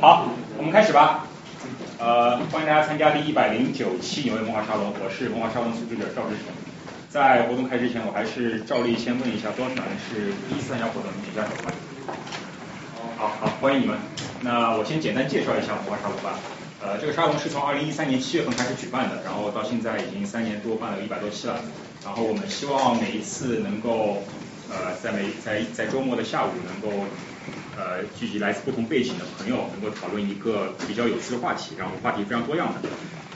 好，我们开始吧。呃，欢迎大家参加第一百零九期纽约文化沙龙，我是文化沙龙组织者赵志成。在活动开始前，我还是照例先问一下，多少人是第一次参加活动？举一下手吧。好好，欢迎你们。那我先简单介绍一下文化沙龙吧。呃，这个沙龙是从二零一三年七月份开始举办的，然后到现在已经三年多，办了一百多期了。然后我们希望每一次能够呃，在每在在周末的下午能够呃聚集来自不同背景的朋友，能够讨论一个比较有趣的话题，然后话题非常多样的。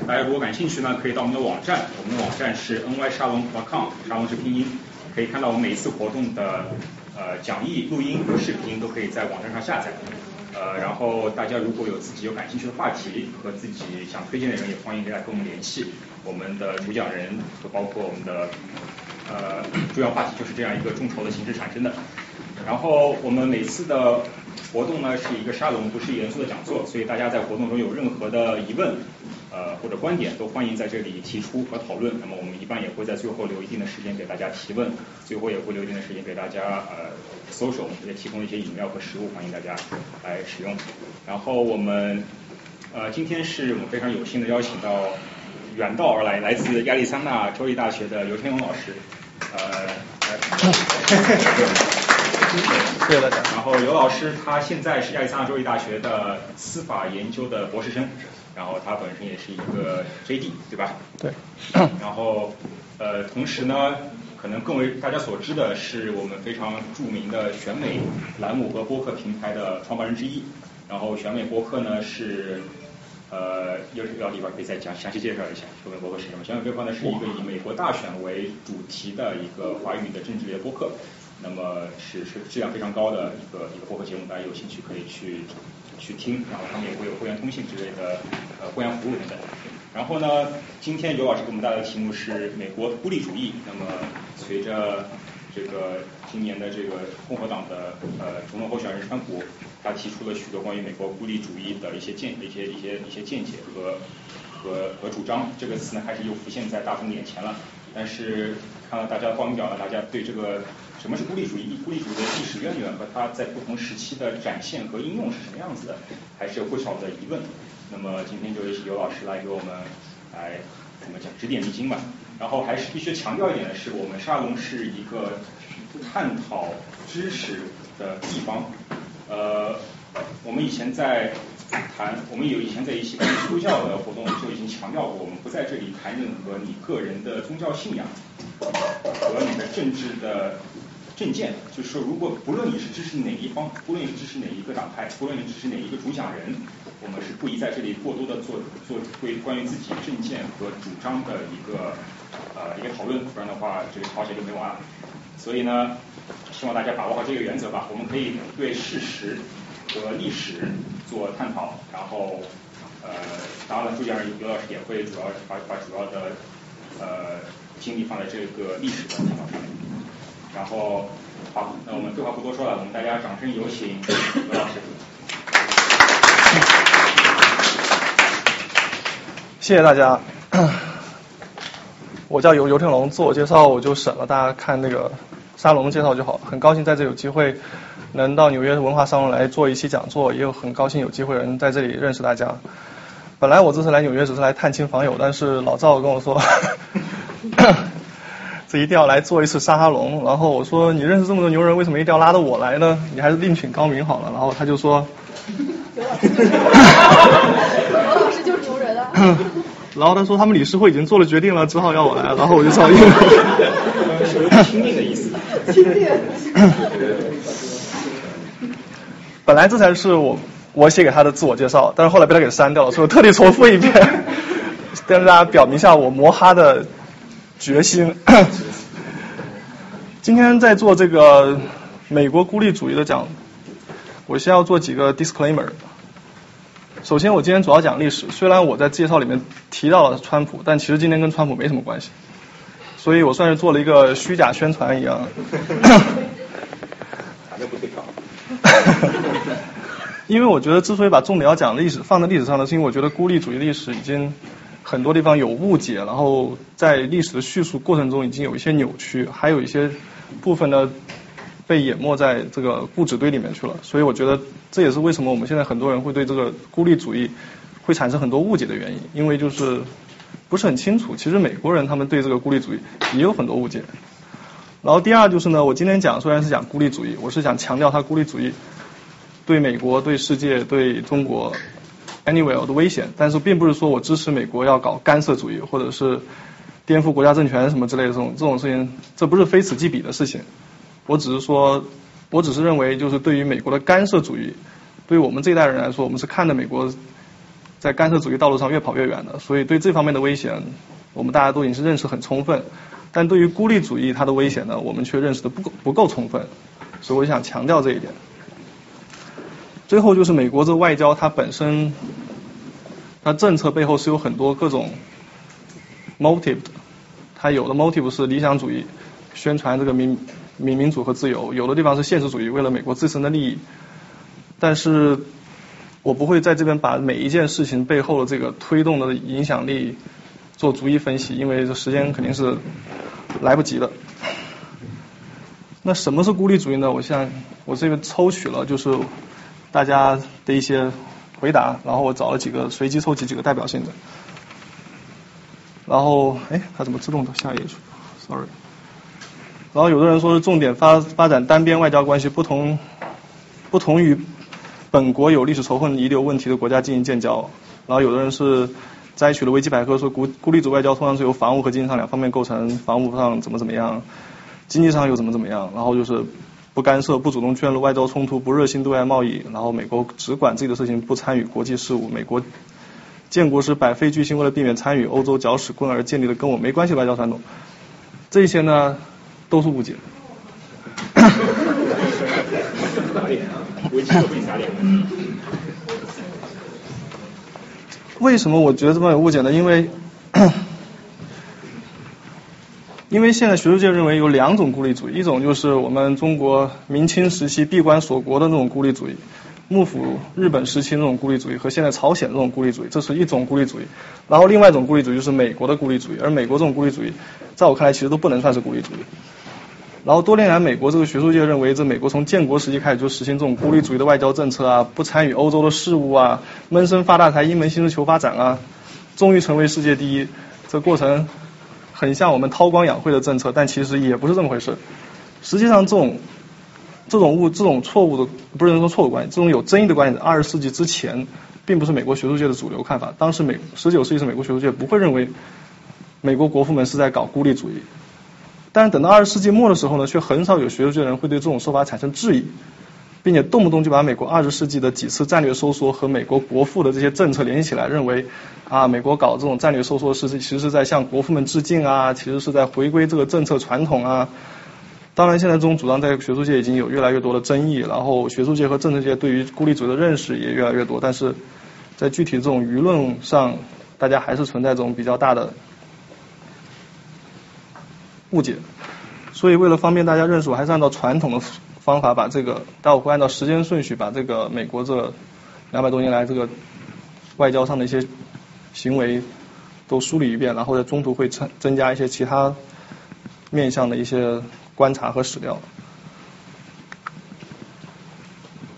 大家如果感兴趣呢，可以到我们的网站，我们的网站是 ny 沙龙 .com，沙龙是拼音，可以看到我们每一次活动的呃讲义、录音和视频都可以在网站上下载。呃，然后大家如果有自己有感兴趣的话题和自己想推荐的人，也欢迎大家跟我们联系。我们的主讲人和包括我们的呃主要话题就是这样一个众筹的形式产生的。然后我们每次的活动呢是一个沙龙，不是严肃的讲座，所以大家在活动中有任何的疑问呃或者观点，都欢迎在这里提出和讨论。那么我们一般也会在最后留一定的时间给大家提问，最后也会留一定的时间给大家呃搜索，也提供一些饮料和食物，欢迎大家来使用。然后我们呃今天是我们非常有幸的邀请到远道而来，来自亚利桑那州立大学的刘天勇老师，呃。谢谢大家。然后刘老师他现在是亚利桑那州立大学的司法研究的博士生，然后他本身也是一个 JD，对吧？对。然后呃，同时呢，可能更为大家所知的是我们非常著名的选美栏目和播客平台的创办人之一。然后选美播客呢是呃，有要里边可以再讲详细介绍一下选美播客是什么？选美播客呢是一个以美国大选为主题的一个华语的政治类播客。那么是是质量非常高的一个一个播客节目，大家有兴趣可以去去听，然后他们也会有会员通信之类的呃会员服务等等。然后呢，今天尤老师给我们带来的题目是美国孤立主义。那么随着这个今年的这个共和党的呃总统候选人川普，他提出了许多关于美国孤立主义的一些见一些一些一些见解和和和主张。这个词呢，开始又浮现在大众眼前了。但是看到大家的报名表呢，大家对这个。什么是孤立主义？孤立主义的历史渊源和它在不同时期的展现和应用是什么样子的？还是有不少的疑问。那么今天就有请尤老师来给我们来怎么讲指点迷津吧。然后还是必须强调一点的是，我们沙龙是一个探讨知识的地方。呃，我们以前在谈，我们有以前在一些基督教的活动就已经强调过，我们不在这里谈任何你个人的宗教信仰和你的政治的。政见就是说，如果不论你是支持哪一方，不论你是支持哪一个党派，不论你支持哪一个主讲人，我们是不宜在这里过多的做做关关于自己政见和主张的一个呃一个讨论，不然的话这个吵起来就没完了。所以呢，希望大家把握好这个原则吧。我们可以对事实和历史做探讨，然后呃，当然了，主讲人刘老师也会主要把把主要的呃精力放在这个历史的探讨上面。然后，好，那我们废话不多说了，我们大家掌声有请刘老师。谢谢大家。我叫尤尤天龙，自我介绍我就省了，大家看那个沙龙介绍就好。很高兴在这有机会能到纽约文化沙龙来做一期讲座，也有很高兴有机会能在这里认识大家。本来我这次来纽约只是来探亲访友，但是老赵跟我说。这一定要来做一次沙哈龙，然后我说你认识这么多牛人，为什么一定要拉着我来呢？你还是另请高明好了。然后他就说，刘老师就是牛人啊。然后他说他们理事会已经做了决定了，只好要我来，然后我就照应了。亲命的意思。本来这才是我我写给他的自我介绍，但是后来被他给删掉了，所以我特地重复一遍，跟大家表明一下我摩哈的。决心。今天在做这个美国孤立主义的讲，我先要做几个 disclaimer。首先，我今天主要讲历史，虽然我在介绍里面提到了川普，但其实今天跟川普没什么关系，所以我算是做了一个虚假宣传一样。因为我觉得，之所以把重点要讲历史放在历史上呢，是因为我觉得孤立主义历史已经。很多地方有误解，然后在历史的叙述过程中已经有一些扭曲，还有一些部分呢被淹没在这个固执堆里面去了。所以我觉得这也是为什么我们现在很多人会对这个孤立主义会产生很多误解的原因，因为就是不是很清楚。其实美国人他们对这个孤立主义也有很多误解。然后第二就是呢，我今天讲虽然是讲孤立主义，我是想强调它孤立主义对美国、对世界、对中国 anywhere 的危险，但是并不是说我支持美国要搞干涉主义或者是颠覆国家政权什么之类的这种这种事情，这不是非此即彼的事情。我只是说，我只是认为就是对于美国的干涉主义，对于我们这一代人来说，我们是看着美国在干涉主义道路上越跑越远的，所以对这方面的危险，我们大家都已经是认识很充分。但对于孤立主义它的危险呢，我们却认识的不够不够充分，所以我就想强调这一点。最后就是美国这外交它本身，它政策背后是有很多各种 motive 的，它有的 motive 是理想主义，宣传这个民民民主和自由；有的地方是现实主义，为了美国自身的利益。但是我不会在这边把每一件事情背后的这个推动的影响力。做逐一分析，因为这时间肯定是来不及的。那什么是孤立主义呢？我现在我这边抽取了就是大家的一些回答，然后我找了几个随机抽取几个代表性的。然后哎，它怎么自动到下一页去？Sorry。然后有的人说是重点发发展单边外交关系，不同不同于本国有历史仇恨遗留问题的国家进行建交。然后有的人是。摘取了维基百科说孤孤立主外交通常是由防务和经济上两方面构成，防务上怎么怎么样，经济上又怎么怎么样，然后就是不干涉、不主动卷入外交冲突、不热心对外贸易，然后美国只管自己的事情，不参与国际事务。美国建国时百废俱兴，为了避免参与欧洲搅屎棍而建立的跟我没关系的外交传统，这些呢都是误解。为什么我觉得这么有误解呢？因为，因为现在学术界认为有两种孤立主义，一种就是我们中国明清时期闭关锁国的那种孤立主义，幕府日本时期那种孤立主义和现在朝鲜这种孤立主义，这是一种孤立主义。然后另外一种孤立主义就是美国的孤立主义，而美国这种孤立主义，在我看来其实都不能算是孤立主义。然后多年来，美国这个学术界认为，这美国从建国时期开始就实行这种孤立主义的外交政策啊，不参与欧洲的事务啊，闷声发大财，一门心思求发展啊，终于成为世界第一。这过程很像我们韬光养晦的政策，但其实也不是这么回事。实际上，这种这种误、这种错误的，不是说错误观点，这种有争议的观点，二十世纪之前，并不是美国学术界的主流看法。当时美十九世纪是美国学术界不会认为美国国父们是在搞孤立主义。但是等到二十世纪末的时候呢，却很少有学术界的人会对这种说法产生质疑，并且动不动就把美国二十世纪的几次战略收缩和美国国父的这些政策联系起来，认为啊，美国搞这种战略收缩是其实是在向国父们致敬啊，其实是在回归这个政策传统啊。当然，现在这种主张在学术界已经有越来越多的争议，然后学术界和政治界对于孤立主义的认识也越来越多，但是在具体这种舆论上，大家还是存在这种比较大的。误解，所以为了方便大家认识，我还是按照传统的方法把这个，待会会按照时间顺序把这个美国这两百多年来这个外交上的一些行为都梳理一遍，然后在中途会增增加一些其他面向的一些观察和史料。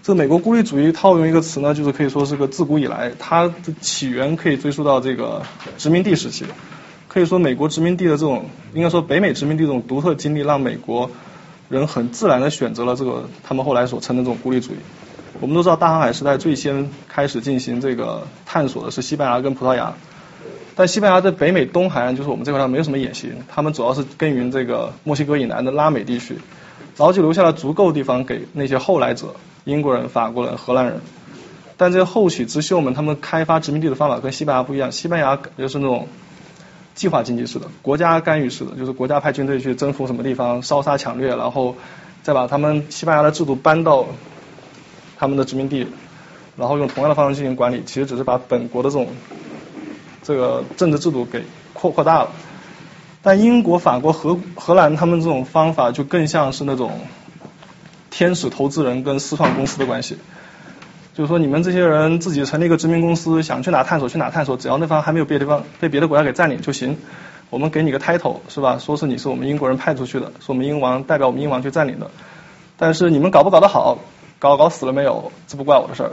这美国孤立主义套用一个词呢，就是可以说是个自古以来，它的起源可以追溯到这个殖民地时期。可以说，美国殖民地的这种，应该说北美殖民地这种独特经历，让美国人很自然的选择了这个他们后来所称的这种孤立主义。我们都知道，大航海时代最先开始进行这个探索的是西班牙跟葡萄牙，但西班牙在北美东海岸，就是我们这块上没有什么野心，他们主要是耕耘这个墨西哥以南的拉美地区，然后就留下了足够地方给那些后来者，英国人、法国人、荷兰人。但这些后起之秀们，他们开发殖民地的方法跟西班牙不一样，西班牙就是那种。计划经济式的，国家干预式的，就是国家派军队去征服什么地方，烧杀抢掠，然后再把他们西班牙的制度搬到他们的殖民地，然后用同样的方式进行管理，其实只是把本国的这种这个政治制度给扩扩大了。但英国、法国、荷荷兰他们这种方法就更像是那种天使投资人跟私创公司的关系。就是说，你们这些人自己成立一个殖民公司，想去哪探索去哪探索，只要那方还没有别的地方被别的国家给占领就行。我们给你个 title 是吧？说是你是我们英国人派出去的，是我们英王代表我们英王去占领的。但是你们搞不搞得好，搞搞死了没有，这不怪我的事儿。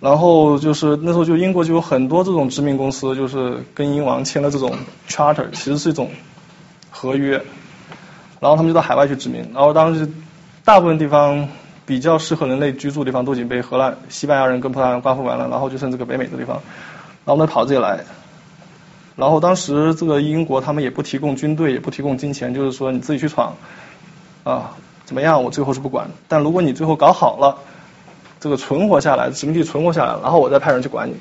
然后就是那时候就英国就有很多这种殖民公司，就是跟英王签了这种 charter，其实是一种合约。然后他们就到海外去殖民，然后当时大部分地方比较适合人类居住的地方都已经被荷兰、西班牙人跟葡萄牙人瓜分完了，然后就剩这个北美的地方，然后我们跑这里来。然后当时这个英国他们也不提供军队，也不提供金钱，就是说你自己去闯啊，怎么样？我最后是不管。但如果你最后搞好了，这个存活下来，殖民地存活下来，然后我再派人去管你。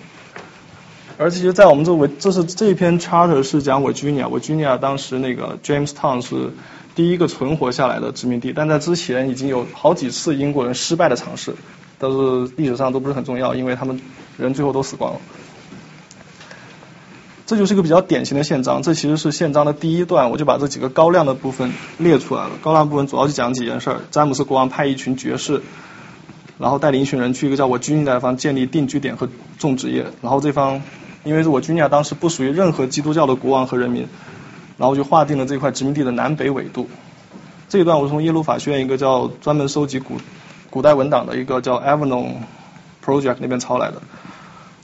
而其实在我们这维，这是这一篇 charter 是讲 Virginia，Virginia 当时那个 Jamestown 是第一个存活下来的殖民地，但在之前已经有好几次英国人失败的尝试，但是历史上都不是很重要，因为他们人最后都死光了。这就是一个比较典型的宪章，这其实是宪章的第一段，我就把这几个高亮的部分列出来了。高亮部分主要就讲几件事儿：詹姆斯国王派一群爵士，然后带领一群人去一个叫我军的地方建立定居点和种植业。然后这方，因为是我军亚当时不属于任何基督教的国王和人民，然后就划定了这块殖民地的南北纬度。这一段我从耶鲁法学院一个叫专门收集古古代文档的一个叫 Avalon Project 那边抄来的。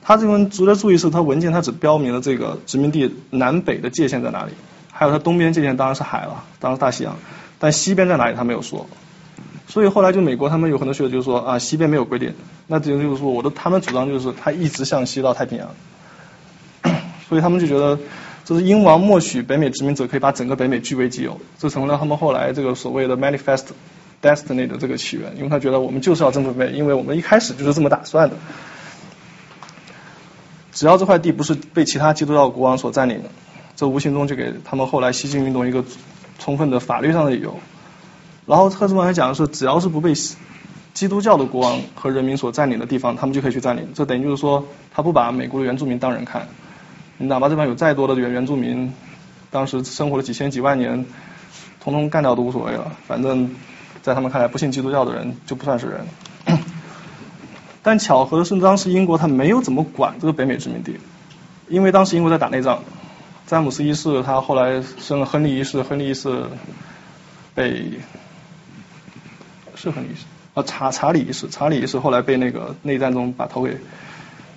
他这边值得注意是，他文件他只标明了这个殖民地南北的界限在哪里，还有它东边界限当然是海了，当然大西洋，但西边在哪里他没有说。所以后来就美国他们有很多学者就说啊，西边没有规定，那这就是说我的他们主张就是他一直向西到太平洋，所以他们就觉得这是英王默许北美殖民者可以把整个北美据为己有，这成了他们后来这个所谓的 Manifest Destiny 的这个起源，因为他觉得我们就是要征服北美，因为我们一开始就是这么打算的。只要这块地不是被其他基督教国王所占领的，这无形中就给他们后来西进运动一个充分的法律上的理由。然后赫兹曼还讲的是，只要是不被基督教的国王和人民所占领的地方，他们就可以去占领。这等于就是说，他不把美国的原住民当人看。你哪怕这边有再多的原原住民，当时生活了几千几万年，通通干掉都无所谓了。反正，在他们看来，不信基督教的人就不算是人。但巧合的是，当时英国他没有怎么管这个北美殖民地，因为当时英国在打内战。詹姆斯一世他后来生了亨利一世，亨利一世被是亨利一世啊查查理一世，查理一世后来被那个内战中把头给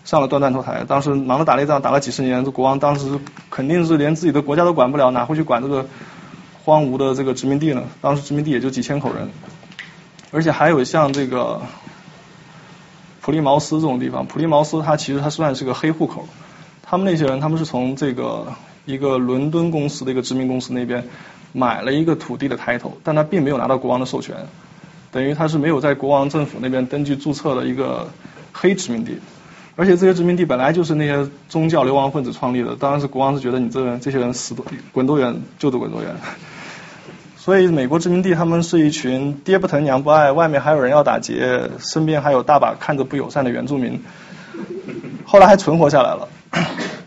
上了断断头台。当时忙着打内战，打了几十年，这国王当时肯定是连自己的国家都管不了，哪会去管这个荒芜的这个殖民地呢？当时殖民地也就几千口人，而且还有像这个。普利茅斯这种地方，普利茅斯它其实它算是个黑户口，他们那些人他们是从这个一个伦敦公司的一个殖民公司那边买了一个土地的 title，但他并没有拿到国王的授权，等于他是没有在国王政府那边登记注册的一个黑殖民地，而且这些殖民地本来就是那些宗教流亡分子创立的，当然是国王是觉得你这人这些人死多滚多远就得滚多远。所以美国殖民地他们是一群爹不疼娘不爱，外面还有人要打劫，身边还有大把看着不友善的原住民，后来还存活下来了。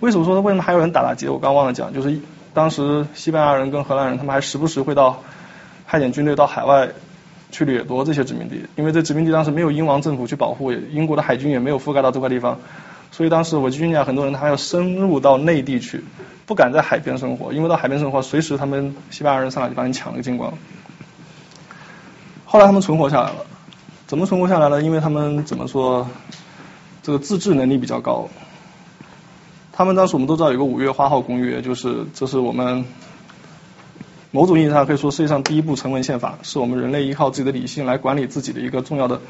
为什么说为什么还有人打打劫？我刚忘了讲，就是当时西班牙人跟荷兰人他们还时不时会到派遣军队到海外去掠夺这些殖民地，因为这殖民地当时没有英王政府去保护，英国的海军也没有覆盖到这块地方，所以当时我军讲很多人他要深入到内地去。不敢在海边生活，因为到海边生活，随时他们西班牙人上来就把你抢了个精光。后来他们存活下来了，怎么存活下来了？因为他们怎么说，这个自治能力比较高。他们当时我们都知道有个五月花号公约，就是这是我们某种意义上可以说世界上第一部成文宪法，是我们人类依靠自己的理性来管理自己的一个重要的。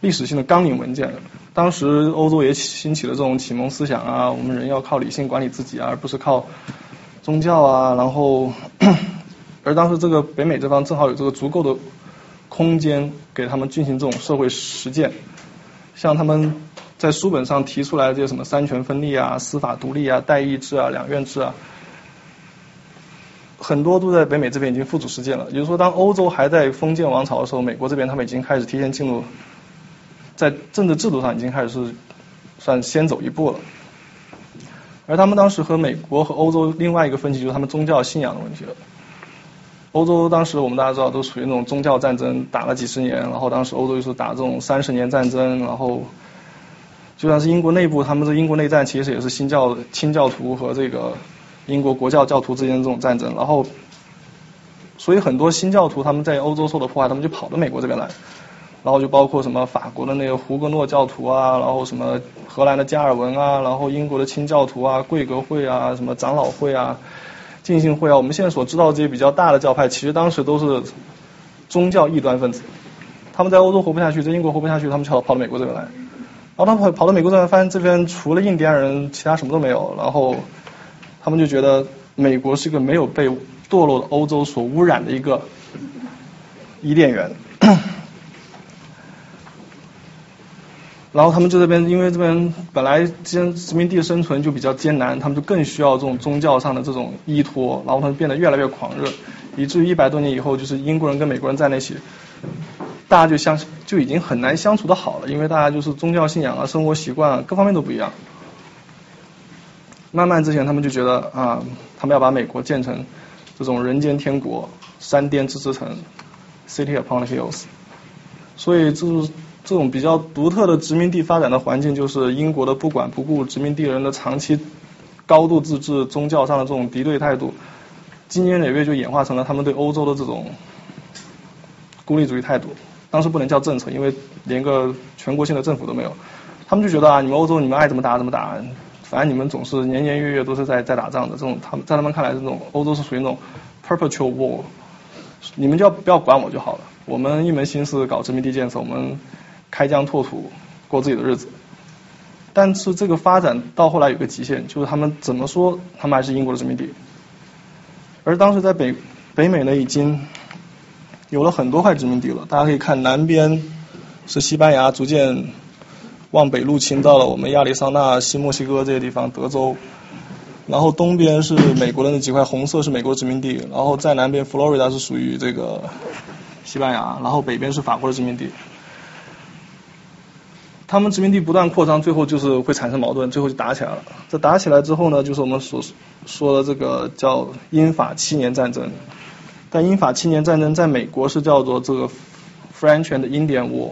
历史性的纲领文件，当时欧洲也兴起了这种启蒙思想啊，我们人要靠理性管理自己，而不是靠宗教啊。然后，而当时这个北美这方正好有这个足够的空间给他们进行这种社会实践，像他们在书本上提出来的这些什么三权分立啊、司法独立啊、代议制啊、两院制啊，很多都在北美这边已经付诸实践了。也就是说，当欧洲还在封建王朝的时候，美国这边他们已经开始提前进入。在政治制度上已经开始是算先走一步了，而他们当时和美国和欧洲另外一个分歧就是他们宗教信仰的问题了。欧洲当时我们大家知道都属于那种宗教战争打了几十年，然后当时欧洲又是打这种三十年战争，然后就算是英国内部，他们这英国内战其实也是新教清教徒和这个英国国教教徒之间的这种战争，然后所以很多新教徒他们在欧洲受的迫害，他们就跑到美国这边来。然后就包括什么法国的那个胡格诺教徒啊，然后什么荷兰的加尔文啊，然后英国的清教徒啊，贵格会啊，什么长老会啊，浸信会啊，我们现在所知道这些比较大的教派，其实当时都是宗教异端分子。他们在欧洲活不下去，在英国活不下去，他们跑跑到美国这边来。然后他们跑跑到美国这边，发现这边除了印第安人，其他什么都没有。然后他们就觉得美国是一个没有被堕落的欧洲所污染的一个伊甸园。然后他们就这边，因为这边本来殖殖民地生存就比较艰难，他们就更需要这种宗教上的这种依托，然后他们变得越来越狂热，以至于一百多年以后，就是英国人跟美国人在那起，大家就相就已经很难相处的好了，因为大家就是宗教信仰啊、生活习惯啊各方面都不一样。慢慢之前他们就觉得啊，他们要把美国建成这种人间天国、山巅之之城 （City upon the hills），所以就是。这种比较独特的殖民地发展的环境，就是英国的不管不顾，殖民地人的长期高度自治、宗教上的这种敌对态度，经年累月就演化成了他们对欧洲的这种孤立主义态度。当时不能叫政策，因为连个全国性的政府都没有。他们就觉得啊，你们欧洲你们爱怎么打怎么打，反正你们总是年年月月都是在在打仗的。这种他们在他们看来，这种欧洲是属于那种 perpetual war，你们就要不要管我就好了。我们一门心思搞殖民地建设，我们。开疆拓土，过自己的日子。但是这个发展到后来有个极限，就是他们怎么说，他们还是英国的殖民地。而当时在北北美呢，已经有了很多块殖民地了。大家可以看南边是西班牙，逐渐往北入侵到了我们亚利桑那、新墨西哥这些地方，德州。然后东边是美国的那几块红色是美国殖民地，然后在南边佛罗里达是属于这个西班牙，然后北边是法国的殖民地。他们殖民地不断扩张，最后就是会产生矛盾，最后就打起来了。这打起来之后呢，就是我们所说的这个叫英法七年战争。但英法七年战争在美国是叫做这个 French and Indian War，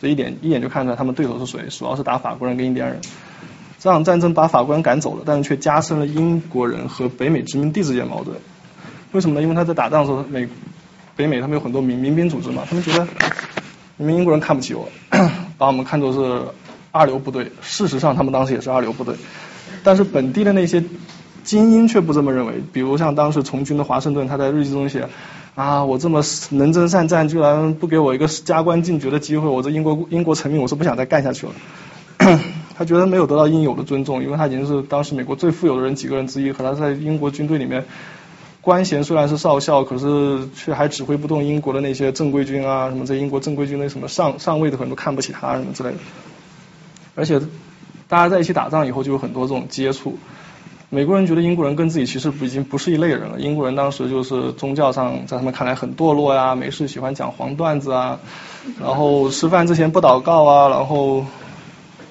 这一点一眼就看出来他们对手是谁，主要是打法国人跟印第安人。这场战争把法国人赶走了，但是却加深了英国人和北美殖民地之间矛盾。为什么呢？因为他在打仗的时候，美北美他们有很多民民兵组织嘛，他们觉得你们英国人看不起我。把我们看作是二流部队，事实上他们当时也是二流部队，但是本地的那些精英却不这么认为。比如像当时从军的华盛顿，他在日记中写啊，我这么能征善战，居然不给我一个加官进爵的机会，我这英国英国臣民，我是不想再干下去了。他觉得没有得到应有的尊重，因为他已经是当时美国最富有的人几个人之一，和他在英国军队里面。官衔虽然是少校，可是却还指挥不动英国的那些正规军啊，什么在英国正规军那什么上上尉的可能都看不起他什么之类的。而且大家在一起打仗以后就有很多这种接触。美国人觉得英国人跟自己其实已经不是一类人了。英国人当时就是宗教上在他们看来很堕落呀，没事喜欢讲黄段子啊，然后吃饭之前不祷告啊，然后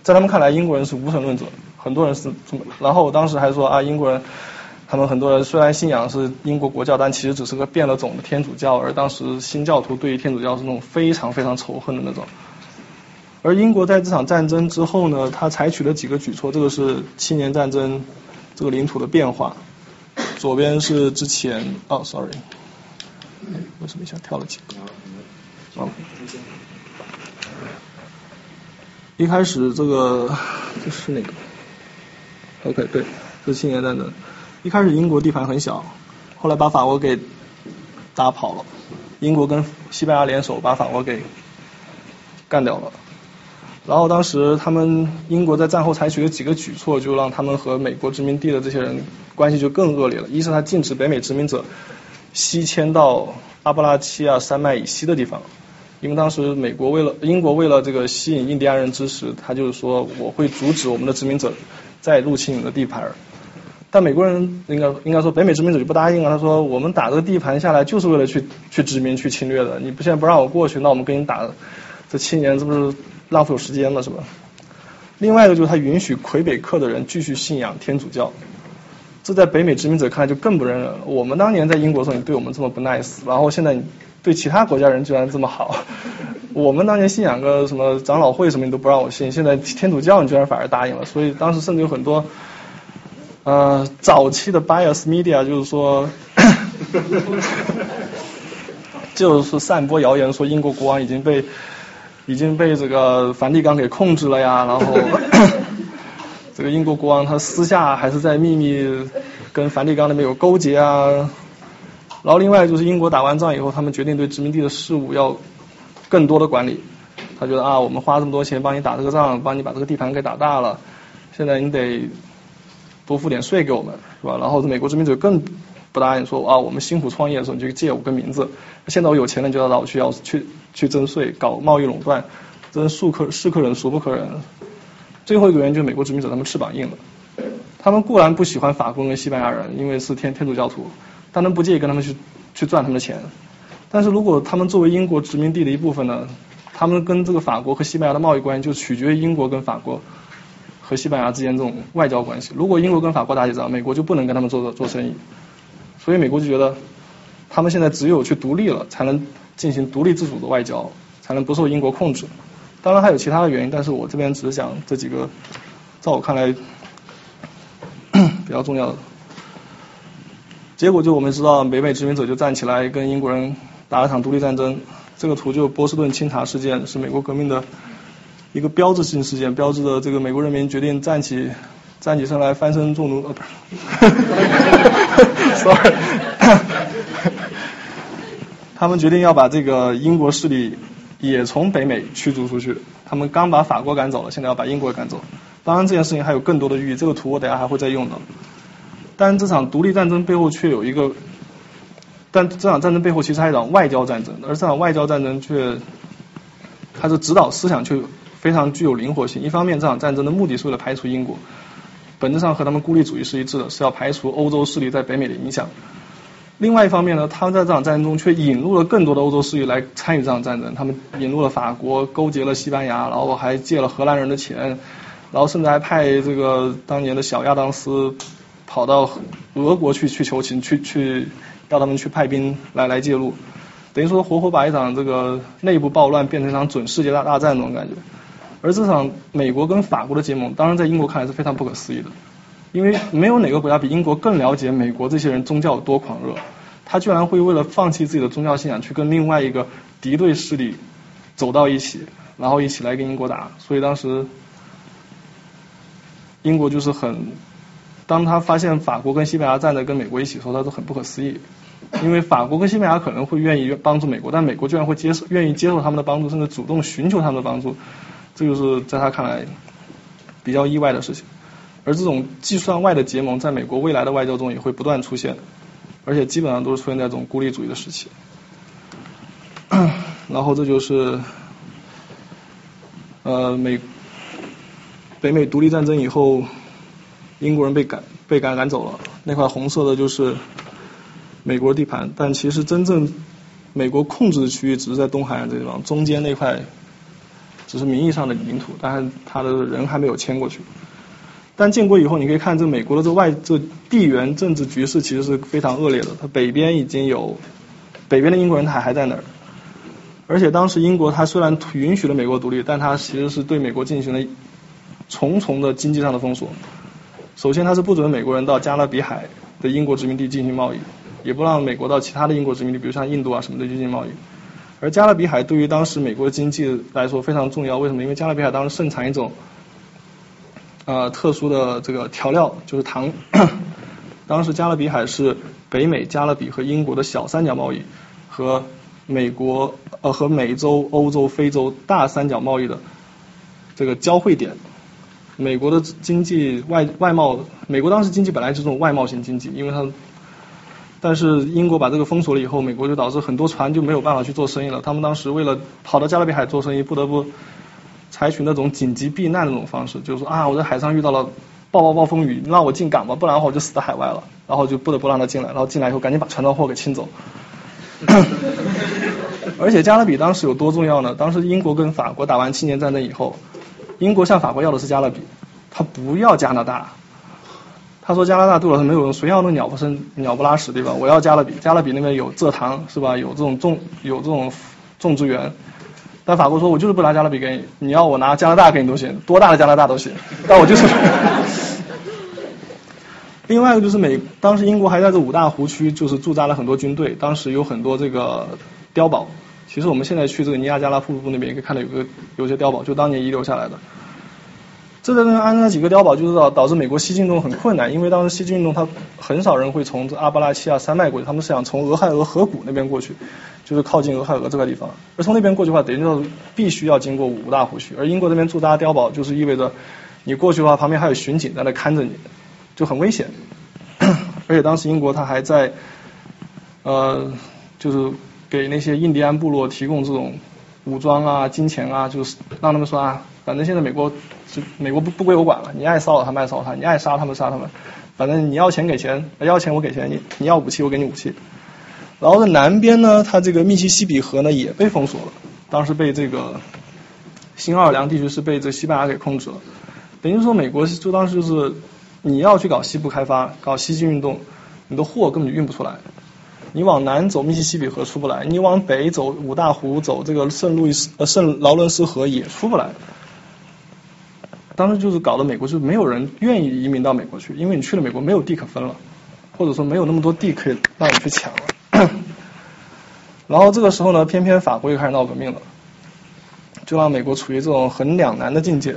在他们看来英国人是无神论者，很多人是这么。然后我当时还说啊，英国人。他们很多人虽然信仰是英国国教，但其实只是个变了种的天主教。而当时新教徒对于天主教是那种非常非常仇恨的那种。而英国在这场战争之后呢，他采取了几个举措。这个是七年战争这个领土的变化。左边是之前，哦，sorry，为什么一下跳了几个？哦，一开始这个这是哪个？OK，对，这是七年战争。一开始英国地盘很小，后来把法国给打跑了。英国跟西班牙联手把法国给干掉了。然后当时他们英国在战后采取了几个举措，就让他们和美国殖民地的这些人关系就更恶劣了。一是他禁止北美殖民者西迁到阿布拉契亚山脉以西的地方，因为当时美国为了英国为了这个吸引印第安人支持，他就是说我会阻止我们的殖民者再入侵你的地盘。但美国人应该应该说北美殖民者就不答应了，他说我们打这个地盘下来就是为了去去殖民去侵略的，你不现在不让我过去，那我们跟你打这七年，这不是浪费我时间了是吧？另外一个就是他允许魁北克的人继续信仰天主教，这在北美殖民者看来就更不认了。我们当年在英国的时候你对我们这么不 nice，然后现在你对其他国家人居然这么好，我们当年信仰个什么长老会什么你都不让我信，现在天主教你居然反而答应了，所以当时甚至有很多。呃，早期的 bias media 就是说，就是散播谣言说英国国王已经被已经被这个梵蒂冈给控制了呀，然后 这个英国国王他私下还是在秘密跟梵蒂冈那边有勾结啊，然后另外就是英国打完仗以后，他们决定对殖民地的事务要更多的管理。他觉得啊，我们花这么多钱帮你打这个仗，帮你把这个地盘给打大了，现在你得多付点税给我们，是吧？然后美国殖民者更不答应，说啊，我们辛苦创业的时候你就借我个名字，现在我有钱了，你就要让我去要去去征税，搞贸易垄断，真是可是可忍孰不可忍。最后一个原因就是美国殖民者他们翅膀硬了，他们固然不喜欢法国跟、西班牙人，因为是天天主教徒，但他们不介意跟他们去去赚他们的钱。但是如果他们作为英国殖民地的一部分呢？他们跟这个法国和西班牙的贸易关系就取决于英国跟法国和西班牙之间这种外交关系。如果英国跟法国打起仗，美国就不能跟他们做做做生意。所以美国就觉得，他们现在只有去独立了，才能进行独立自主的外交，才能不受英国控制。当然还有其他的原因，但是我这边只是讲这几个，在我看来 比较重要的。结果就我们知道，北美殖民者就站起来跟英国人打了场独立战争。这个图就波士顿清查事件是美国革命的一个标志性事件，标志着这个美国人民决定站起站起身来翻身做奴。呃，不是 他们决定要把这个英国势力也从北美驱逐出去。他们刚把法国赶走了，现在要把英国赶走。当然，这件事情还有更多的寓意。这个图我等下还会再用的。但这场独立战争背后却有一个。但这场战争背后其实还有一场外交战争，而这场外交战争却，它的指导思想却非常具有灵活性。一方面，这场战争的目的是为了排除英国，本质上和他们孤立主义是一致的，是要排除欧洲势力在北美的影响。另外一方面呢，他们在这场战争中却引入了更多的欧洲势力来参与这场战争。他们引入了法国，勾结了西班牙，然后还借了荷兰人的钱，然后甚至还派这个当年的小亚当斯跑到俄国去去求情，去去。要他们去派兵来来介入，等于说活活把一场这个内部暴乱变成一场准世界大大战那种感觉。而这场美国跟法国的结盟，当然在英国看来是非常不可思议的，因为没有哪个国家比英国更了解美国这些人宗教有多狂热，他居然会为了放弃自己的宗教信仰去跟另外一个敌对势力走到一起，然后一起来跟英国打。所以当时英国就是很。当他发现法国跟西班牙站在跟美国一起的时候，他都很不可思议，因为法国跟西班牙可能会愿意帮助美国，但美国居然会接受、愿意接受他们的帮助，甚至主动寻求他们的帮助，这就是在他看来比较意外的事情。而这种计算外的结盟，在美国未来的外交中也会不断出现，而且基本上都是出现在这种孤立主义的时期。然后这就是呃美北美独立战争以后。英国人被赶被赶赶走了，那块红色的就是美国地盘，但其实真正美国控制的区域只是在东海岸这地方，中间那块只是名义上的领土，但是他的人还没有迁过去。但建国以后，你可以看这美国的这外这地缘政治局势其实是非常恶劣的，它北边已经有北边的英国人他还在那儿，而且当时英国他虽然允许了美国独立，但他其实是对美国进行了重重的经济上的封锁。首先，他是不准美国人到加勒比海的英国殖民地进行贸易，也不让美国到其他的英国殖民地，比如像印度啊什么的进行贸易。而加勒比海对于当时美国经济来说非常重要，为什么？因为加勒比海当时盛产一种呃特殊的这个调料，就是糖。当时加勒比海是北美、加勒比和英国的小三角贸易和美国呃和美洲、欧洲、非洲大三角贸易的这个交汇点。美国的经济外外贸，美国当时经济本来就是这种外贸型经济，因为它，但是英国把这个封锁了以后，美国就导致很多船就没有办法去做生意了。他们当时为了跑到加勒比海做生意，不得不采取那种紧急避难的那种方式，就是说啊，我在海上遇到了暴暴暴风雨，你让我进港吧，不然的话我就死在海外了。然后就不得不让他进来，然后进来以后赶紧把船上货给清走。而且加勒比当时有多重要呢？当时英国跟法国打完七年战争以后。英国向法国要的是加勒比，他不要加拿大。他说加拿大对我是没有用，谁要那鸟不生鸟不拉屎对吧？我要加勒比，加勒比那边有蔗糖是吧？有这种种有这种种植园。但法国说我就是不拿加勒比给你，你要我拿加拿大给你都行，多大的加拿大都行。但我就是。另外一个就是美，当时英国还在这五大湖区就是驻扎了很多军队，当时有很多这个。碉堡。其实我们现在去这个尼亚加拉瀑布那边也可以看到有个有些碉堡，就当年遗留下来的。这在那安那几个碉堡，就是导导致美国西进运动很困难，因为当时西进运动他很少人会从阿巴拉契亚山脉过去，他们是想从俄亥俄河谷那边过去，就是靠近俄亥俄这个地方。而从那边过去的话，等于就必须要经过五大湖区，而英国这边驻扎碉堡，就是意味着你过去的话，旁边还有巡警在那看着你，就很危险。而且当时英国他还在，呃，就是给那些印第安部落提供这种武装啊、金钱啊，就是让他们说啊，反正现在美国就美国不不归我管了，你爱骚扰他们爱骚扰他，你爱杀他们杀他们，反正你要钱给钱，要钱我给钱，你你要武器我给你武器。然后在南边呢，它这个密西西比河呢也被封锁了，当时被这个新奥尔良地区是被这西班牙给控制了，等于说美国就当时就是。你要去搞西部开发，搞西进运动，你的货根本就运不出来。你往南走密西西比河出不来，你往北走五大湖，走这个圣路易斯呃圣劳伦斯河也出不来。当时就是搞得美国就没有人愿意移民到美国去，因为你去了美国没有地可分了，或者说没有那么多地可以让你去抢了。然后这个时候呢，偏偏法国又开始闹革命了，就让美国处于这种很两难的境界。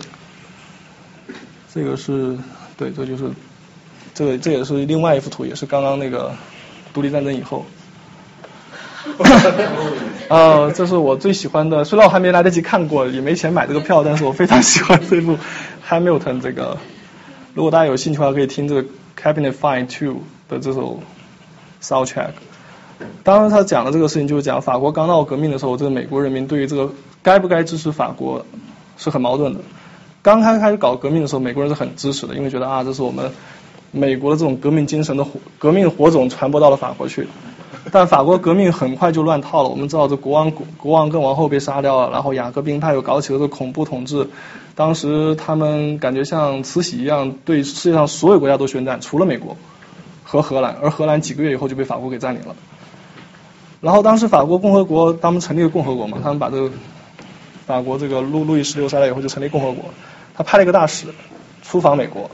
这个是。对，这就是这个，这也是另外一幅图，也是刚刚那个独立战争以后。呃，这是我最喜欢的，虽然我还没来得及看过，也没钱买这个票，但是我非常喜欢这部 Hamilton 这个。如果大家有兴趣的话，可以听这个 Cabinet Fine Two 的这首 Soundtrack。当然，他讲的这个事情就是讲法国刚闹革命的时候，这个美国人民对于这个该不该支持法国是很矛盾的。刚开开始搞革命的时候，美国人是很支持的，因为觉得啊，这是我们美国的这种革命精神的火革命火种传播到了法国去。但法国革命很快就乱套了，我们知道这国王国王跟王后被杀掉了，然后雅各宾派又搞起了这恐怖统治。当时他们感觉像慈禧一样，对世界上所有国家都宣战，除了美国和荷兰，而荷兰几个月以后就被法国给占领了。然后当时法国共和国他们成立了共和国嘛，他们把这个。法国这个路路易十六杀了以后就成立共和国，他派了一个大使出访美国，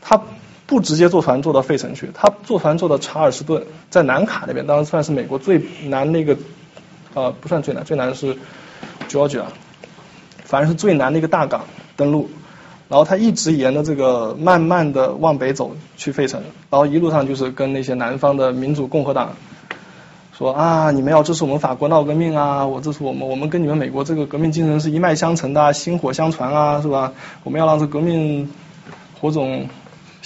他不直接坐船坐到费城去，他坐船坐到查尔斯顿，在南卡那边，当时算是美国最南那个，呃不算最南，最南是 Georgia，反正是最南的一个大港登陆，然后他一直沿着这个慢慢的往北走去费城，然后一路上就是跟那些南方的民主共和党。说啊，你们要支持我们法国闹革命啊！我支持我们，我们跟你们美国这个革命精神是一脉相承的，薪火相传啊，是吧？我们要让这革命火种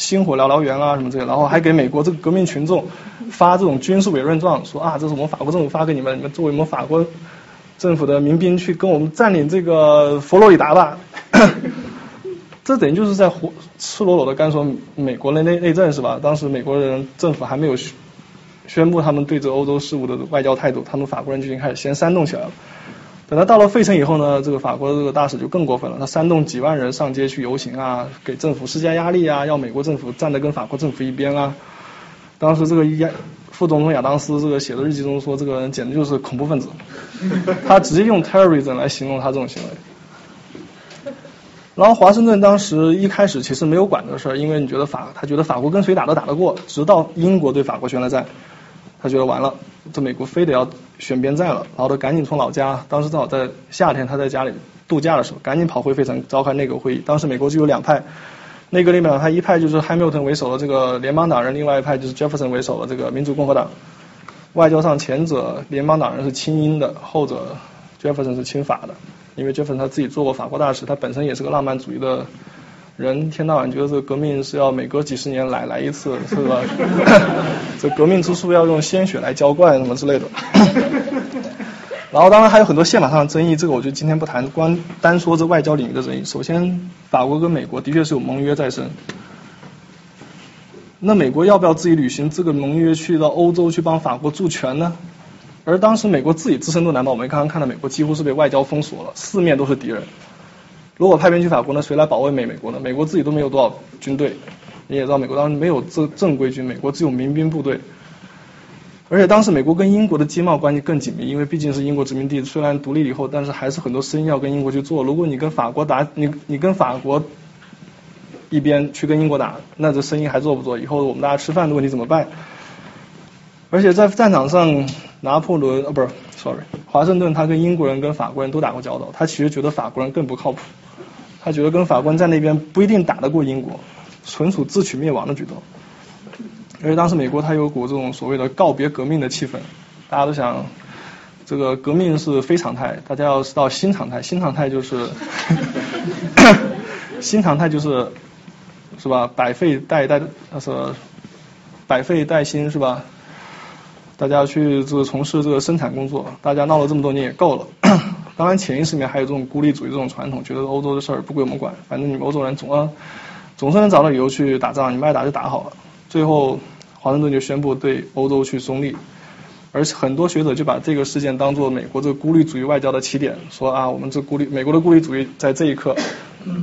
星火燎燎原啊，什么这些，然后还给美国这个革命群众发这种军事委任状，说啊，这是我们法国政府发给你们，你们作为我们法国政府的民兵去跟我们占领这个佛罗里达吧。这等于就是在赤裸裸的干涉美国的内内政是吧？当时美国人政府还没有。宣布他们对这欧洲事务的外交态度，他们法国人就已经开始先煽动起来了。等他到了费城以后呢，这个法国的这个大使就更过分了，他煽动几万人上街去游行啊，给政府施加压力啊，要美国政府站得跟法国政府一边啊。当时这个亚副总统亚当斯这个写的日记中说，这个人简直就是恐怖分子，他直接用 terrorism 来形容他这种行为。然后华盛顿当时一开始其实没有管这事儿，因为你觉得法他觉得法国跟谁打都打得过，直到英国对法国宣了战。他觉得完了，这美国非得要选边站了，然后他赶紧从老家，当时正好在夏天，他在家里度假的时候，赶紧跑回费城召开内阁会议。当时美国就有两派，内阁里面他一派就是 Hamilton 为首的这个联邦党人，另外一派就是 Jefferson 为首的这个民主共和党。外交上前者联邦党人是亲英的，后者 Jefferson 是亲法的，因为 Jefferson 他自己做过法国大使，他本身也是个浪漫主义的。人天到晚觉得这革命是要每隔几十年来来一次，是吧？这革命之初要用鲜血来浇灌，什么之类的。然后当然还有很多宪法上的争议，这个我就今天不谈，光单说这外交领域的争议。首先，法国跟美国的确是有盟约在身，那美国要不要自己履行这个盟约，去到欧洲去帮法国助拳呢？而当时美国自己自身都难保，我们刚刚看到美国几乎是被外交封锁了，四面都是敌人。如果派兵去法国呢，谁来保卫美美国呢？美国自己都没有多少军队，你也知道，美国当时没有正正规军，美国只有民兵部队。而且当时美国跟英国的经贸关系更紧密，因为毕竟是英国殖民地，虽然独立以后，但是还是很多生意要跟英国去做。如果你跟法国打，你你跟法国一边去跟英国打，那这生意还做不做？以后我们大家吃饭的问题怎么办？而且在战场上，拿破仑呃不是，sorry，华盛顿他跟英国人跟法国人都打过交道，他其实觉得法国人更不靠谱，他觉得跟法官在那边不一定打得过英国，纯属自取灭亡的举动。而且当时美国它有股这种所谓的告别革命的气氛，大家都想这个革命是非常态，大家要到新常态，新常态就是 新常态就是是吧？百废待待是百废待兴是吧？大家去这个从事这个生产工作，大家闹了这么多年也够了。当然潜意识里面还有这种孤立主义这种传统，觉得欧洲的事儿不归我们管，反正你们欧洲人总要总是能找到理由去打仗，你们爱打就打好了。最后，华盛顿就宣布对欧洲去中立，而很多学者就把这个事件当做美国这个孤立主义外交的起点，说啊，我们这孤立美国的孤立主义在这一刻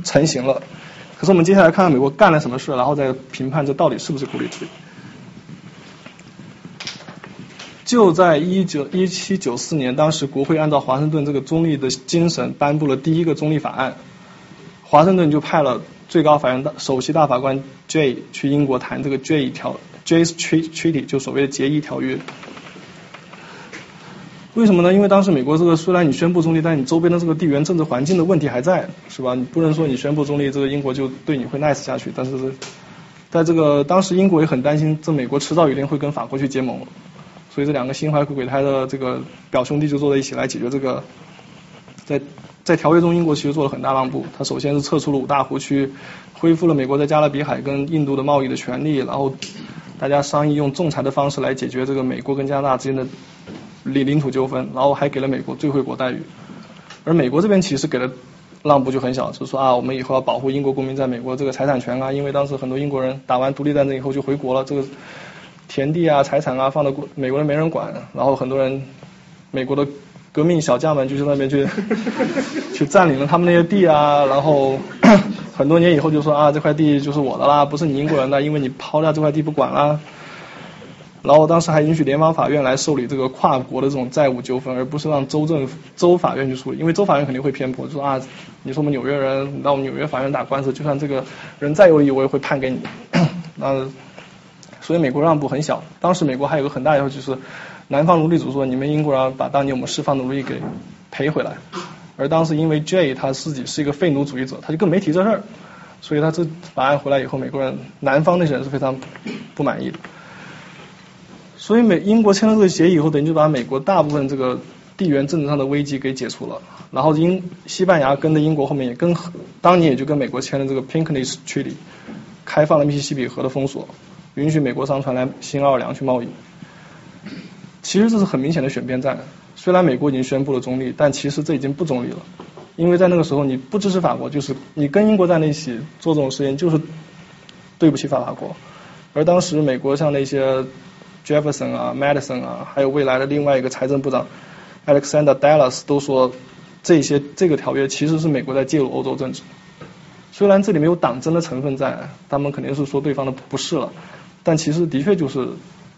成型了。可是我们接下来看看美国干了什么事，然后再评判这到底是不是孤立主义。就在一九一七九四年，当时国会按照华盛顿这个中立的精神颁布了第一个中立法案，华盛顿就派了。最高法院的首席大法官 Jay 去英国谈这个 Jay 条 Jay's Treaty 就所谓的结义条约。为什么呢？因为当时美国这个虽然你宣布中立，但你周边的这个地缘政治环境的问题还在，是吧？你不能说你宣布中立，这个英国就对你会 nice 下去。但是在这个当时，英国也很担心，这美国迟早有一天会跟法国去结盟，所以这两个心怀鬼胎的这个表兄弟就坐在一起来解决这个在。在条约中，英国其实做了很大让步。他首先是撤出了五大湖区，恢复了美国在加勒比海跟印度的贸易的权利，然后大家商议用仲裁的方式来解决这个美国跟加拿大之间的领领土纠纷，然后还给了美国最惠国待遇。而美国这边其实给的让步就很小，就是说啊，我们以后要保护英国公民在美国这个财产权啊，因为当时很多英国人打完独立战争以后就回国了，这个田地啊、财产啊放到美国人没人管，然后很多人美国的。革命小将们就去那边去 去占领了他们那些地啊，然后 很多年以后就说啊这块地就是我的啦，不是你英国人的，因为你抛掉这块地不管啦。然后当时还允许联邦法院来受理这个跨国的这种债务纠纷，而不是让州政府州法院去处理，因为州法院肯定会偏颇，就说啊你说我们纽约人，你到我们纽约法院打官司，就算这个人再有理，我也会判给你。那所以美国让步很小，当时美国还有个很大要求就是。南方奴隶主说：“你们英国人把当年我们释放的奴隶给赔回来。”而当时因为 J 他自己是一个废奴主义者，他就更没提这事儿。所以他这法案回来以后，美国人南方那些人是非常不满意的。所以美英国签了这个协议以后，等于就把美国大部分这个地缘政治上的危机给解除了。然后英西班牙跟着英国后面也跟当年也就跟美国签了这个 Pinkney Treaty，开放了密西西比河的封锁，允许美国商船来新奥尔良去贸易。其实这是很明显的选边站。虽然美国已经宣布了中立，但其实这已经不中立了。因为在那个时候，你不支持法国，就是你跟英国站在一起做这种事情，就是对不起法法国。而当时美国像那些 Jefferson 啊、Madison 啊，还有未来的另外一个财政部长 Alexander Dallas 都说，这些这个条约其实是美国在介入欧洲政治。虽然这里没有党争的成分在，他们肯定是说对方的不是了，但其实的确就是。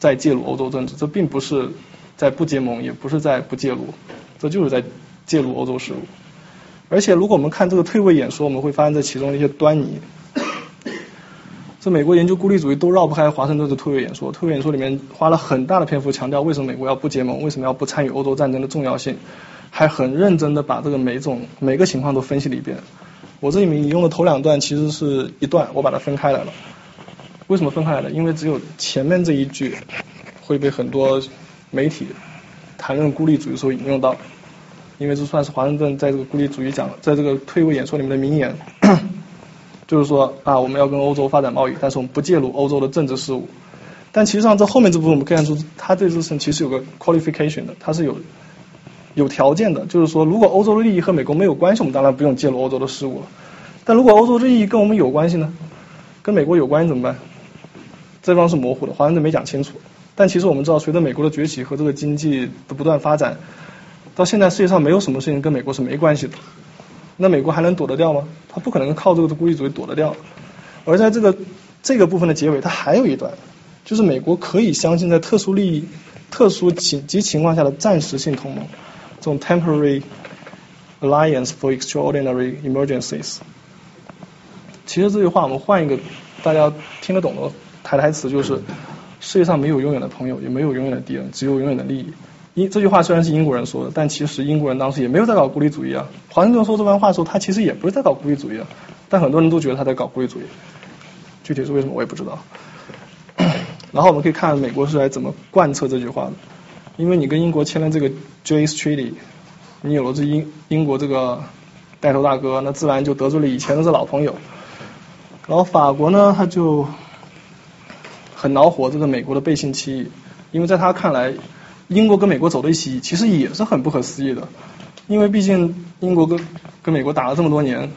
在介入欧洲政治，这并不是在不结盟，也不是在不介入，这就是在介入欧洲事务。而且，如果我们看这个退位演说，我们会发现这其中的一些端倪。这美国研究孤立主义都绕不开华盛顿的退位演说。退位演说里面花了很大的篇幅强调为什么美国要不结盟，为什么要不参与欧洲战争的重要性，还很认真的把这个每种每个情况都分析了一遍。我这里面引用的头两段其实是一段，我把它分开来了。为什么分开来的？因为只有前面这一句会被很多媒体谈论孤立主义时候引用到，因为这算是华盛顿在这个孤立主义讲，在这个退位演说里面的名言，就是说啊，我们要跟欧洲发展贸易，但是我们不介入欧洲的政治事务。但其实上这后面这部分我们可以看出，他对这事其实有个 qualification 的，他是有有条件的，就是说如果欧洲的利益和美国没有关系，我们当然不用介入欧洲的事务了。但如果欧洲的利益跟我们有关系呢？跟美国有关系怎么办？这方是模糊的，华盛顿没讲清楚。但其实我们知道，随着美国的崛起和这个经济的不断发展，到现在世界上没有什么事情跟美国是没关系的。那美国还能躲得掉吗？他不可能靠这个孤立主义躲得掉。而在这个这个部分的结尾，它还有一段，就是美国可以相信在特殊利益、特殊情及情况下的暂时性同盟，这种 temporary alliance for extraordinary emergencies。其实这句话我们换一个大家听得懂的。台台词就是世界上没有永远的朋友，也没有永远的敌人，只有永远的利益。英这句话虽然是英国人说的，但其实英国人当时也没有在搞孤立主义啊。华盛顿说这番话的时候，他其实也不是在搞孤立主义啊，但很多人都觉得他在搞孤立主义。具体是为什么我也不知道。然后我们可以看美国是来怎么贯彻这句话的，因为你跟英国签了这个 Jay's Treaty，你有了这英英国这个带头大哥，那自然就得罪了以前的这老朋友。然后法国呢，他就很恼火这个美国的背信弃义，因为在他看来，英国跟美国走在一起其实也是很不可思议的，因为毕竟英国跟跟美国打了这么多年。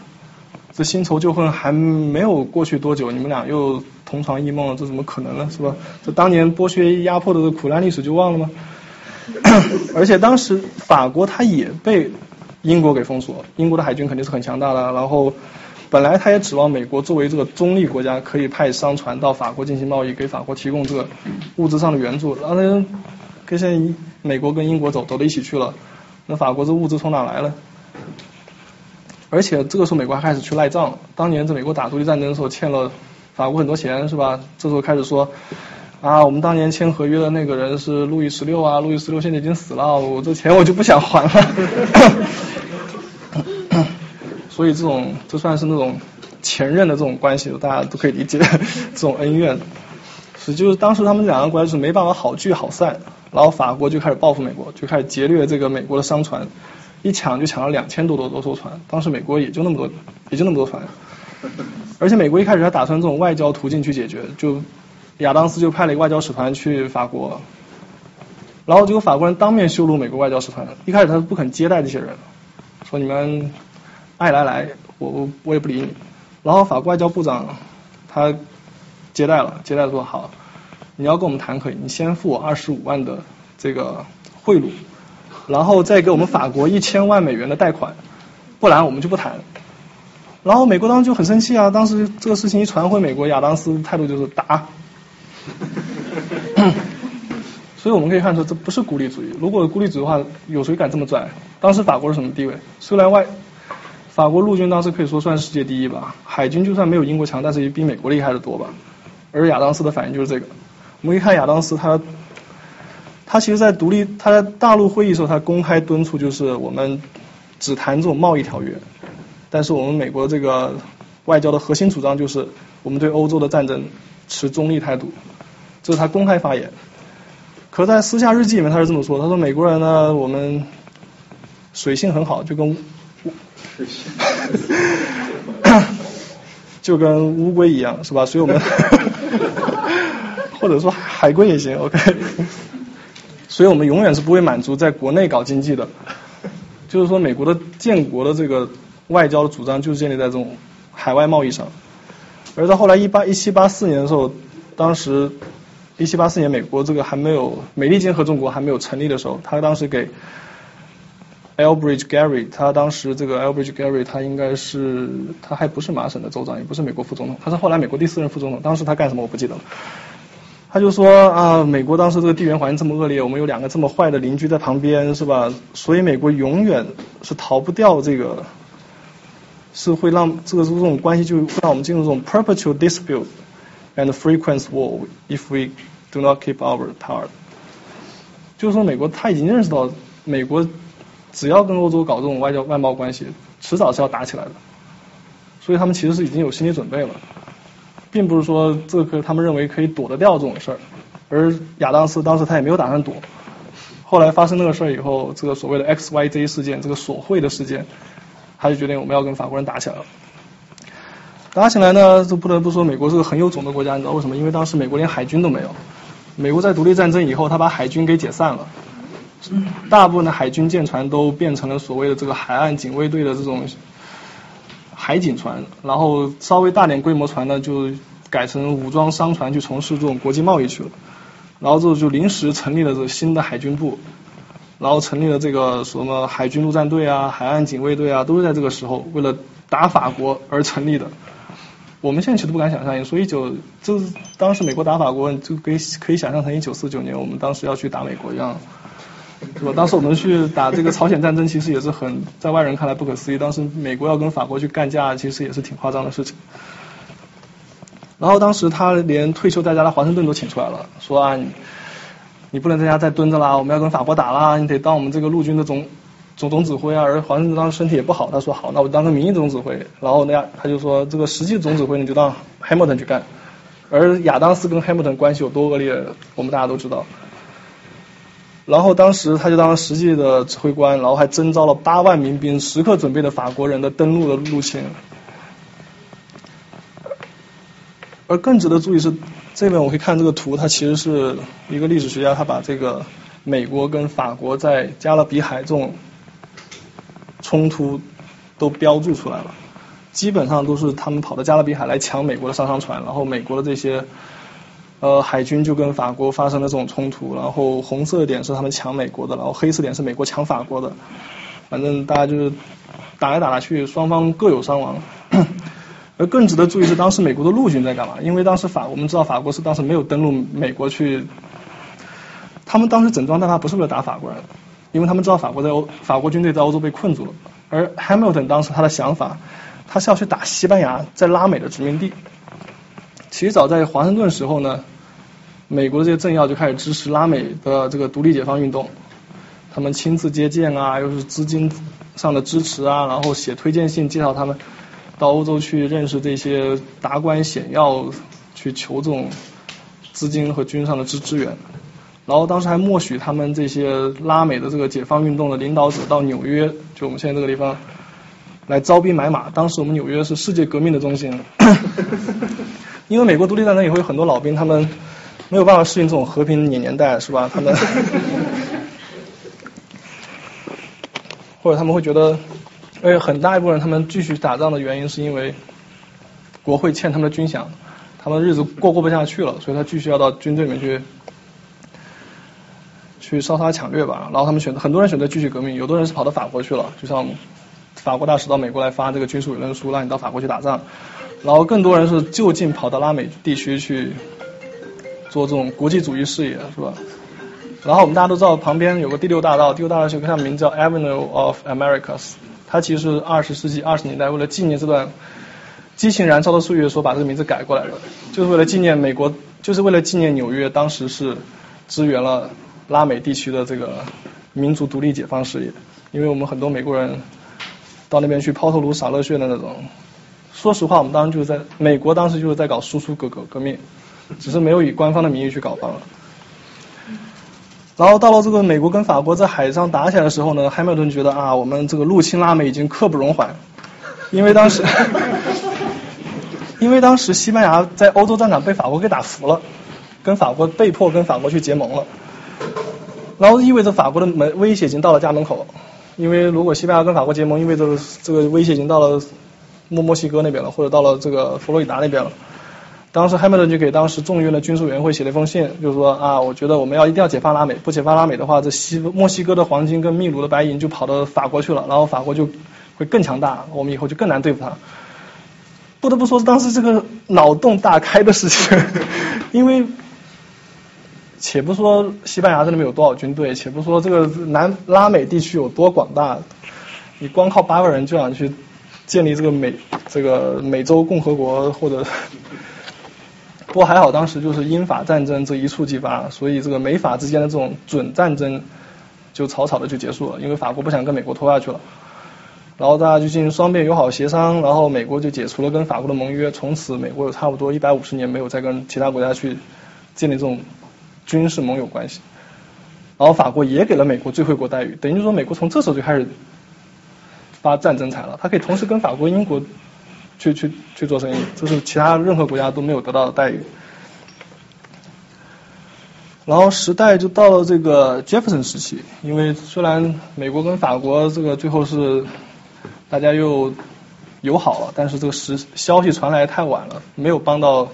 这新仇旧恨还没有过去多久，你们俩又同床异梦了，这怎么可能呢？是吧？这当年剥削压迫的苦难历史就忘了吗？而且当时法国他也被英国给封锁，英国的海军肯定是很强大的。然后本来他也指望美国作为这个中立国家，可以派商船到法国进行贸易，给法国提供这个物质上的援助。然后呢，跟现在美国跟英国走走到一起去了，那法国这物资从哪来呢？而且这个时候美国还开始去赖账，当年在美国打独立战争的时候欠了法国很多钱是吧？这时候开始说啊，我们当年签合约的那个人是路易十六啊，路易十六现在已经死了，我这钱我就不想还了。所以这种就算是那种前任的这种关系，大家都可以理解这种恩怨。是就是当时他们两个关系是没办法好聚好散，然后法国就开始报复美国，就开始劫掠这个美国的商船。一抢就抢了两千多多多艘船，当时美国也就那么多，也就那么多船，而且美国一开始还打算这种外交途径去解决，就亚当斯就派了一个外交使团去法国，然后结果法国人当面羞辱美国外交使团，一开始他是不肯接待这些人，说你们爱来来，我我我也不理你，然后法国外交部长他接待了，接待说好，你要跟我们谈可以，你先付我二十五万的这个贿赂。然后再给我们法国一千万美元的贷款，不然我们就不谈。然后美国当时就很生气啊，当时这个事情一传回美国，亚当斯态度就是打。所以我们可以看出，这不是孤立主义。如果孤立主义的话，有谁敢这么拽？当时法国是什么地位？虽然外法国陆军当时可以说算世界第一吧，海军就算没有英国强，但是也比美国厉害的多吧。而亚当斯的反应就是这个。我们一看亚当斯他。他其实，在独立，他在大陆会议时候，他公开敦促，就是我们只谈这种贸易条约。但是我们美国这个外交的核心主张就是，我们对欧洲的战争持中立态度。这是他公开发言。可在私下日记里面，他是这么说：他说美国人呢，我们水性很好，就跟 就跟乌龟一样，是吧？所以我们 或者说海龟也行，OK。所以我们永远是不会满足在国内搞经济的，就是说美国的建国的这个外交的主张就是建立在这种海外贸易上，而到后来一八一七八四年的时候，当时一七八四年美国这个还没有美利坚合众国还没有成立的时候，他当时给 Elbridge garry 他当时这个 Elbridge Gary 他应该是他还不是麻省的州长，也不是美国副总统，他是后来美国第四任副总统，当时他干什么我不记得了。他就说啊，美国当时这个地缘环境这么恶劣，我们有两个这么坏的邻居在旁边，是吧？所以美国永远是逃不掉这个，是会让这个这种关系就会让我们进入这种 perpetual dispute and frequent war if we do not keep our part。就是说，美国他已经认识到，美国只要跟欧洲搞这种外交外贸关系，迟早是要打起来的，所以他们其实是已经有心理准备了。并不是说这个他们认为可以躲得掉这种事儿，而亚当斯当时他也没有打算躲。后来发生那个事儿以后，这个所谓的 X Y Z 事件，这个索贿的事件，他就决定我们要跟法国人打起来了。打起来呢，就不得不说美国是个很有种的国家，你知道为什么？因为当时美国连海军都没有。美国在独立战争以后，他把海军给解散了，大部分的海军舰船都变成了所谓的这个海岸警卫队的这种。海警船，然后稍微大点规模船呢，就改成武装商船去从事这种国际贸易去了。然后之后就临时成立了这个新的海军部，然后成立了这个什么海军陆战队啊、海岸警卫队啊，都是在这个时候为了打法国而成立的。我们现在其实不敢想象，所以就就是当时美国打法国，就可以可以想象成一九四九年我们当时要去打美国一样。是吧？当时我们去打这个朝鲜战争，其实也是很在外人看来不可思议。当时美国要跟法国去干架，其实也是挺夸张的事情。然后当时他连退休在家的华盛顿都请出来了，说啊，你不能在家再蹲着啦，我们要跟法国打啦，你得当我们这个陆军的总总总指挥啊。而华盛顿当时身体也不好，他说好，那我当个名义总指挥。然后那样他就说这个实际总指挥你就让 Hamilton 去干。而亚当斯跟 Hamilton 关系有多恶劣，我们大家都知道。然后当时他就当了实际的指挥官，然后还征召了八万民兵，时刻准备的法国人的登陆的入侵。而更值得注意是，这边我可以看这个图，它其实是一个历史学家，他把这个美国跟法国在加勒比海这种冲突都标注出来了。基本上都是他们跑到加勒比海来抢美国的商船，然后美国的这些呃海军就跟法国发生了这种冲突，然后红色点是他们抢美国的，然后黑色点是美国抢法国的，反正大家就是打来打来去，双方各有伤亡。而更值得注意是当时美国的陆军在干嘛？因为当时法我们知道法国是当时没有登陆美国去，他们当时整装待发不是为了打法国人，因为他们知道法国在欧法国军队在欧洲被困住了。而 Hamilton 当时他的想法，他是要去打西班牙在拉美的殖民地。其实早在华盛顿时候呢，美国的这些政要就开始支持拉美的这个独立解放运动，他们亲自接见啊，又是资金上的支持啊，然后写推荐信介绍他们。到欧洲去认识这些达官显要，去求这种资金和军上的支支援，然后当时还默许他们这些拉美的这个解放运动的领导者到纽约，就我们现在这个地方来招兵买马。当时我们纽约是世界革命的中心，因为美国独立战争以后有很多老兵，他们没有办法适应这种和平年年代，是吧？他们 或者他们会觉得。而且很大一部分人他们继续打仗的原因是因为国会欠他们的军饷，他们日子过过不下去了，所以他继续要到军队里面去去烧杀抢掠吧。然后他们选择很多人选择继续革命，有的人是跑到法国去了，就像法国大使到美国来发这个军事委任书，让你到法国去打仗。然后更多人是就近跑到拉美地区去做这种国际主义事业，是吧？然后我们大家都知道旁边有个第六大道，第六大道有个名字叫 Avenue of Americas。它其实是二十世纪二十年代为了纪念这段激情燃烧的岁月，说把这个名字改过来的，就是为了纪念美国，就是为了纪念纽约当时是支援了拉美地区的这个民族独立解放事业。因为我们很多美国人到那边去抛头颅洒热血的那种。说实话，我们当时就是在美国当时就是在搞输出革革革命，只是没有以官方的名义去搞罢了。然后到了这个美国跟法国在海上打起来的时候呢，汉密尔顿觉得啊，我们这个入侵拉美已经刻不容缓，因为当时，因为当时西班牙在欧洲战场被法国给打服了，跟法国被迫跟法国去结盟了，然后意味着法国的门威胁已经到了家门口，因为如果西班牙跟法国结盟，意味着这个威胁已经到了墨墨西哥那边了，或者到了这个佛罗里达那边了。当时 Hamilton 就给当时众议院的军事委员会写了一封信，就是说啊，我觉得我们要一定要解放拉美，不解放拉美的话，这西墨西哥的黄金跟秘鲁的白银就跑到法国去了，然后法国就会更强大，我们以后就更难对付他。不得不说，当时这个脑洞大开的事情，因为 且不说西班牙这里面有多少军队，且不说这个南拉美地区有多广大，你光靠八个人就想去建立这个美这个美洲共和国或者。不过还好，当时就是英法战争这一触即发，所以这个美法之间的这种准战争就草草的就结束了，因为法国不想跟美国拖下去了。然后大家就进行双边友好协商，然后美国就解除了跟法国的盟约，从此美国有差不多一百五十年没有再跟其他国家去建立这种军事盟友关系。然后法国也给了美国最惠国待遇，等于说美国从这时候就开始发战争财了，它可以同时跟法国、英国。去去去做生意，这是其他任何国家都没有得到的待遇。然后时代就到了这个杰弗森时期，因为虽然美国跟法国这个最后是大家又友好了，但是这个时消息传来太晚了，没有帮到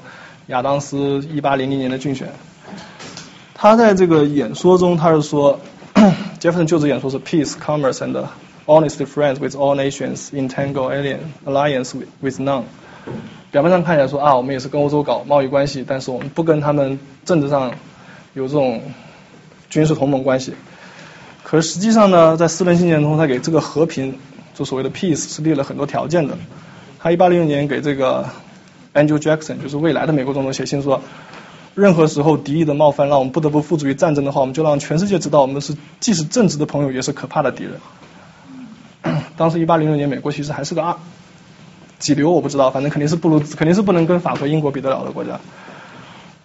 亚当斯一八零零年的竞选。他在这个演说中，他是说，杰弗森就职演说是 peace, commerce and Honest friends with all nations, entangle alien alliance with none。表面上看起来说啊，我们也是跟欧洲搞贸易关系，但是我们不跟他们政治上有这种军事同盟关系。可是实际上呢，在私人信件中，他给这个和平，就所谓的 peace 是列了很多条件的。他一八零零年给这个 Andrew Jackson，就是未来的美国总统写信说，任何时候敌意的冒犯让我们不得不付诸于战争的话，我们就让全世界知道我们是既是正直的朋友，也是可怕的敌人。当时一八零六年，美国其实还是个二几流，我不知道，反正肯定是不如，肯定是不能跟法国、英国比得了的国家。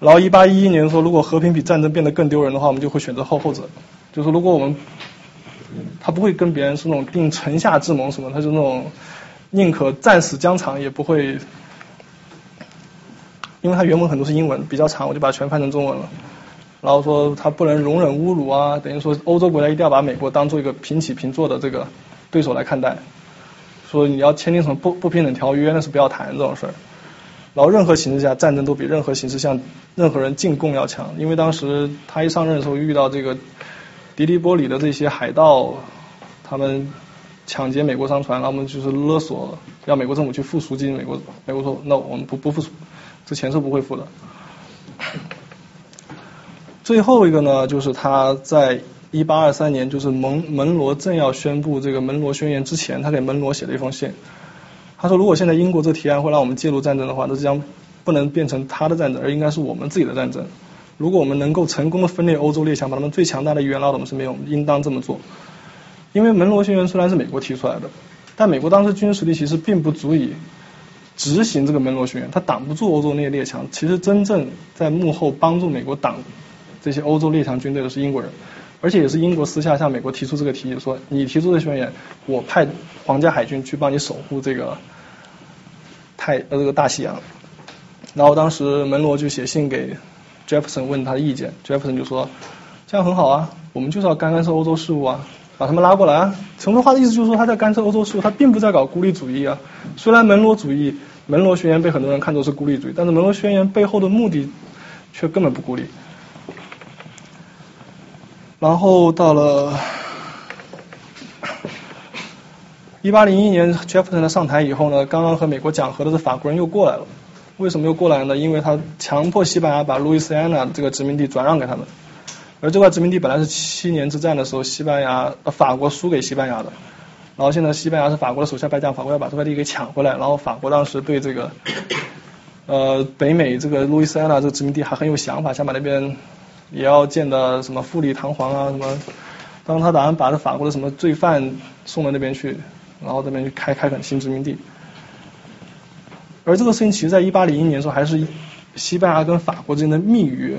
然后一八一一年说，如果和平比战争变得更丢人的话，我们就会选择后后者。就是如果我们他不会跟别人是那种定城下之盟什么，他是那种宁可战死疆场也不会。因为他原文很多是英文，比较长，我就把它全翻成中文了。然后说他不能容忍侮辱啊，等于说欧洲国家一定要把美国当做一个平起平坐的这个对手来看待。说你要签订什么不不平等条约，那是不要谈这种事儿。然后任何形势下战争都比任何形式向任何人进贡要强，因为当时他一上任的时候遇到这个迪利波里的这些海盗，他们抢劫美国商船，然后我们就是勒索要美国政府去付赎金，美国美国说 no，我们不不付赎。这钱是不会付的。最后一个呢，就是他在一八二三年，就是门门罗正要宣布这个门罗宣言之前，他给门罗写了一封信。他说，如果现在英国这提案会让我们介入战争的话，那将不能变成他的战争，而应该是我们自己的战争。如果我们能够成功的分裂欧洲列强，把他们最强大的一员拉到我们身边，我们应当这么做。因为门罗宣言虽然是美国提出来的，但美国当时军事实力其实并不足以。执行这个门罗宣言，他挡不住欧洲那些列强。其实真正在幕后帮助美国挡这些欧洲列强军队的是英国人，而且也是英国私下向美国提出这个提议，说你提出的宣言，我派皇家海军去帮你守护这个太呃这个大西洋。然后当时门罗就写信给 Jefferson 问他的意见，Jefferson 就说这样很好啊，我们就是要干涉欧洲事务啊。把他们拉过来啊！陈文话的意思就是说他在干涉欧洲事务，他并不在搞孤立主义啊。虽然门罗主义、门罗宣言被很多人看作是孤立主义，但是门罗宣言背后的目的却根本不孤立。然后到了一八零一年，Jefferson 上台以后呢，刚刚和美国讲和的这法国人又过来了。为什么又过来呢？因为他强迫西班牙把路易斯安那这个殖民地转让给他们。而这块殖民地本来是七年之战的时候，西班牙、法国输给西班牙的。然后现在西班牙是法国的手下败将，法国要把这块地给抢回来。然后法国当时对这个呃北美这个路易斯安那这个殖民地还很有想法，想把那边也要建的什么富丽堂皇啊什么。当他打算把这法国的什么罪犯送到那边去，然后这边去开开垦新殖民地。而这个事情其实在一八零一年的时候还是西班牙跟法国之间的密约。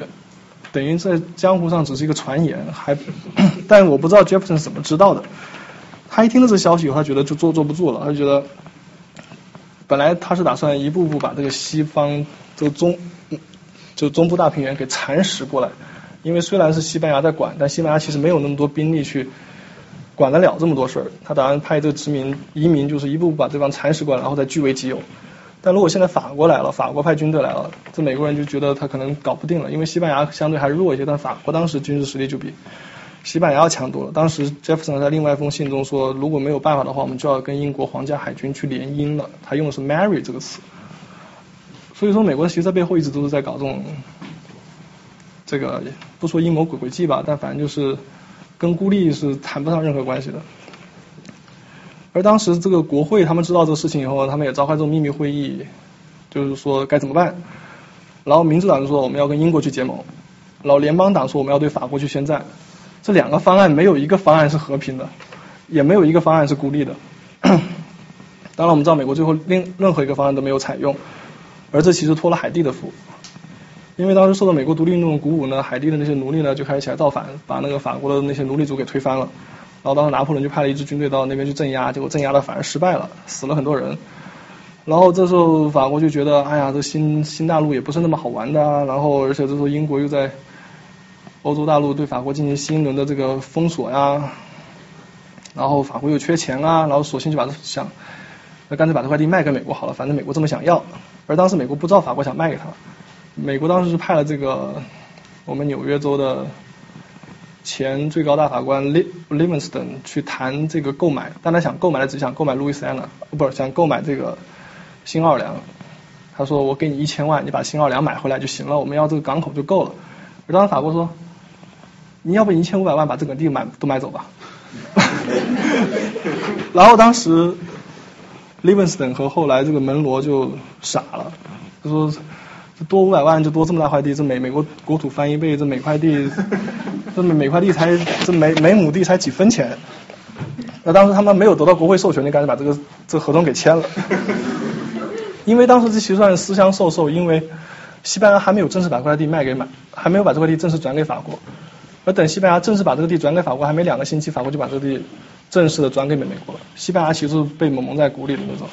等于在江湖上只是一个传言，还，但我不知道 Jefferson 怎么知道的。他一听到这消息以后，他觉得就坐坐不住了，他就觉得，本来他是打算一步步把这个西方这个中，就中部大平原给蚕食过来，因为虽然是西班牙在管，但西班牙其实没有那么多兵力去管得了这么多事儿。他打算派这个殖民移民，就是一步步把这帮蚕食过来，然后再据为己有。但如果现在法国来了，法国派军队来了，这美国人就觉得他可能搞不定了，因为西班牙相对还弱一些，但法国当时军事实力就比西班牙要强多了。当时 Jefferson 在另外一封信中说，如果没有办法的话，我们就要跟英国皇家海军去联姻了。他用的是 marry 这个词。所以说，美国其实在背后一直都是在搞这种，这个不说阴谋诡诡计吧，但反正就是跟孤立是谈不上任何关系的。而当时这个国会他们知道这个事情以后，他们也召开这种秘密会议，就是说该怎么办。然后民主党就说我们要跟英国去结盟，然后联邦党说我们要对法国去宣战。这两个方案没有一个方案是和平的，也没有一个方案是孤立的。当然我们知道美国最后另任何一个方案都没有采用，而这其实托了海地的福，因为当时受到美国独立运动的鼓舞呢，海地的那些奴隶呢就开始起来造反，把那个法国的那些奴隶主给推翻了。然后当时拿破仑就派了一支军队到那边去镇压，结果镇压的反而失败了，死了很多人。然后这时候法国就觉得，哎呀，这新新大陆也不是那么好玩的啊。然后而且这时候英国又在欧洲大陆对法国进行新一轮的这个封锁呀。然后法国又缺钱啊，然后索性就把想，那干脆把这块地卖给美国好了，反正美国这么想要。而当时美国不知道法国想卖给他，美国当时是派了这个我们纽约州的。前最高大法官 Livingston 去谈这个购买，但他想购买的只想购买路易斯安那，不是想购买这个新奥尔良。他说我给你一千万，你把新奥尔良买回来就行了，我们要这个港口就够了。而当时法国说，你要不一千五百万把这个地买都买走吧。然后当时 Livingston 和后来这个门罗就傻了，他说多五百万就多这么大块地，这美美国国土翻一倍，这每块地，这每每块地才这每每亩地才几分钱。那当时他们没有得到国会授权，就赶紧把这个这合同给签了。因为当时这其实算是私相授受，因为西班牙还没有正式把这块地卖给买，还没有把这块地正式转给法国。而等西班牙正式把这个地转给法国，还没两个星期，法国就把这个地正式的转给美美国了。西班牙其实被蒙蒙在鼓里的那种。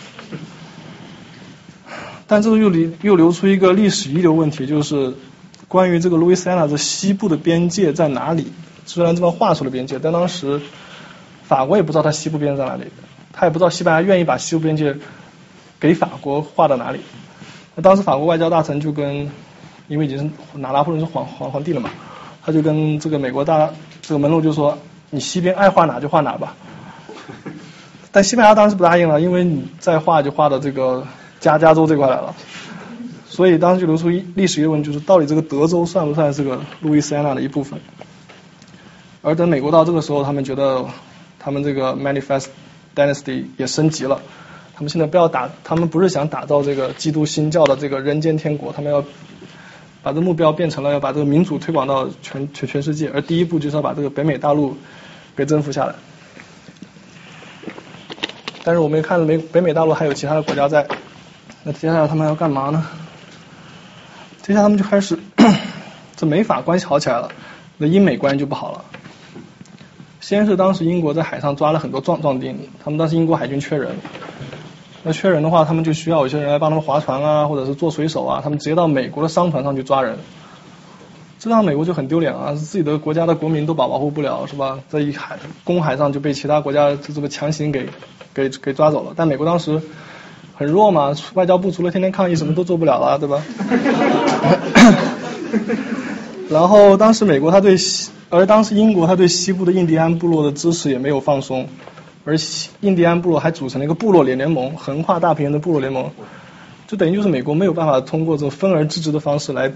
但这个又留又流出一个历史遗留问题，就是关于这个路易斯安那这西部的边界在哪里？虽然这么画出了边界，但当时法国也不知道它西部边界在哪里，他也不知道西班牙愿意把西部边界给法国划到哪里。那当时法国外交大臣就跟，因为已经是拿拿破仑是皇皇皇帝了嘛。他就跟这个美国大这个门路就说，你西边爱画哪就画哪吧。但西班牙当时不答应了，因为你再画就画到这个加加州这块来了。所以当时就流出一历史疑问，就是到底这个德州算不算这个路易斯安那的一部分？而等美国到这个时候，他们觉得他们这个 Manifest Dynasty 也升级了，他们现在不要打，他们不是想打造这个基督新教的这个人间天国，他们要。把这目标变成了要把这个民主推广到全全全世界，而第一步就是要把这个北美大陆给征服下来。但是我们也看了美北美大陆还有其他的国家在，那接下来他们要干嘛呢？接下来他们就开始，这美法关系好起来了，那英美关系就不好了。先是当时英国在海上抓了很多壮壮丁，他们当时英国海军缺人。那缺人的话，他们就需要有些人来帮他们划船啊，或者是做水手啊。他们直接到美国的商船上去抓人，这让美国就很丢脸啊！自己的国家的国民都保保护不了，是吧？在一海公海上就被其他国家就这么强行给给给抓走了。但美国当时很弱嘛，外交部除了天天抗议，什么都做不了了，对吧？然后当时美国他对西，而当时英国他对西部的印第安部落的支持也没有放松。而印第安部落还组成了一个部落联联盟，横跨大平原的部落联盟，就等于就是美国没有办法通过这种分而治之的方式来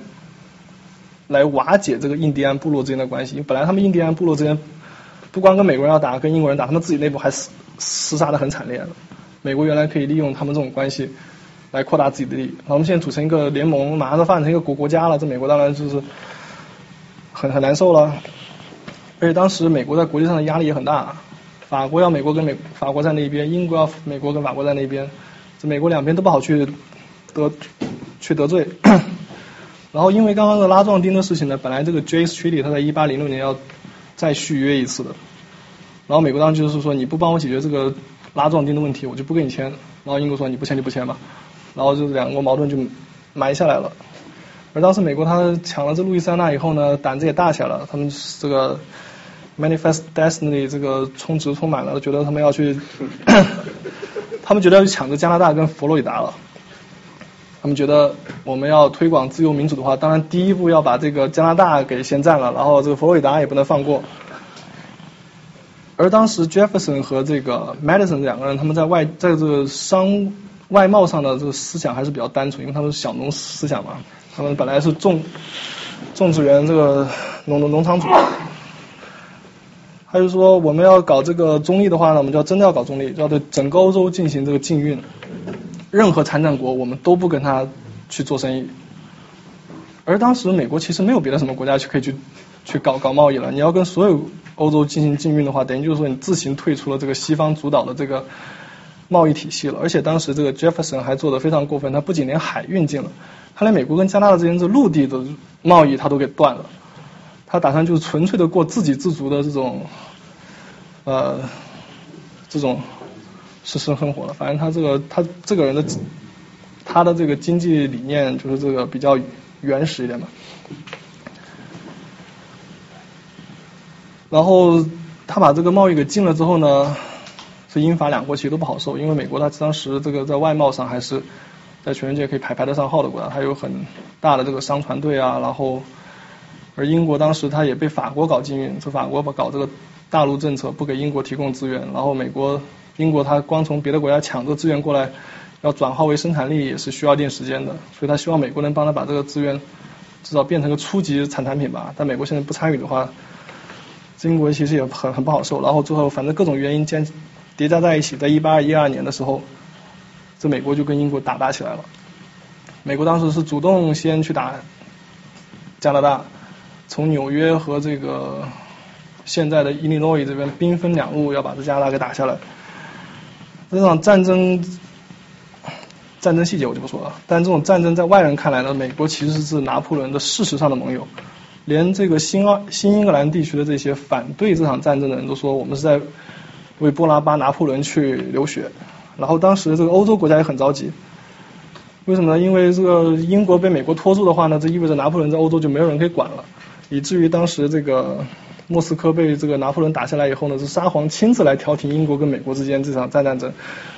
来瓦解这个印第安部落之间的关系。因为本来他们印第安部落之间不光跟美国人要打，跟英国人打，他们自己内部还厮厮杀的很惨烈。美国原来可以利用他们这种关系来扩大自己的利益，然后我们现在组成一个联盟，马上都发展成一个国国家了，这美国当然就是很很难受了。而且当时美国在国际上的压力也很大。法国要美国跟美法国在那边，英国要美国跟法国在那边，这美国两边都不好去得去得罪。然后因为刚刚的拉壮丁的事情呢，本来这个 J Street 他在一八零六年要再续约一次的，然后美国当时就是说你不帮我解决这个拉壮丁的问题，我就不跟你签。然后英国说你不签就不签吧，然后就两个矛盾就埋下来了。而当时美国他抢了这路易斯安那以后呢，胆子也大起来了，他们这个。Manifest Destiny 这个充值充满了，觉得他们要去，他们觉得要去抢着加拿大跟佛罗里达了。他们觉得我们要推广自由民主的话，当然第一步要把这个加拿大给先占了，然后这个佛罗里达也不能放过。而当时 Jefferson 和这个 Madison 两个人，他们在外在这个商外贸上的这个思想还是比较单纯，因为他们是小农思想嘛，他们本来是种种植园这个农农农场主。他就说，我们要搞这个中立的话呢，我们就要真的要搞中立，要对整个欧洲进行这个禁运，任何参战国我们都不跟他去做生意。而当时美国其实没有别的什么国家去可以去去搞搞贸易了，你要跟所有欧洲进行禁运的话，等于就是说你自行退出了这个西方主导的这个贸易体系了。而且当时这个 Jefferson 还做的非常过分，他不仅连海运禁了，他连美国跟加拿大之间这陆地的贸易他都给断了。他打算就是纯粹的过自给自足的这种，呃，这种是生生活了。反正他这个他这个人的他的这个经济理念就是这个比较原始一点嘛。然后他把这个贸易给禁了之后呢，是英法两国其实都不好受，因为美国他当时这个在外贸上还是在全世界可以排排得上号的国家，还有很大的这个商船队啊，然后。而英国当时他也被法国搞禁运，说法国搞这个大陆政策，不给英国提供资源。然后美国、英国他光从别的国家抢这资源过来，要转化为生产力也是需要一定时间的。所以他希望美国能帮他把这个资源至少变成个初级产产品吧。但美国现在不参与的话，英国其实也很很不好受。然后最后反正各种原因兼叠加在一起，在一八一二年的时候，这美国就跟英国打打起来了。美国当时是主动先去打加拿大，从纽约和这个现在的伊利诺伊这边兵分两路要把这加拿大给打下来。这场战争战争细节我就不说了，但这种战争在外人看来呢，美国其实是拿破仑的事实上的盟友。连这个新奥新英格兰地区的这些反对这场战争的人都说，我们是在为波拿巴拿破仑去流血。然后当时这个欧洲国家也很着急，为什么呢？因为这个英国被美国拖住的话呢，这意味着拿破仑在欧洲就没有人可以管了，以至于当时这个莫斯科被这个拿破仑打下来以后呢，是沙皇亲自来调停英国跟美国之间这场战战争。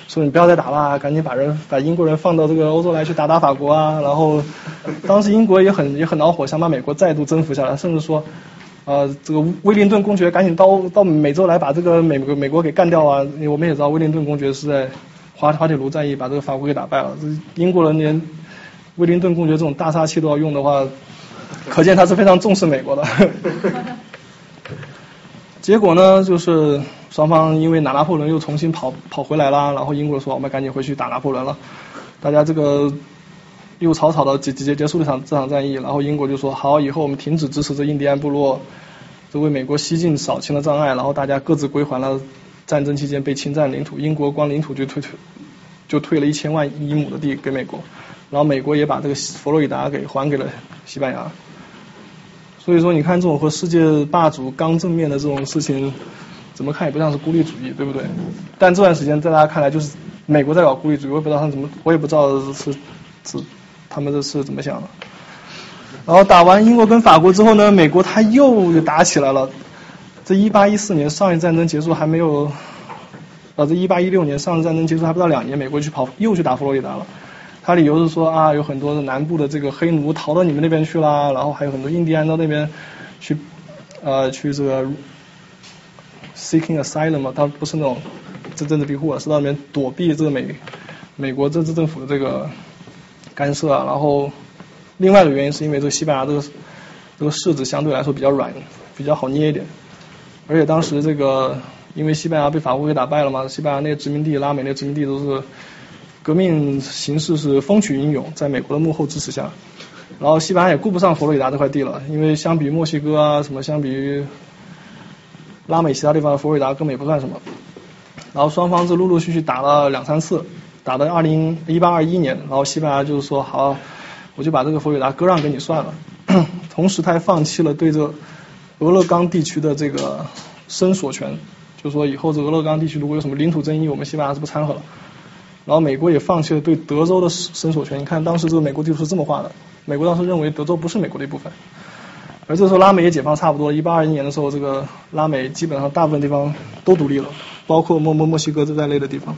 说你不要再打了，赶紧把人把英国人放到这个欧洲来去打打法国啊！然后当时英国也很也很恼火，想把美国再度征服下来，甚至说，呃，这个威灵顿公爵赶紧到到美洲来把这个美美国给干掉啊！我们也知道威灵顿公爵是在滑滑铁卢战役把这个法国给打败了。英国人连威灵顿公爵这种大杀器都要用的话，可见他是非常重视美国的。结果呢，就是双方因为拿拿破仑又重新跑跑回来了，然后英国说我们赶紧回去打拿破仑了，大家这个又草草的结结结束了场这场战役，然后英国就说好，以后我们停止支持这印第安部落，这为美国西进扫清了障碍，然后大家各自归还了战争期间被侵占领土，英国光领土就退退就退了一千万一亩的地给美国，然后美国也把这个佛罗里达给还给了西班牙。所以说，你看这种和世界霸主刚正面的这种事情，怎么看也不像是孤立主义，对不对？但这段时间在大家看来，就是美国在搞孤立主义，我也不知道他怎么，我也不知道是是他们这是怎么想的。然后打完英国跟法国之后呢，美国他又打起来了。这一八一四年上一战争结束还没有，啊，这一八一六年上一战争结束还不到两年，美国去跑又去打佛罗里达了。他理由是说啊，有很多的南部的这个黑奴逃到你们那边去啦，然后还有很多印第安到那边去呃去这个 seeking asylum 嘛，他不是那种这政治庇护啊，是到那边躲避这个美美国政治政府的这个干涉啊。然后另外的原因是因为这个西班牙这个这个柿子相对来说比较软，比较好捏一点，而且当时这个因为西班牙被法国给打败了嘛，西班牙那些殖民地、拉美那殖民地都是。革命形势是风起云涌，在美国的幕后支持下，然后西班牙也顾不上佛罗里达这块地了，因为相比墨西哥啊什么，相比于拉美其他地方的，佛罗里达根本也不算什么。然后双方是陆陆续续打了两三次，打到二零一八二一年，然后西班牙就是说好，我就把这个佛罗里达割让给你算了，同时他还放弃了对这俄勒冈地区的这个申索权，就说以后这俄勒冈地区如果有什么领土争议，我们西班牙是不掺和了。然后美国也放弃了对德州的申索权。你看当时这个美国地图是这么画的，美国当时认为德州不是美国的一部分。而这时候拉美也解放差不多，一八二一年的时候，这个拉美基本上大部分地方都独立了，包括墨墨墨西哥这在内的地方。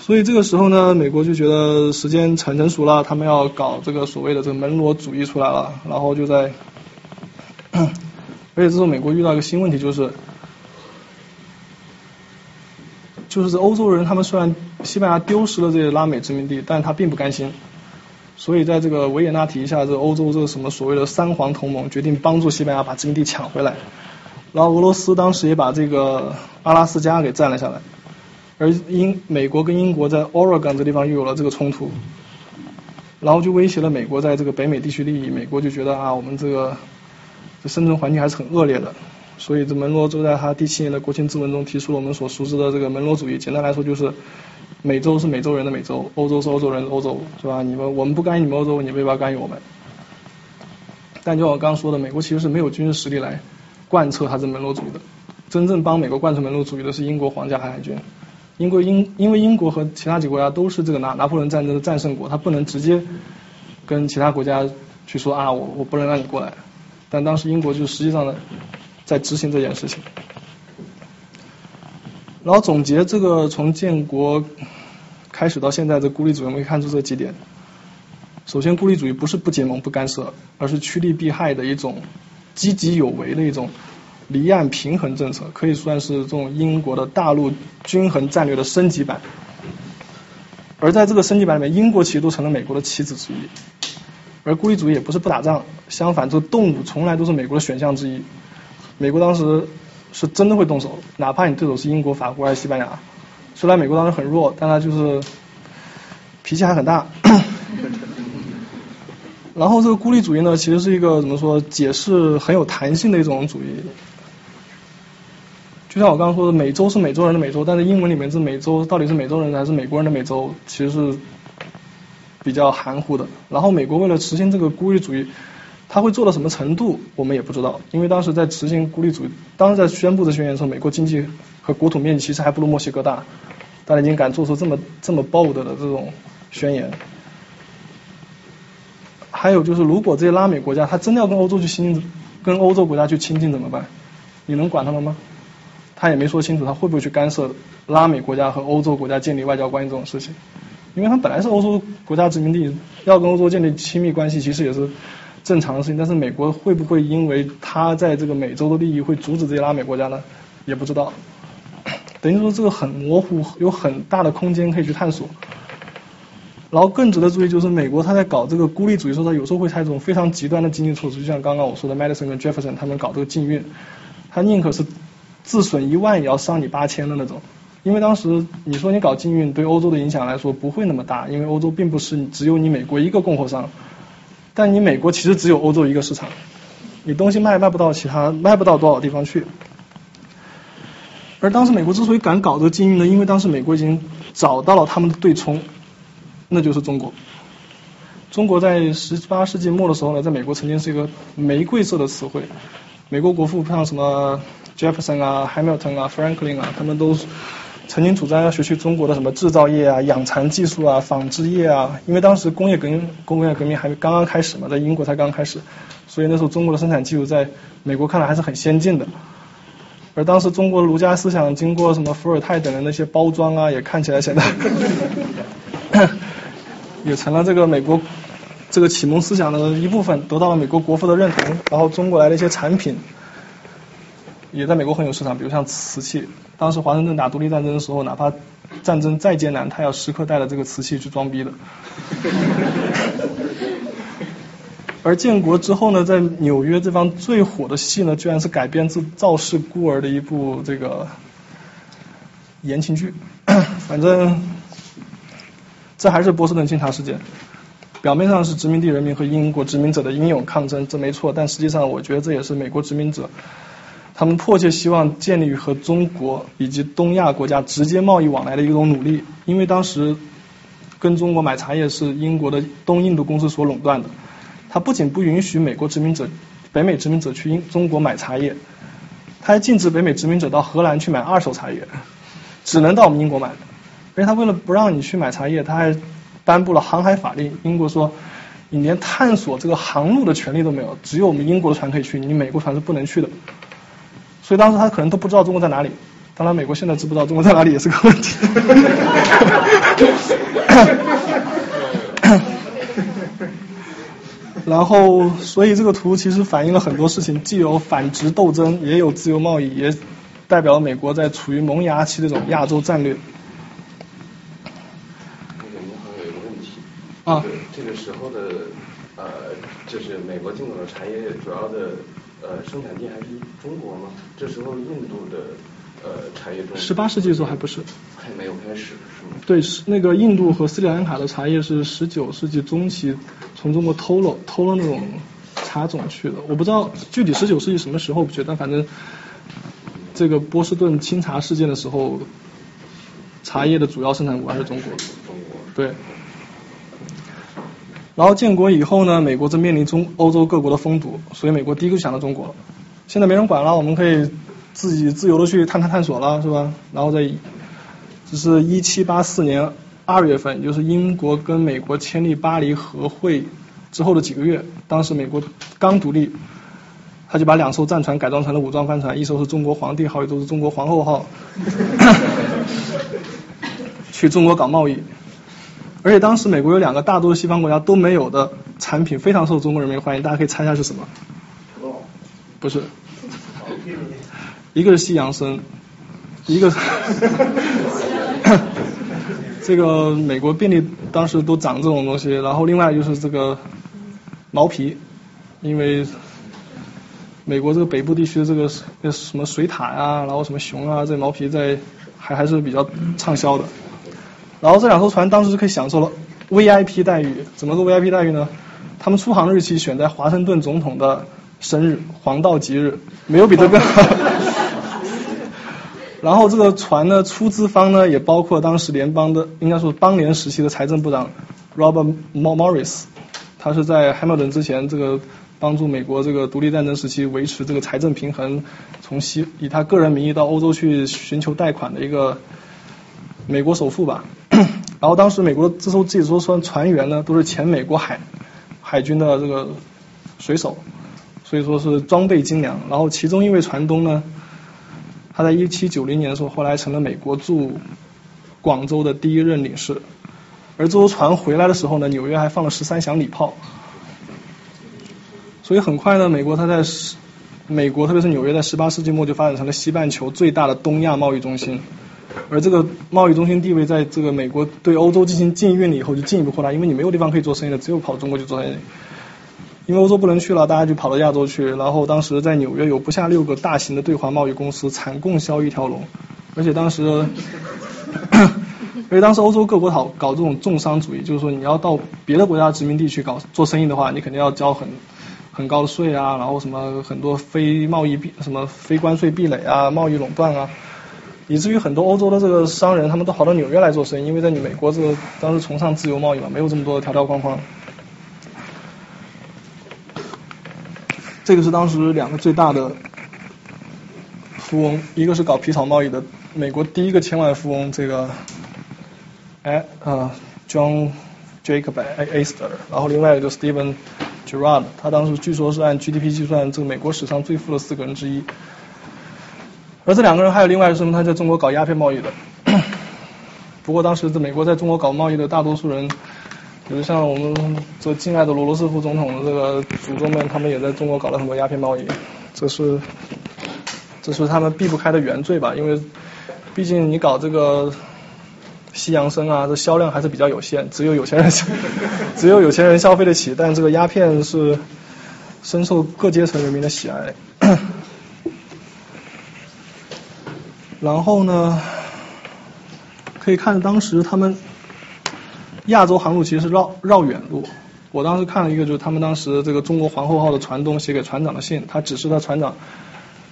所以这个时候呢，美国就觉得时间成成熟了，他们要搞这个所谓的这个门罗主义出来了，然后就在，而且这时候美国遇到一个新问题就是。就是欧洲人，他们虽然西班牙丢失了这些拉美殖民地，但他并不甘心，所以在这个维也纳体系下，这个欧洲这个什么所谓的三皇同盟决定帮助西班牙把殖民地抢回来。然后俄罗斯当时也把这个阿拉斯加给占了下来，而英美国跟英国在 Oregon 这地方又有了这个冲突，然后就威胁了美国在这个北美地区利益。美国就觉得啊，我们这个这生存环境还是很恶劣的。所以，这门罗就在他第七年的国情咨文中提出了我们所熟知的这个门罗主义。简单来说，就是美洲是美洲人的美洲，欧洲是欧洲人的欧洲，是吧？你们我们不干预你们欧洲，你们不要干预我们。但就我刚刚说的，美国其实是没有军事实力来贯彻他这门罗主义的。真正帮美国贯彻门罗主义的是英国皇家海军。英国英因为英国和其他几个国家都是这个拿拿破仑战争的战胜国，他不能直接跟其他国家去说啊，我我不能让你过来。但当时英国就实际上呢。在执行这件事情，然后总结这个从建国开始到现在的孤立主义，我们可以看出这几点。首先，孤立主义不是不结盟、不干涉，而是趋利避害的一种积极有为的一种离岸平衡政策，可以算是这种英国的大陆均衡战略的升级版。而在这个升级版里面，英国其实都成了美国的棋子之一。而孤立主义也不是不打仗，相反，这个动武从来都是美国的选项之一。美国当时是真的会动手，哪怕你对手是英国、法国还是西班牙。虽然美国当时很弱，但他就是脾气还很大。然后这个孤立主义呢，其实是一个怎么说，解释很有弹性的一种主义。就像我刚刚说的，美洲是美洲人的美洲，但是英文里面这美洲到底是美洲人还是美国人的美洲，其实是比较含糊的。然后美国为了实现这个孤立主义，他会做到什么程度，我们也不知道。因为当时在执行孤立主义，当时在宣布这宣言的时候，美国经济和国土面积其实还不如墨西哥大，大家已经敢做出这么这么 bold 的这种宣言。还有就是，如果这些拉美国家他真的要跟欧洲去亲近，跟欧洲国家去亲近怎么办？你能管他们吗？他也没说清楚，他会不会去干涉拉美国家和欧洲国家建立外交关系这种事情？因为他本来是欧洲国家殖民地，要跟欧洲建立亲密关系，其实也是。正常的事情，但是美国会不会因为他在这个美洲的利益会阻止这些拉美国家呢？也不知道。等于说这个很模糊，有很大的空间可以去探索。然后更值得注意就是美国他在搞这个孤立主义时候，他有时候会采取这种非常极端的经济措施，就像刚刚我说的 Madison 跟 Jefferson 他们搞这个禁运，他宁可是自损一万也要伤你八千的那种。因为当时你说你搞禁运对欧洲的影响来说不会那么大，因为欧洲并不是只有你美国一个供货商。但你美国其实只有欧洲一个市场，你东西卖卖不到其他卖不到多少地方去。而当时美国之所以敢搞这个禁运呢，因为当时美国已经找到了他们的对冲，那就是中国。中国在十八世纪末的时候呢，在美国曾经是一个玫瑰色的词汇。美国国父像什么 Jefferson 啊、Hamilton 啊、Franklin 啊，他们都。曾经主张要学习中国的什么制造业啊、养蚕技术啊、纺织业啊，因为当时工业革命、工业革命还刚刚开始嘛，在英国才刚开始，所以那时候中国的生产技术在美国看来还是很先进的。而当时中国儒家思想经过什么伏尔泰等人那些包装啊，也看起来显得 也成了这个美国这个启蒙思想的一部分，得到了美国国父的认同。然后中国来的一些产品。也在美国很有市场，比如像瓷器，当时华盛顿打独立战争的时候，哪怕战争再艰难，他要时刻带着这个瓷器去装逼的。而建国之后呢，在纽约这方最火的戏呢，居然是改编自《赵氏孤儿》的一部这个言情剧。反正这还是波士顿清查事件，表面上是殖民地人民和英国殖民者的英勇抗争，这没错，但实际上我觉得这也是美国殖民者。他们迫切希望建立和中国以及东亚国家直接贸易往来的一种努力，因为当时跟中国买茶叶是英国的东印度公司所垄断的，它不仅不允许美国殖民者、北美殖民者去英中国买茶叶，他还禁止北美殖民者到荷兰去买二手茶叶，只能到我们英国买。而且他为了不让你去买茶叶，他还颁布了航海法令。英国说，你连探索这个航路的权利都没有，只有我们英国的船可以去，你美国船是不能去的。所以当时他可能都不知道中国在哪里，当然美国现在知不知道中国在哪里也是个问题。然后，所以这个图其实反映了很多事情，既有反殖斗争，也有自由贸易，也代表了美国在处于萌芽期这种亚洲战略。那个银行有一个问题，啊，这个时候的呃，就是美国进口的产业主要的。呃，生产地还是中国吗？这时候印度的呃茶叶中十八世纪的时候还不是，还没有开始是吗？对，是那个印度和斯里兰卡的茶叶是十九世纪中期从中国偷了偷了那种茶种去的，我不知道具体十九世纪什么时候不去，但反正这个波士顿清茶事件的时候，茶叶的主要生产国还是中国。中国。对。然后建国以后呢，美国正面临中欧洲各国的封堵，所以美国第一个想到中国。现在没人管了，我们可以自己自由的去探探探索了，是吧？然后在，这是一七八四年二月份，就是英国跟美国签立巴黎和会之后的几个月，当时美国刚独立，他就把两艘战船改装成了武装帆船，一艘是中国皇帝号，一艘是中国皇后号，去中国搞贸易。而且当时美国有两个大多数西方国家都没有的产品，非常受中国人民欢迎。大家可以猜一下是什么？不是，一个是西洋参，一个 这个美国便利当时都长这种东西。然后另外就是这个毛皮，因为美国这个北部地区的这个什么水獭啊，然后什么熊啊，这毛皮在还还是比较畅销的。然后这两艘船当时就可以享受了 VIP 待遇，怎么个 VIP 待遇呢？他们出航日期选在华盛顿总统的生日黄道吉日，没有比这更好。然后这个船呢，出资方呢也包括当时联邦的，应该说邦联时期的财政部长 Robert Morris，他是在 Hamilton 之前这个帮助美国这个独立战争时期维持这个财政平衡，从西以他个人名义到欧洲去寻求贷款的一个美国首富吧。然后当时美国这时候自己说说船员呢都是前美国海海军的这个水手，所以说是装备精良。然后其中一位船东呢。他在一七九零年的时候，后来成了美国驻广州的第一任领事。而这艘船回来的时候呢，纽约还放了十三响礼炮。所以很快呢，美国它在美国，特别是纽约，在十八世纪末就发展成了西半球最大的东亚贸易中心。而这个贸易中心地位，在这个美国对欧洲进行禁运了以后，就进一步扩大，因为你没有地方可以做生意了，只有跑中国去做生意。因为欧洲不能去了，大家就跑到亚洲去。然后当时在纽约有不下六个大型的对华贸易公司，产供销一条龙。而且当时，而且当时欧洲各国搞搞这种重商主义，就是说你要到别的国家殖民地去搞做生意的话，你肯定要交很很高的税啊，然后什么很多非贸易壁什么非关税壁垒啊，贸易垄断啊，以至于很多欧洲的这个商人他们都跑到纽约来做生意，因为在你美国这个当时崇尚自由贸易嘛，没有这么多的条条框框。这个是当时两个最大的富翁，一个是搞皮草贸易的美国第一个千万富翁，这个哎啊 John Jacob Astor，然后另外一个就 Stephen Girard，他当时据说是按 GDP 计算，这个美国史上最富的四个人之一。而这两个人还有另外什么？他在中国搞鸦片贸易的。不过当时在美国在中国搞贸易的大多数人。比如像我们这敬爱的罗罗斯福总统的这个祖宗们，他们也在中国搞了很多鸦片贸易，这是这是他们避不开的原罪吧？因为毕竟你搞这个西洋参啊，这销量还是比较有限，只有有钱人 只有有钱人消费得起。但这个鸦片是深受各阶层人民的喜爱。然后呢，可以看当时他们。亚洲航路其实是绕绕远路。我当时看了一个，就是他们当时这个中国皇后号的船东写给船长的信，他指示他船长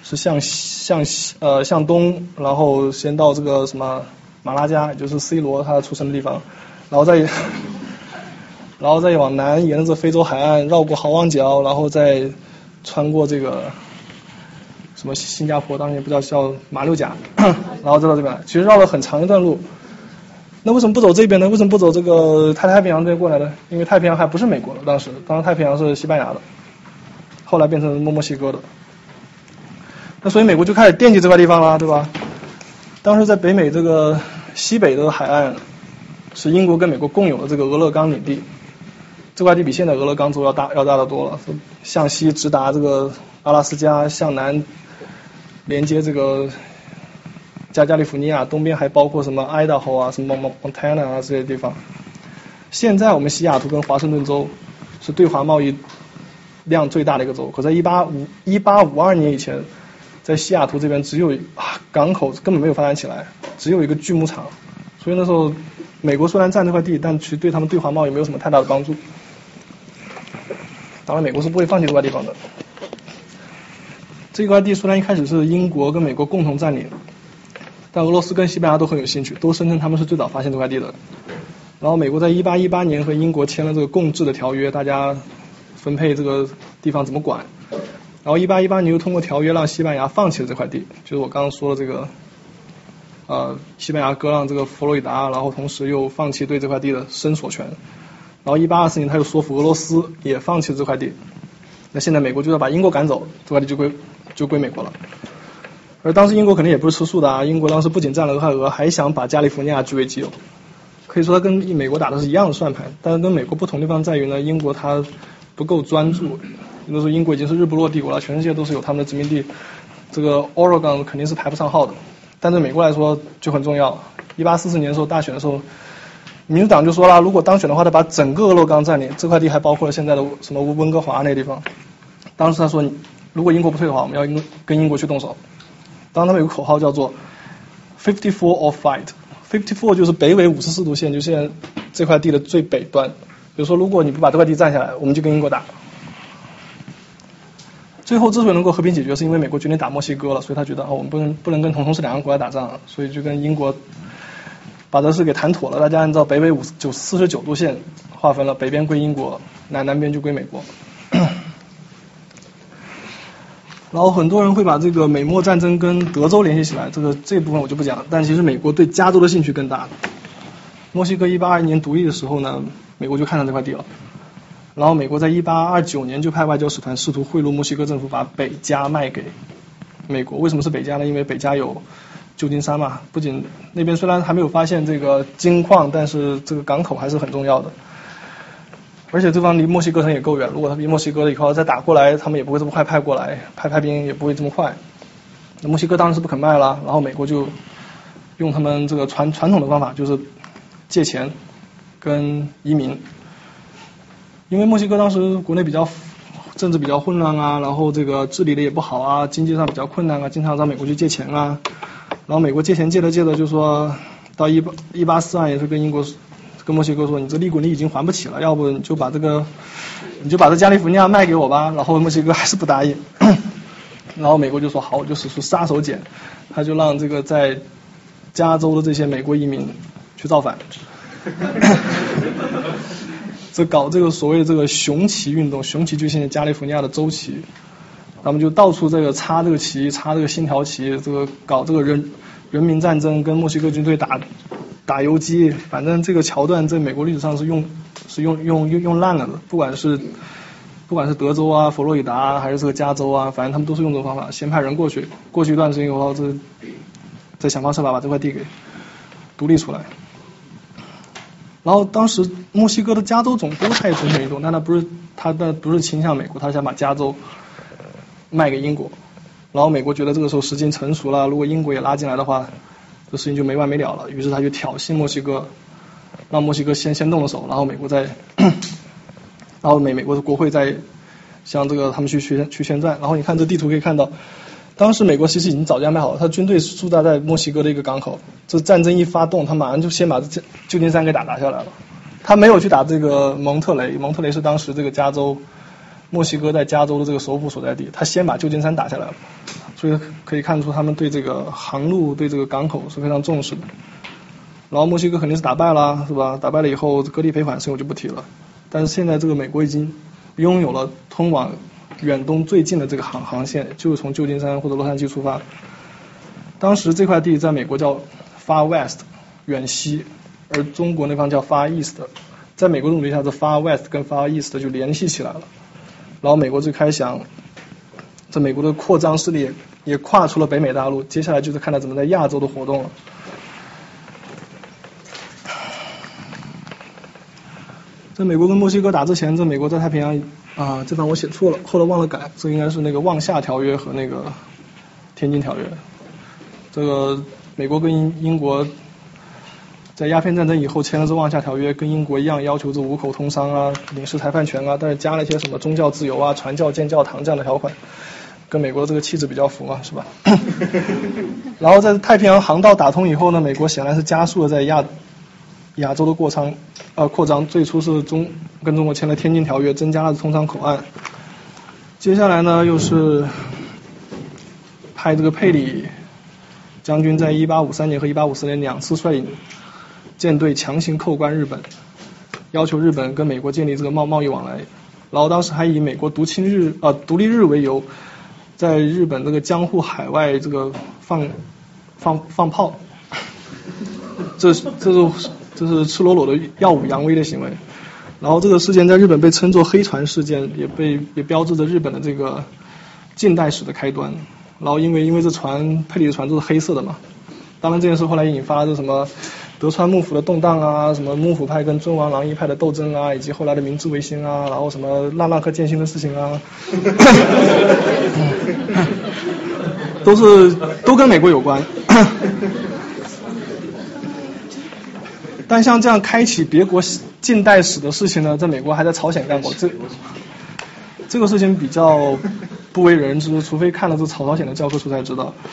是向向西呃向东，然后先到这个什么马拉加，也就是 C 罗他出生的地方，然后再然后再往南沿着非洲海岸绕过好望角，然后再穿过这个什么新加坡，当时也不知道叫马六甲，然后再到这边来，其实绕了很长一段路。那为什么不走这边呢？为什么不走这个太太平洋这边过来呢？因为太平洋还不是美国的，当时，当时太平洋是西班牙的，后来变成墨墨西哥的。那所以美国就开始惦记这块地方了，对吧？当时在北美这个西北的海岸是英国跟美国共有的这个俄勒冈领地，这块地比现在俄勒冈州要大要大得多了。向西直达这个阿拉斯加，向南连接这个。加加利福尼亚东边还包括什么爱达荷啊，什么蒙蒙 n a 啊这些地方。现在我们西雅图跟华盛顿州是对华贸易量最大的一个州，可在一八五一八五二年以前，在西雅图这边只有港口根本没有发展起来，只有一个锯木厂。所以那时候美国虽然占这块地，但其实对他们对华贸易没有什么太大的帮助。当然美国是不会放弃这块地方的。这块地虽然一开始是英国跟美国共同占领。但俄罗斯跟西班牙都很有兴趣，都声称他们是最早发现这块地的。然后美国在一八一八年和英国签了这个共治的条约，大家分配这个地方怎么管。然后一八一八年又通过条约让西班牙放弃了这块地，就是我刚刚说的这个，呃，西班牙割让这个佛罗里达，然后同时又放弃对这块地的申索权。然后一八二四年他又说服俄罗斯也放弃了这块地。那现在美国就要把英国赶走，这块地就归就归美国了。而当时英国肯定也不是吃素的啊！英国当时不仅占了俄亥俄，还想把加利福尼亚据为己有。可以说他跟美国打的是一样的算盘，但是跟美国不同地方在于呢，英国它不够专注。那时候英国已经是日不落帝国了，全世界都是有他们的殖民地，这个 Oregon 肯定是排不上号的。但对美国来说就很重要。一八四四年的时候大选的时候，民主党就说了，如果当选的话，他把整个俄勒冈占领，这块地还包括了现在的什么温哥华那地方。当时他说，如果英国不退的话，我们要跟跟英国去动手。当他们有个口号叫做 “fifty four or fight”，fifty four 就是北纬五十四度线，就现在这块地的最北端，比如说，如果你不把这块地占下来，我们就跟英国打。最后之所以能够和平解决，是因为美国决定打墨西哥了，所以他觉得啊，我们不能不能跟同同时两个国家打仗，所以就跟英国把这事给谈妥了。大家按照北纬五九四十九度线划分了，北边归英国，南南边就归美国。然后很多人会把这个美墨战争跟德州联系起来，这个这部分我就不讲了。但其实美国对加州的兴趣更大。墨西哥一八二一年独立的时候呢，美国就看上这块地了。然后美国在一八二九年就派外交使团试图贿赂墨西哥政府，把北加卖给美国。为什么是北加呢？因为北加有旧金山嘛。不仅那边虽然还没有发现这个金矿，但是这个港口还是很重要的。而且对方离墨西哥城也够远，如果他离墨西哥了以后再打过来，他们也不会这么快派过来，派派兵也不会这么快。那墨西哥当然是不肯卖了，然后美国就用他们这个传传统的方法，就是借钱跟移民。因为墨西哥当时国内比较政治比较混乱啊，然后这个治理的也不好啊，经济上比较困难啊，经常找美国去借钱啊。然后美国借钱借着借着就说到一八一八四二也是跟英国。跟墨西哥说，你这利滚利已经还不起了，要不你就把这个，你就把这加利福尼亚卖给我吧。然后墨西哥还是不答应，然后美国就说好，我就使出杀手锏，他就让这个在加州的这些美国移民去造反，这搞这个所谓的这个雄旗运动，雄旗就现在加利福尼亚的州旗，他们就到处这个插这个旗，插这个星条旗，这个搞这个人人民战争，跟墨西哥军队打。打游击，反正这个桥段在美国历史上是用是用用用用烂了的。不管是不管是德州啊、佛罗里达还是这个加州啊，反正他们都是用这种方法，先派人过去，过去一段时间以后，这再想方设法把这块地给独立出来。然后当时墨西哥的加州总督他也蠢蠢欲动，但他不是他的不是倾向美国，他想把加州卖给英国。然后美国觉得这个时候时机成熟了，如果英国也拉进来的话。这事情就没完没了了，于是他就挑衅墨西哥，让墨西哥先先动了手，然后美国再，然后美美国的国会在向这个他们去宣去宣战。然后你看这地图可以看到，当时美国其实已经早就安排好了，他军队驻扎在墨西哥的一个港口，这战争一发动，他马上就先把旧金山给打打下来了。他没有去打这个蒙特雷，蒙特雷是当时这个加州。墨西哥在加州的这个首府所在地，他先把旧金山打下来了，所以可以看出他们对这个航路、对这个港口是非常重视的。然后墨西哥肯定是打败了，是吧？打败了以后割地赔款事我就不提了。但是现在这个美国已经拥有了通往远东最近的这个航航线，就是从旧金山或者洛杉矶出发。当时这块地在美国叫 Far West 远西，而中国那方叫 Far East，在美国努力下，这 Far West 跟 Far East 就联系起来了。然后美国就开想，在美国的扩张势力也跨出了北美大陆，接下来就是看他怎么在亚洲的活动了。在美国跟墨西哥打之前，在美国在太平洋啊，这段我写错了，后来忘了改，这应该是那个《望夏条约》和那个《天津条约》。这个美国跟英国。在鸦片战争以后签了这《望夏条约》，跟英国一样要求这五口通商啊、领事裁判权啊，但是加了一些什么宗教自由啊、传教建教堂这样的条款，跟美国的这个气质比较符嘛，是吧？然后在太平洋航道打通以后呢，美国显然是加速了在亚亚洲的过仓呃扩张。最初是中跟中国签了《天津条约》，增加了通商口岸。接下来呢，又是派这个佩里将军在1853年和1854年两次率领。舰队强行扣关日本，要求日本跟美国建立这个贸贸易往来，然后当时还以美国独侵日啊独立日为由，在日本这个江户海外这个放放放炮，这这是这是赤裸裸的耀武扬威的行为，然后这个事件在日本被称作黑船事件，也被也标志着日本的这个近代史的开端，然后因为因为这船佩里的船都是黑色的嘛，当然这件事后来引发了什么。德川幕府的动荡啊，什么幕府派跟尊王攘夷派的斗争啊，以及后来的明治维新啊，然后什么浪浪和剑心的事情啊，都是都跟美国有关。但像这样开启别国近代史的事情呢，在美国还在朝鲜干过，这这个事情比较不为人知，除非看了这朝朝鲜的教科书才知道。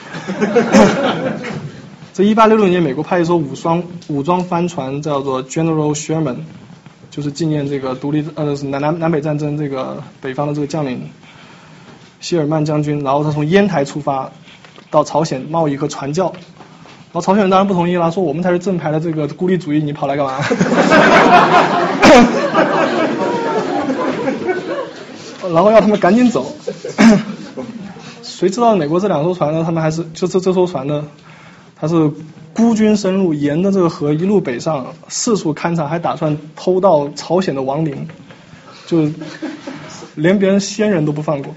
在一八六六年，美国派一艘武装武装帆船叫做 General Sherman，就是纪念这个独立呃南南南北战争这个北方的这个将领希尔曼将军，然后他从烟台出发到朝鲜贸易和传教，然后朝鲜人当然不同意了，说我们才是正牌的这个孤立主义，你跑来干嘛？然后要他们赶紧走。谁知道美国这两艘船呢？他们还是就这这艘船呢？他是孤军深入，沿着这个河一路北上，四处勘察，还打算偷盗朝鲜的亡灵，就连别人先人都不放过。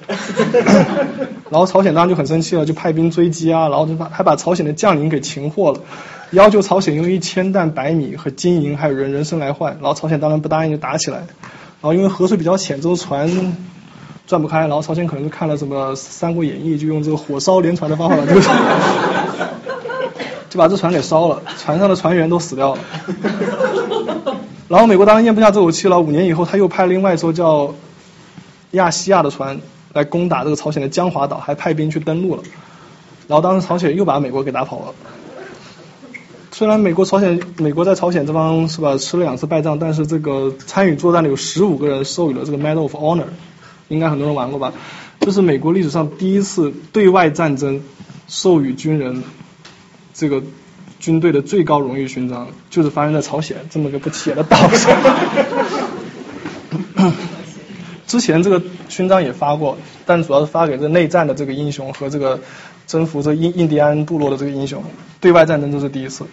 然后朝鲜当然就很生气了，就派兵追击啊，然后就把还把朝鲜的将领给擒获了，要求朝鲜用一千担白米和金银还有人人参来换。然后朝鲜当然不答应，就打起来。然后因为河水比较浅，这艘船。转不开，然后朝鲜可能是看了什么《三国演义》，就用这个火烧连船的方法，就就把这船给烧了，船上的船员都死掉了。然后美国当然咽不下这口气了，五年以后他又派另外一艘叫亚细亚的船来攻打这个朝鲜的江华岛，还派兵去登陆了。然后当时朝鲜又把美国给打跑了。虽然美国朝鲜美国在朝鲜这方是吧吃了两次败仗，但是这个参与作战的有十五个人授予了这个 Medal of Honor。应该很多人玩过吧？这是美国历史上第一次对外战争授予军人这个军队的最高荣誉勋章，就是发生在朝鲜这么个不起眼的岛上。之前这个勋章也发过，但主要是发给这内战的这个英雄和这个征服这印印第安部落的这个英雄。对外战争这是第一次。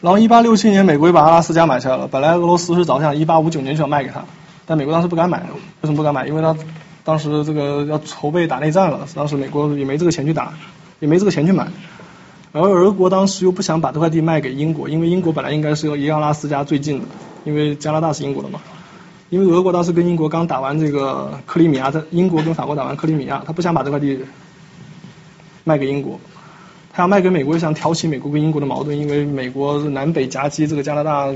然后一八六七年，美国又把阿拉斯加买下来了。本来俄罗斯是早想一八五九年就要卖给他。但美国当时不敢买，为什么不敢买？因为他当时这个要筹备打内战了，当时美国也没这个钱去打，也没这个钱去买。然后俄国当时又不想把这块地卖给英国，因为英国本来应该是离阿拉斯加最近的，因为加拿大是英国的嘛。因为俄国当时跟英国刚打完这个克里米亚，在英国跟法国打完克里米亚，他不想把这块地卖给英国，他要卖给美国，又想挑起美国跟英国的矛盾，因为美国南北夹击这个加拿大，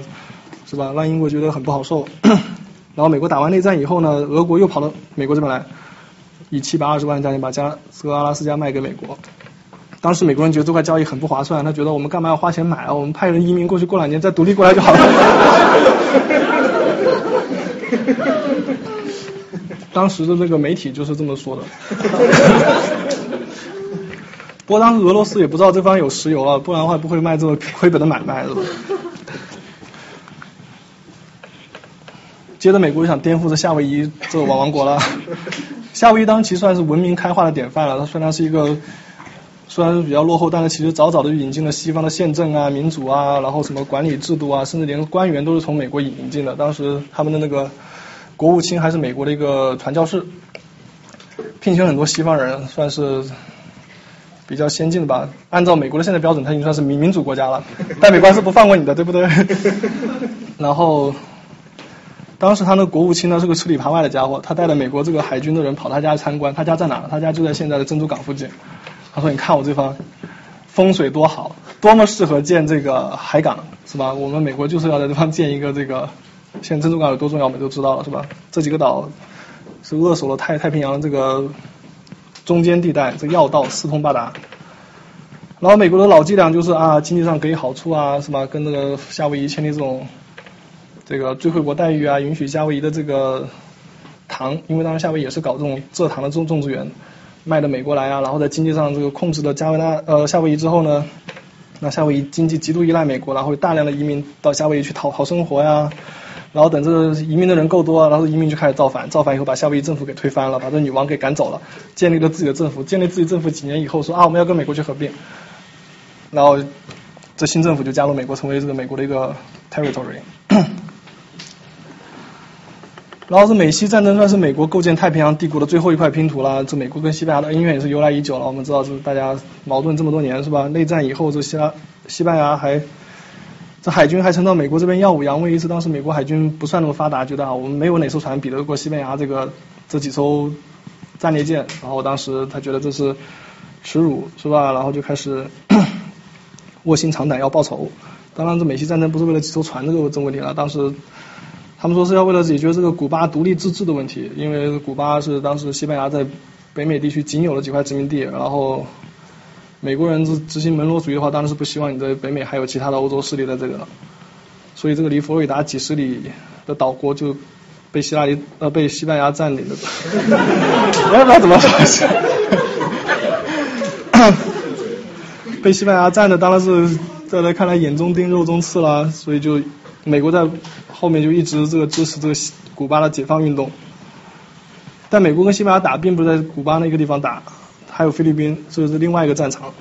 是吧？让英国觉得很不好受。然后美国打完内战以后呢，俄国又跑到美国这边来，以七百二十万价钱把加这个阿拉斯加卖给美国。当时美国人觉得这块交易很不划算，他觉得我们干嘛要花钱买啊？我们派人移民过去，过两年再独立过来就好了。当时的那个媒体就是这么说的。不过当时俄罗斯也不知道这方有石油啊，不然的话不会卖这么亏本的买卖，是吧？接着美国就想颠覆这夏威夷这个王王国了。夏威夷当时其实算是文明开化的典范了。它虽然是一个虽然是比较落后，但是其实早早的就引进了西方的宪政啊、民主啊，然后什么管理制度啊，甚至连官员都是从美国引引进的。当时他们的那个国务卿还是美国的一个传教士，聘请很多西方人，算是比较先进的吧。按照美国的现在标准，他已经算是民民主国家了。但美国是不放过你的，对不对？然后。当时他那国务卿呢是个吃里扒外的家伙，他带着美国这个海军的人跑他家参观，他家在哪？他家就在现在的珍珠港附近。他说：“你看我这方风水多好，多么适合建这个海港，是吧？我们美国就是要在这方建一个这个，现在珍珠港有多重要，我们都知道了，是吧？这几个岛是扼守了太太平洋这个中间地带，这要道四通八达。然后美国的老伎俩就是啊，经济上给予好处啊，是吧？跟那个夏威夷签订这种。”这个最惠国待遇啊，允许夏威夷的这个糖，因为当时夏威夷也是搞这种蔗糖的种种植园，卖到美国来啊，然后在经济上这个控制了加维纳呃夏威夷之后呢，那夏威夷经济极度依赖美国，然后大量的移民到夏威夷去讨好生活呀，然后等这移民的人够多啊，然后移民就开始造反，造反以后把夏威夷政府给推翻了，把这女王给赶走了，建立了自己的政府，建立自己政府几年以后说啊我们要跟美国去合并，然后这新政府就加入美国，成为这个美国的一个 territory。然后这美西战争算是美国构建太平洋帝国的最后一块拼图了。这美国跟西班牙的恩怨也是由来已久了。我们知道，是大家矛盾这么多年是吧？内战以后，这西拉西班牙还这海军还曾到美国这边耀武扬威一次。当时美国海军不算那么发达，觉得啊，我们没有哪艘船比得过西班牙这个这几艘战列舰。然后当时他觉得这是耻辱是吧？然后就开始 卧薪尝胆要报仇。当然，这美西战争不是为了几艘船这个这问题了。当时。他们说是要为了解决这个古巴独立自治的问题，因为古巴是当时西班牙在北美地区仅有的几块殖民地，然后美国人执执行门罗主义的话，当然是不希望你在北美还有其他的欧洲势力在这个。所以这个离佛罗里达几十里的岛国就被希腊里呃被西班牙占领了。我也不知道怎么回事。被西班牙占的当然是在他看来眼中钉肉中刺啦，所以就美国在后面就一直这个支持这个古巴的解放运动。但美国跟西班牙打并不是在古巴那个地方打，还有菲律宾，这是另外一个战场。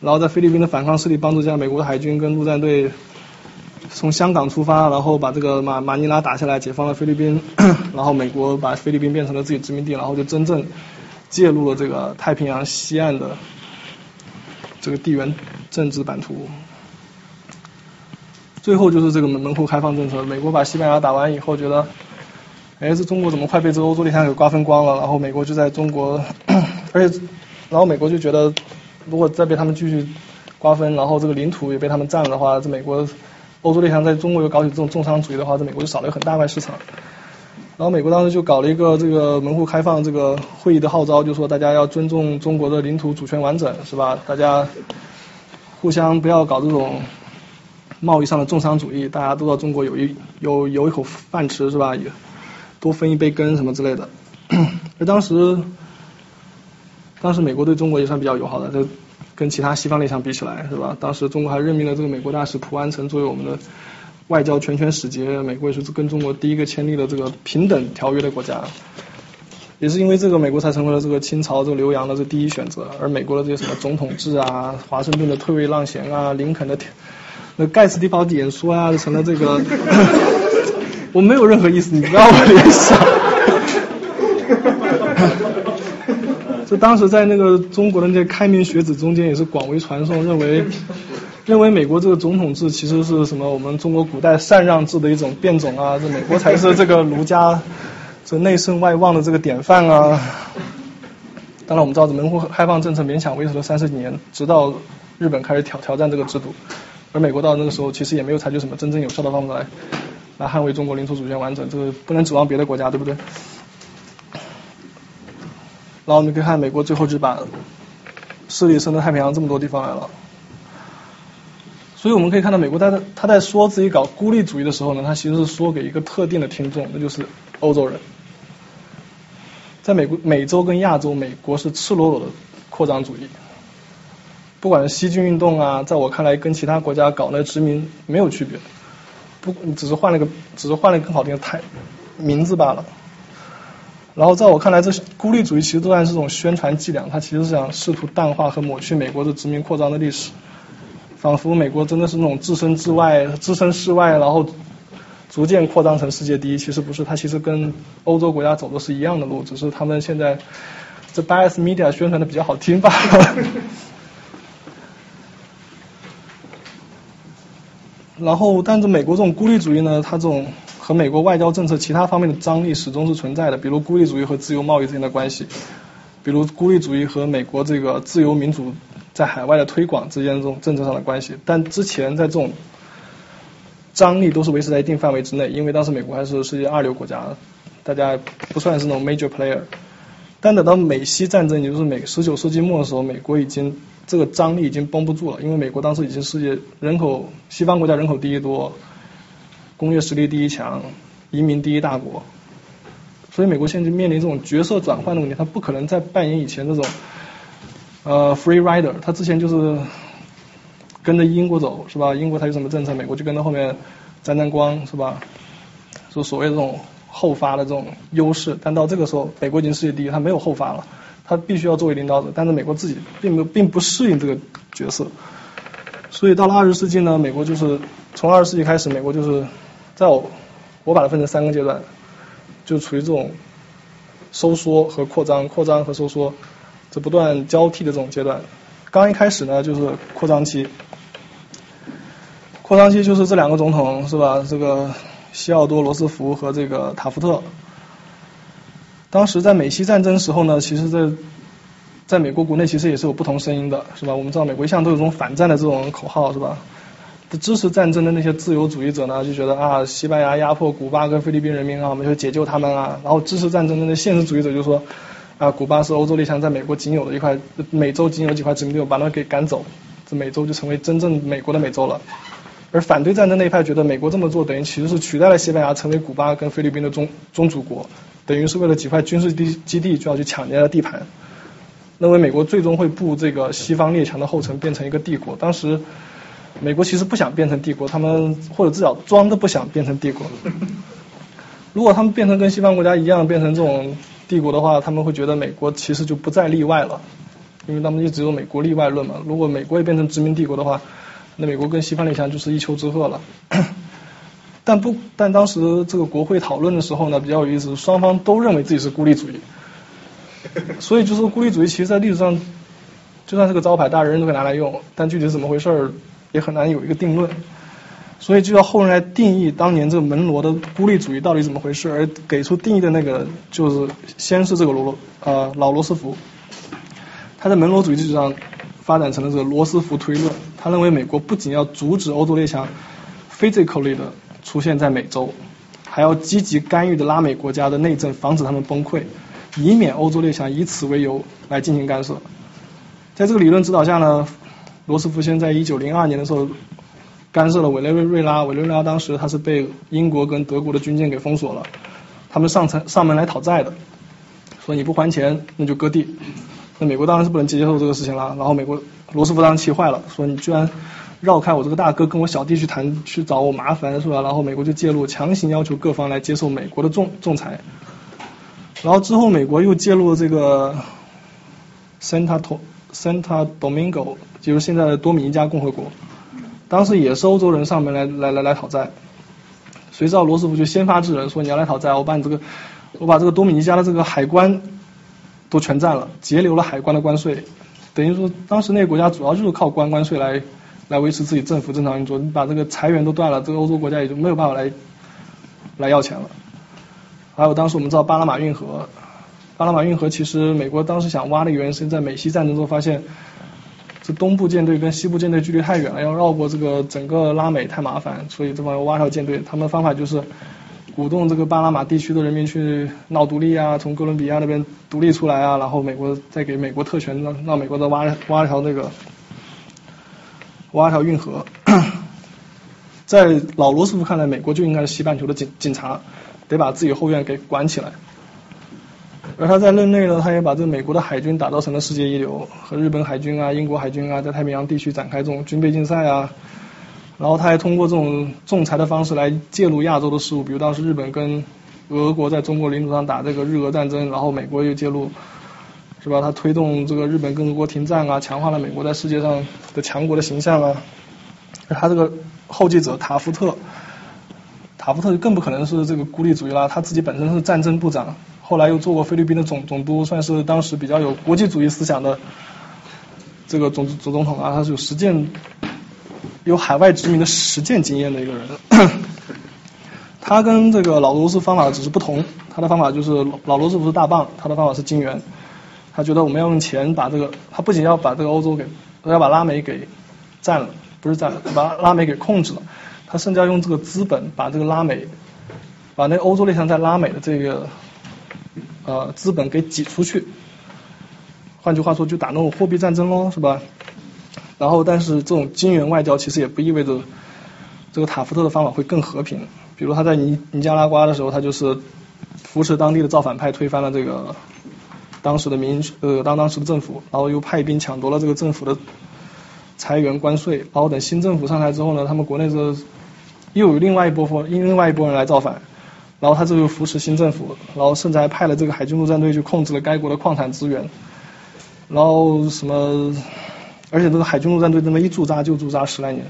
然后在菲律宾的反抗势力帮助下，美国的海军跟陆战队从香港出发，然后把这个马马尼拉打下来，解放了菲律宾。然后美国把菲律宾变成了自己殖民地，然后就真正介入了这个太平洋西岸的这个地缘政治版图。最后就是这个门门户开放政策，美国把西班牙打完以后，觉得，哎，这中国怎么快被这欧洲列强给瓜分光了？然后美国就在中国，而且，然后美国就觉得。如果再被他们继续瓜分，然后这个领土也被他们占了的话，这美国、欧洲列强在中国又搞起这种重商主义的话，这美国就少了一个很大块市场。然后美国当时就搞了一个这个门户开放这个会议的号召，就说大家要尊重中国的领土主权完整，是吧？大家互相不要搞这种贸易上的重商主义，大家都到中国有一有有一口饭吃，是吧？也多分一杯羹什么之类的。而当时。当时美国对中国也算比较友好的，这跟其他西方列强比起来，是吧？当时中国还任命了这个美国大使蒲安成作为我们的外交全权使节，美国也是跟中国第一个签订了这个平等条约的国家。也是因为这个，美国才成为了这个清朝这个留洋的这第一选择。而美国的这些什么总统制啊，华盛顿的退位让贤啊，林肯的那盖茨迪堡演说啊，成了这个。我没有任何意思，你不要联想。这当时在那个中国的那些开明学子中间也是广为传颂，认为认为美国这个总统制其实是什么我们中国古代禅让制的一种变种啊，这美国才是这个儒家这内圣外望的这个典范啊。当然我们知道这门户开放政策勉强维持了三十几年，直到日本开始挑挑战这个制度，而美国到那个时候其实也没有采取什么真正有效的方法来来捍卫中国领土主权完整，这个不能指望别的国家，对不对？然后你可以看美国最后就把势力伸到太平洋这么多地方来了，所以我们可以看到美国他在他在说自己搞孤立主义的时候呢，他其实是说给一个特定的听众，那就是欧洲人。在美国美洲跟亚洲，美国是赤裸裸的扩张主义，不管是西进运动啊，在我看来跟其他国家搞那殖民没有区别，不只是换了个只是换了更好听的太名字罢了。然后在我看来，这孤立主义其实都算是一种宣传伎俩，它其实是想试图淡化和抹去美国的殖民扩张的历史，仿佛美国真的是那种置身之外、置身事外，然后逐渐扩张成世界第一。其实不是，它其实跟欧洲国家走的是一样的路，只是他们现在这 bias media 宣传的比较好听罢了。然后，但是美国这种孤立主义呢，它这种。和美国外交政策其他方面的张力始终是存在的，比如孤立主义和自由贸易之间的关系，比如孤立主义和美国这个自由民主在海外的推广之间这种政策上的关系。但之前在这种张力都是维持在一定范围之内，因为当时美国还是世界二流国家，大家不算是那种 major player。但等到美西战争，也就是美十九世纪末的时候，美国已经这个张力已经绷不住了，因为美国当时已经世界人口西方国家人口第一多。工业实力第一强，移民第一大国，所以美国现在就面临这种角色转换的问题，他不可能再扮演以前这种呃 free rider，他之前就是跟着英国走，是吧？英国他有什么政策，美国就跟着后面沾沾光，是吧？就所谓这种后发的这种优势，但到这个时候，美国已经世界第一，他没有后发了，他必须要作为领导者，但是美国自己并没有并不适应这个角色，所以到了二十世纪呢，美国就是从二十世纪开始，美国就是。在我，我把它分成三个阶段，就处于这种收缩和扩张、扩张和收缩这不断交替的这种阶段。刚一开始呢，就是扩张期，扩张期就是这两个总统是吧？这个西奥多·罗斯福和这个塔夫特。当时在美西战争时候呢，其实在在美国国内其实也是有不同声音的，是吧？我们知道美国一向都有这种反战的这种口号，是吧？支持战争的那些自由主义者呢，就觉得啊，西班牙压迫古巴跟菲律宾人民啊，我们就解救他们啊。然后支持战争的那现实主义者就说啊，古巴是欧洲列强在美国仅有的一块，美洲仅有几块殖民地，把他们给赶走，这美洲就成为真正美国的美洲了。而反对战争那一派觉得美国这么做等于其实是取代了西班牙成为古巴跟菲律宾的宗宗主国，等于是为了几块军事地基地就要去抢人家的地盘，认为美国最终会步这个西方列强的后尘，变成一个帝国。当时美国其实不想变成帝国，他们或者至少装的不想变成帝国。如果他们变成跟西方国家一样变成这种帝国的话，他们会觉得美国其实就不再例外了，因为他们一直有美国例外论嘛。如果美国也变成殖民帝国的话，那美国跟西方列强就是一丘之貉了。但不，但当时这个国会讨论的时候呢，比较有意思，双方都认为自己是孤立主义。所以就是孤立主义，其实在历史上就算是个招牌，大家人人都可以拿来用，但具体是怎么回事儿，也很难有一个定论。所以就要后人来定义当年这个门罗的孤立主义到底怎么回事，而给出定义的那个就是先是这个罗罗呃老罗斯福，他在门罗主义基础上发展成了这个罗斯福推论，他认为美国不仅要阻止欧洲列强 physically 的出现在美洲，还要积极干预的拉美国家的内政，防止他们崩溃，以免欧洲列强以此为由来进行干涉。在这个理论指导下呢，罗斯福先在一九零二年的时候。干涉了委内瑞拉，委内瑞拉当时他是被英国跟德国的军舰给封锁了，他们上层上门来讨债的，说你不还钱那就割地，那美国当然是不能接受这个事情了，然后美国罗斯福当时气坏了，说你居然绕开我这个大哥跟我小弟去谈去找我麻烦是吧？然后美国就介入，强行要求各方来接受美国的仲仲裁，然后之后美国又介入了这个 Santa Santa Domingo，就是现在的多米尼加共和国。当时也是欧洲人上门来来来来讨债，谁知道罗斯福就先发制人，说你要来讨债，我把你这个，我把这个多米尼加的这个海关都全占了，截留了海关的关税，等于说当时那个国家主要就是靠关关税来来维持自己政府正常运作，你把这个财源都断了，这个欧洲国家也就没有办法来来要钱了。还有当时我们知道巴拿马运河，巴拿马运河其实美国当时想挖的原因是在美西战争中发现。这东部舰队跟西部舰队距离太远了，要绕过这个整个拉美太麻烦，所以这帮要挖条舰队。他们的方法就是鼓动这个巴拿马地区的人民去闹独立啊，从哥伦比亚那边独立出来啊，然后美国再给美国特权，让让美国再挖挖一条那个挖条运河。在老罗斯福看来，美国就应该是西半球的警警察，得把自己后院给管起来。而他在任内呢，他也把这美国的海军打造成了世界一流，和日本海军啊、英国海军啊，在太平洋地区展开这种军备竞赛啊。然后他还通过这种仲裁的方式来介入亚洲的事务，比如当时日本跟俄国在中国领土上打这个日俄战争，然后美国又介入，是吧？他推动这个日本跟俄国停战啊，强化了美国在世界上的强国的形象啊。他这个后继者塔夫特，塔夫特就更不可能是这个孤立主义了，他自己本身是战争部长。后来又做过菲律宾的总总督，算是当时比较有国际主义思想的这个总总总统啊，他是有实践有海外殖民的实践经验的一个人。他跟这个老罗斯方法只是不同，他的方法就是老罗斯不是大棒，他的方法是金元。他觉得我们要用钱把这个，他不仅要把这个欧洲给，要把拉美给占了，不是占了，把拉美给控制了。他甚至要用这个资本把这个拉美，把那欧洲列强在拉美的这个。呃，资本给挤出去，换句话说，就打那种货币战争喽，是吧？然后，但是这种金元外交其实也不意味着这个塔夫特的方法会更和平。比如他在尼尼加拉瓜的时候，他就是扶持当地的造反派，推翻了这个当时的民呃当当时的政府，然后又派兵抢夺了这个政府的财源关税。然后等新政府上台之后呢，他们国内是又有另外一波风，另外一波人来造反。然后他这个扶持新政府，然后甚至还派了这个海军陆战队去控制了该国的矿产资源，然后什么，而且这个海军陆战队这么一驻扎就驻扎十来年，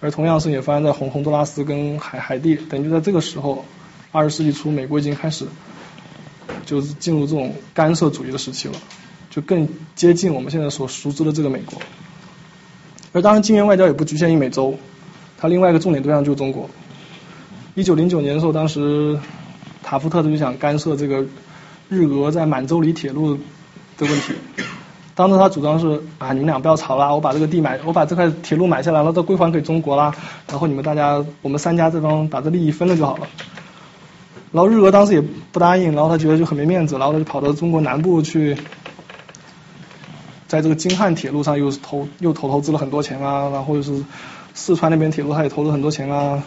而同样是也发生在洪洪都拉斯跟海海地，等于就在这个时候，二十世纪初，美国已经开始就是进入这种干涉主义的时期了，就更接近我们现在所熟知的这个美国。而当然，金元外交也不局限于美洲，它另外一个重点对象就是中国。一九零九年的时候，当时塔夫特就想干涉这个日俄在满洲里铁路的问题。当时他主张是啊，你们俩不要吵啦，我把这个地买，我把这块铁路买下来了，都归还给中国啦。然后你们大家，我们三家这帮把这利益分了就好了。然后日俄当时也不答应，然后他觉得就很没面子，然后他就跑到中国南部去，在这个京汉铁路上又投又投投资了很多钱啊，然后又是。四川那边铁路他也投了很多钱啊。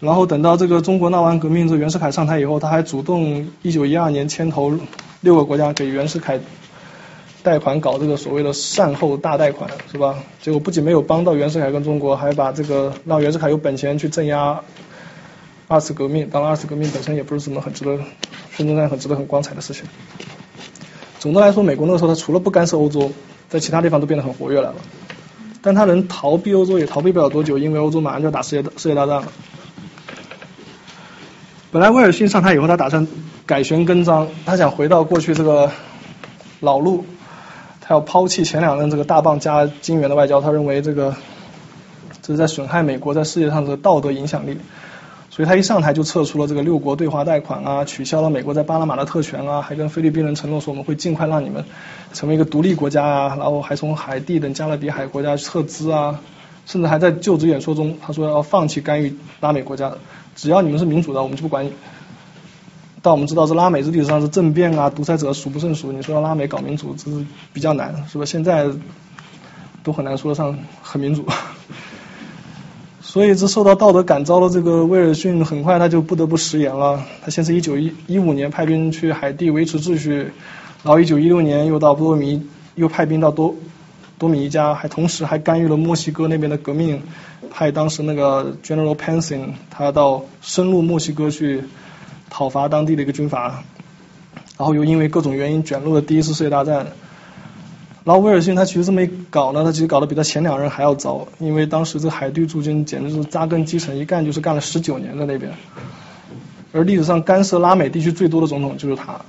然后等到这个中国闹完革命，这袁世凯上台以后，他还主动一九一二年牵头六个国家给袁世凯贷款搞这个所谓的善后大贷款，是吧？结果不仅没有帮到袁世凯跟中国，还把这个让袁世凯有本钱去镇压二次革命。当然，二次革命本身也不是什么很值得孙中山很值得很光彩的事情。总的来说，美国那个时候他除了不干涉欧洲，在其他地方都变得很活跃来了。但他能逃避欧洲也逃避不了多久，因为欧洲马上就要打世界世界大战了。本来威尔逊上台以后，他打算改弦更张，他想回到过去这个老路，他要抛弃前两任这个大棒加金元的外交，他认为这个这是在损害美国在世界上的道德影响力，所以他一上台就撤出了这个六国对华贷款啊，取消了美国在巴拿马的特权啊，还跟菲律宾人承诺说我们会尽快让你们成为一个独立国家啊，然后还从海地等加勒比海国家撤资啊，甚至还在就职演说中他说要放弃干预拉美国家。只要你们是民主的，我们就不管你。但我们知道，这拉美这历史上是政变啊，独裁者数不胜数。你说要拉美搞民主，这是比较难，是吧？现在都很难说得上很民主。所以，这受到道德感召的这个威尔逊，很快他就不得不食言了。他先是一九一一五年派兵去海地维持秩序，然后一九一六年又到多米，又派兵到多多米尼加，还同时还干预了墨西哥那边的革命。派当时那个 General Pansin，他到深入墨西哥去讨伐当地的一个军阀，然后又因为各种原因卷入了第一次世界大战。然后威尔逊他其实这么一搞呢，他其实搞得比他前两任还要糟，因为当时这海地驻军简直是扎根基层，一干就是干了十九年在那边。而历史上干涉拉美地区最多的总统就是他。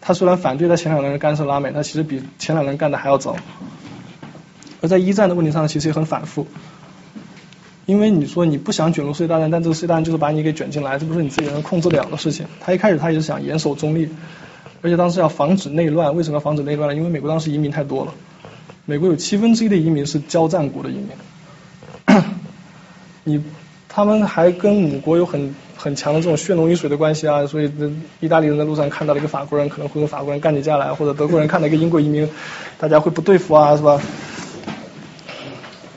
他虽然反对他前两任干涉拉美，他其实比前两任干的还要糟。而在一战的问题上，其实也很反复。因为你说你不想卷入世界大战，但这个世界大战就是把你给卷进来，这不是你自己能控制了的事情。他一开始他也是想严守中立，而且当时要防止内乱。为什么要防止内乱呢？因为美国当时移民太多了，美国有七分之一的移民是交战国的移民。你他们还跟母国有很很强的这种血浓于水的关系啊，所以意大利人在路上看到了一个法国人，可能会跟法国人干起架来，或者德国人看到一个英国移民，大家会不对付啊，是吧？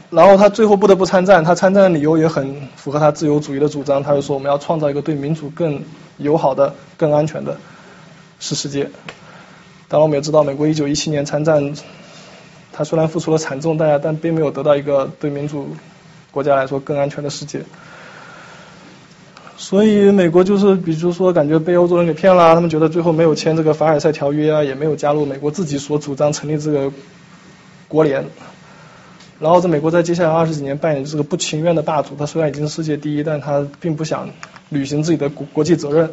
然后他最后不得不参战，他参战的理由也很符合他自由主义的主张，他就说我们要创造一个对民主更友好的、更安全的是世界。当然我们也知道，美国一九一七年参战，他虽然付出了惨重代价，但并没有得到一个对民主国家来说更安全的世界。所以美国就是，比如说感觉被欧洲人给骗了，他们觉得最后没有签这个凡尔赛条约啊，也没有加入美国自己所主张成立这个国联。然后在美国在接下来二十几年扮演这个不情愿的霸主，他虽然已经是世界第一，但他并不想履行自己的国国际责任，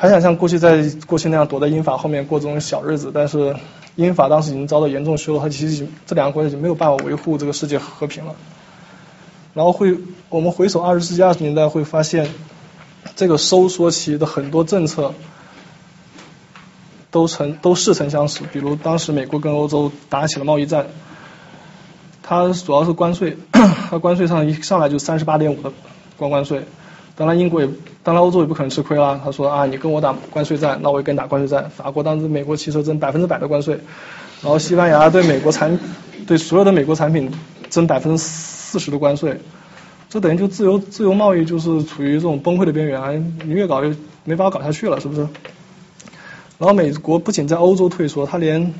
还想像过去在过去那样躲在英法后面过这种小日子。但是英法当时已经遭到严重削弱，它其实这两个国家已经没有办法维护这个世界和平了。然后会我们回首二十世纪二十年代会发现，这个收缩期的很多政策都成都似曾相识，比如当时美国跟欧洲打起了贸易战。它主要是关税，它关税上一上来就三十八点五的关关税，当然英国也，当然欧洲也不可能吃亏啦。他说啊，你跟我打关税战，那我也跟你打关税战。法国当时美国汽车征百分之百的关税，然后西班牙对美国产，对所有的美国产品征百分之四十的关税，这等于就自由自由贸易就是处于这种崩溃的边缘啊，你越搞越没办法搞下去了，是不是？然后美国不仅在欧洲退缩，他连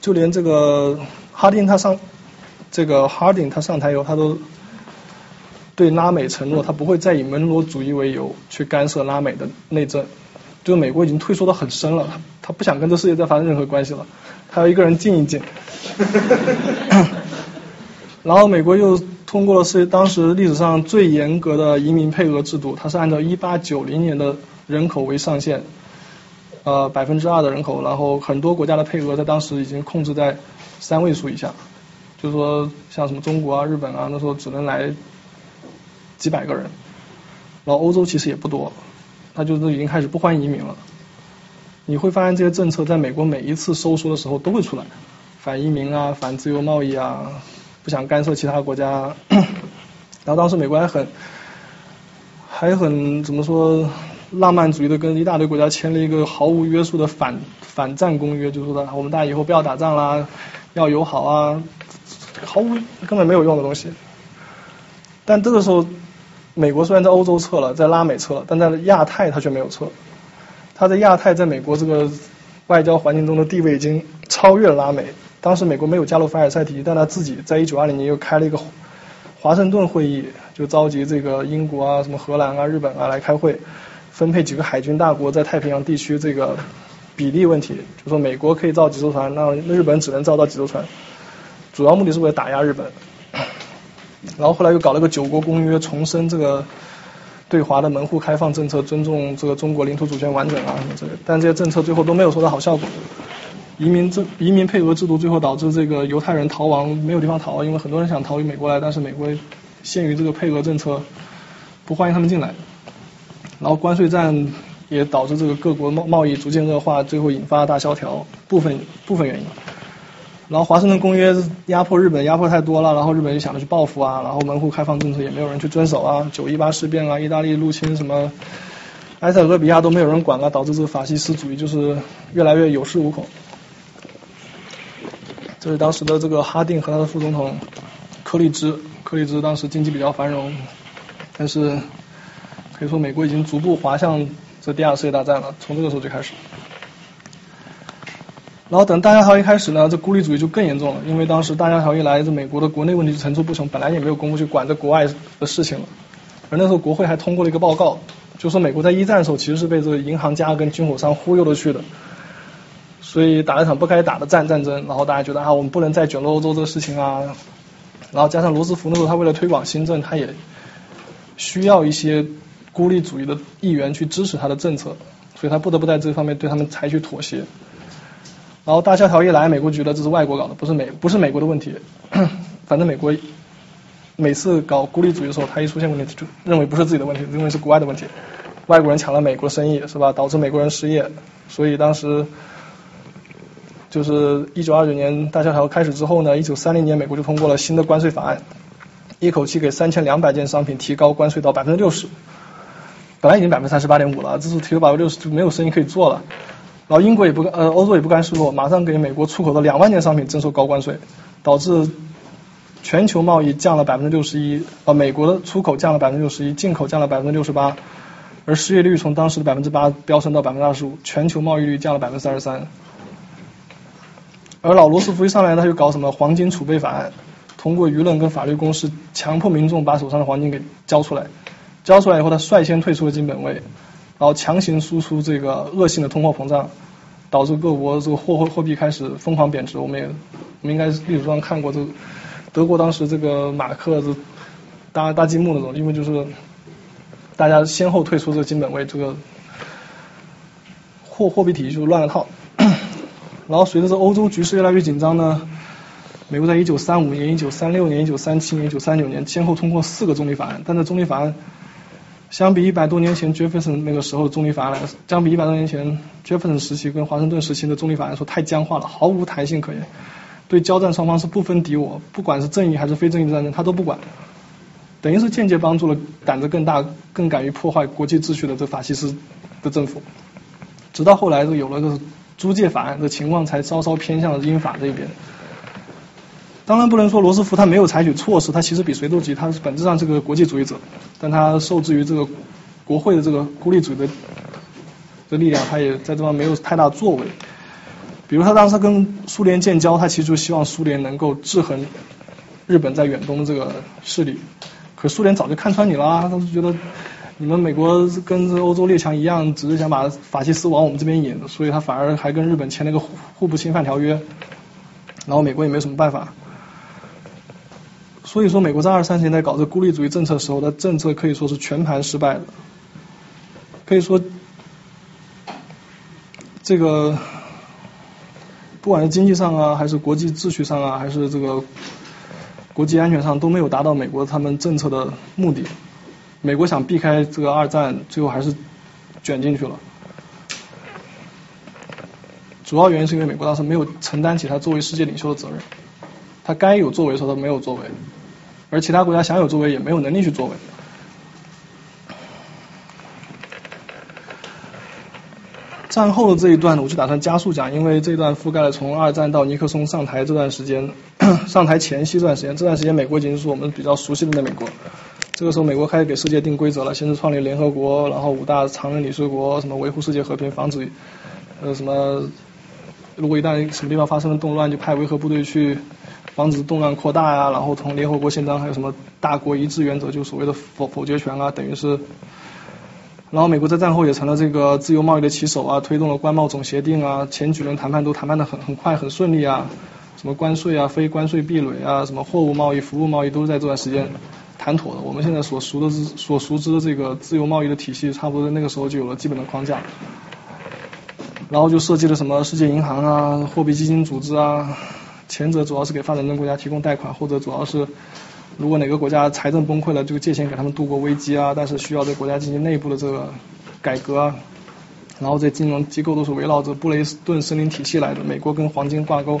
就连这个。哈丁他上，这个哈丁他上台以后，他都对拉美承诺，他不会再以门罗主义为由去干涉拉美的内政。就是美国已经退缩的很深了，他他不想跟这世界再发生任何关系了，他要一个人静一静。然后美国又通过了是当时历史上最严格的移民配额制度，它是按照一八九零年的人口为上限，呃百分之二的人口，然后很多国家的配额在当时已经控制在。三位数以下，就是说像什么中国啊、日本啊，那时候只能来几百个人。然后欧洲其实也不多，他就是已经开始不欢迎移民了。你会发现这些政策在美国每一次收缩的时候都会出来，反移民啊、反自由贸易啊、不想干涉其他国家。然后当时美国还很还很怎么说浪漫主义的跟一大堆国家签了一个毫无约束的反反战公约，就说的我们大家以后不要打仗啦。要友好啊，毫无根本没有用的东西。但这个时候，美国虽然在欧洲撤了，在拉美撤了，但在亚太它却没有撤。它在亚太在美国这个外交环境中的地位已经超越了拉美。当时美国没有加入凡尔赛体系，但他自己在一九二零年又开了一个华盛顿会议，就召集这个英国啊、什么荷兰啊、日本啊来开会，分配几个海军大国在太平洋地区这个比例问题，就说美国可以造几艘船，那日本只能造到几艘船，主要目的是为了打压日本。然后后来又搞了个九国公约，重申这个对华的门户开放政策，尊重这个中国领土主权完整啊什么之类，但这些政策最后都没有收到好效果。移民制移民配额制度最后导致这个犹太人逃亡没有地方逃，因为很多人想逃离美国来，但是美国限于这个配额政策不欢迎他们进来。然后关税战也导致这个各国贸贸易逐渐恶化，最后引发大萧条，部分部分原因。然后华盛顿公约压迫日本压迫太多了，然后日本就想着去报复啊，然后门户开放政策也没有人去遵守啊，九一八事变啊，意大利入侵什么埃塞俄比亚都没有人管啊，导致这个法西斯主义就是越来越有恃无恐。这是当时的这个哈定和他的副总统柯立芝，柯立芝当时经济比较繁荣，但是可以说美国已经逐步滑向这第二次世界大战了，从这个时候就开始。然后等大萧条一开始呢，这孤立主义就更严重了，因为当时大萧条一来，这美国的国内问题就层出不穷，本来也没有功夫去管这国外的事情了。而那时候国会还通过了一个报告，就说美国在一战的时候其实是被这个银行家跟军火商忽悠了去的。所以打了一场不该打的战战争，然后大家觉得啊，我们不能再卷入欧洲这个事情啊。然后加上罗斯福那时候他为了推广新政，他也需要一些孤立主义的议员去支持他的政策，所以他不得不在这方面对他们采取妥协。然后大萧条一来，美国觉得这是外国搞的，不是美不是美国的问题。反正美国每次搞孤立主义的时候，他一出现问题就认为不是自己的问题，认为是国外的问题。外国人抢了美国生意是吧？导致美国人失业，所以当时。就是一九二九年大萧条开始之后呢，一九三零年美国就通过了新的关税法案，一口气给三千两百件商品提高关税到百分之六十，本来已经百分之三十八点五了，这次提高百分之六十就没有生意可以做了。然后英国也不呃欧洲也不甘示弱，马上给美国出口的两万件商品征收高关税，导致全球贸易降了百分之六十一，呃美国的出口降了百分之六十一，进口降了百分之六十八，而失业率从当时的百分之八飙升到百分之二十五，全球贸易率降了百分之三十三。而老罗斯福一上来，他就搞什么黄金储备法案，通过舆论跟法律攻势，强迫民众把手上的黄金给交出来。交出来以后，他率先退出了金本位，然后强行输出这个恶性的通货膨胀，导致各国这个货货币开始疯狂贬值。我们也，我们应该历史上看过这德国当时这个马克这搭搭积木那种，因为就是大家先后退出这个金本位，这个货货币体系就乱了套。然后随着这欧洲局势越来越紧张呢，美国在一九三五年、一九三六年、一九三七年、一九三九年先后通过四个中立法案，但这中立法案相比一百多年前 Jefferson 那个时候的中立法案来说，相比一百多年前 Jefferson 时期跟华盛顿时期的中立法案来说太僵化了，毫无弹性可言，对交战双方是不分敌我，不管是正义还是非正义的战争他都不管，等于是间接帮助了胆子更大、更敢于破坏国际秩序的这法西斯的政府，直到后来就有了个。租借法案的情况才稍稍偏向了英法这一边。当然不能说罗斯福他没有采取措施，他其实比谁都急，他是本质上是个国际主义者，但他受制于这个国会的这个孤立主义的的力量，他也在这方没有太大作为。比如他当时跟苏联建交，他其实就希望苏联能够制衡日本在远东的这个势力，可苏联早就看穿你了，他是觉得。你们美国跟这欧洲列强一样，只是想把法西斯往我们这边引，所以他反而还跟日本签了个互不侵犯条约，然后美国也没有什么办法。所以说，美国在二三十年代搞这孤立主义政策的时候，的政策可以说是全盘失败的。可以说，这个不管是经济上啊，还是国际秩序上啊，还是这个国际安全上，都没有达到美国他们政策的目的。美国想避开这个二战，最后还是卷进去了。主要原因是因为美国当时没有承担起他作为世界领袖的责任，他该有作为的时候他没有作为，而其他国家想有作为也没有能力去作为。战后的这一段，我就打算加速讲，因为这一段覆盖了从二战到尼克松上台这段时间，上台前夕这段时间，这段时间美国已经是我们比较熟悉的那美国。这个时候，美国开始给世界定规则了，先是创立联合国，然后五大常任理事国，什么维护世界和平，防止呃什么，如果一旦什么地方发生了动乱，就派维和部队去防止动乱扩大呀，然后从联合国宪章还有什么大国一致原则，就所谓的否否决权啊，等于是。然后美国在战后也成了这个自由贸易的旗手啊，推动了关贸总协定啊，前几轮谈判都谈判的很很快很顺利啊，什么关税啊、非关税壁垒啊、什么货物贸易、服务贸易都是在这段时间谈妥的。我们现在所熟的、所熟知的这个自由贸易的体系，差不多在那个时候就有了基本的框架。然后就设计了什么世界银行啊、货币基金组织啊，前者主要是给发展中国家提供贷款，后者主要是。如果哪个国家财政崩溃了，就借钱给他们度过危机啊，但是需要对国家进行内部的这个改革啊。然后这金融机构都是围绕着布雷顿森林体系来的，美国跟黄金挂钩，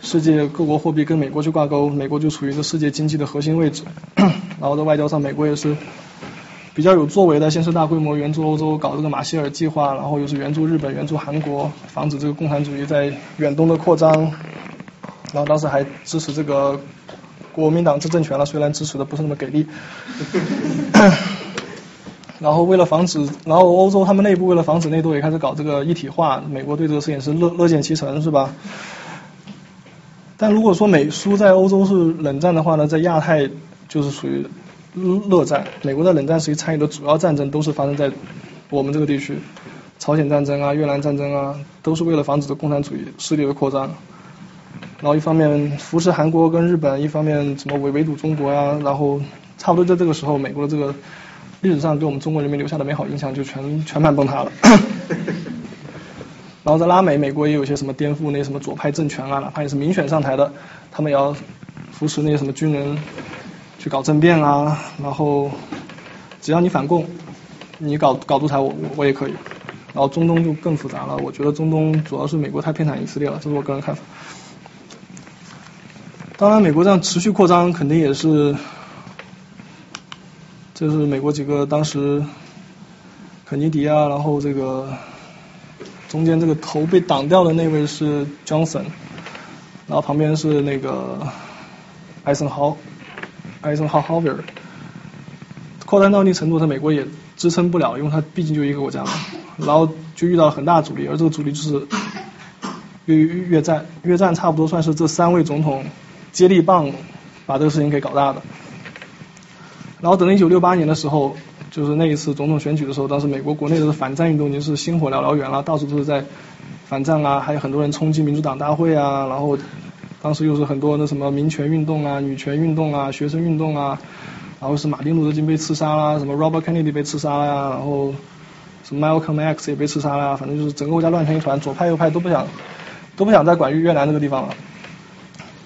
世界各国货币跟美国去挂钩，美国就处于这世界经济的核心位置。然后在外交上，美国也是比较有作为的，先是大规模援助欧洲，搞这个马歇尔计划，然后又是援助日本、援助韩国，防止这个共产主义在远东的扩张。然后当时还支持这个。国民党执政权了，虽然支持的不是那么给力。然后为了防止，然后欧洲他们内部为了防止内斗，也开始搞这个一体化。美国对这个事情是乐乐见其成，是吧？但如果说美苏在欧洲是冷战的话呢，在亚太就是属于热战。美国在冷战时期参与的主要战争都是发生在我们这个地区，朝鲜战争啊、越南战争啊，都是为了防止共产主义势力的扩张。然后一方面扶持韩国跟日本，一方面什么围围堵中国呀，然后差不多在这个时候，美国的这个历史上给我们中国人民留下的美好印象就全全盘崩塌了。然后在拉美，美国也有些什么颠覆那什么左派政权啊，哪怕你是民选上台的，他们也要扶持那些什么军人去搞政变啊，然后只要你反共，你搞搞独裁，我我也可以。然后中东就更复杂了，我觉得中东主要是美国太偏袒以色列了，这是我个人看法。当然，美国这样持续扩张，肯定也是，这是美国几个当时肯尼迪啊，然后这个中间这个头被挡掉的那位是 Johnson，然后旁边是那个艾森豪，艾森豪 Hoover，扩张到一定程度，他美国也支撑不了，因为他毕竟就一个国家嘛，然后就遇到很大阻力，而这个阻力就是越越战，越战差不多算是这三位总统。接力棒把这个事情给搞大的，然后等到一九六八年的时候，就是那一次总统选举的时候，当时美国国内的反战运动已经是星火燎燎原了，到处都是在反战啊，还有很多人冲击民主党大会啊，然后当时又是很多那什么民权运动啊、女权运动啊、学生运动啊，然后是马丁路德金被刺杀啦，什么 Robert Kennedy 被刺杀了呀，然后什么 Malcolm X 也被刺杀了，反正就是整个国家乱成一团，左派右派都不想都不想再管越越南那个地方了。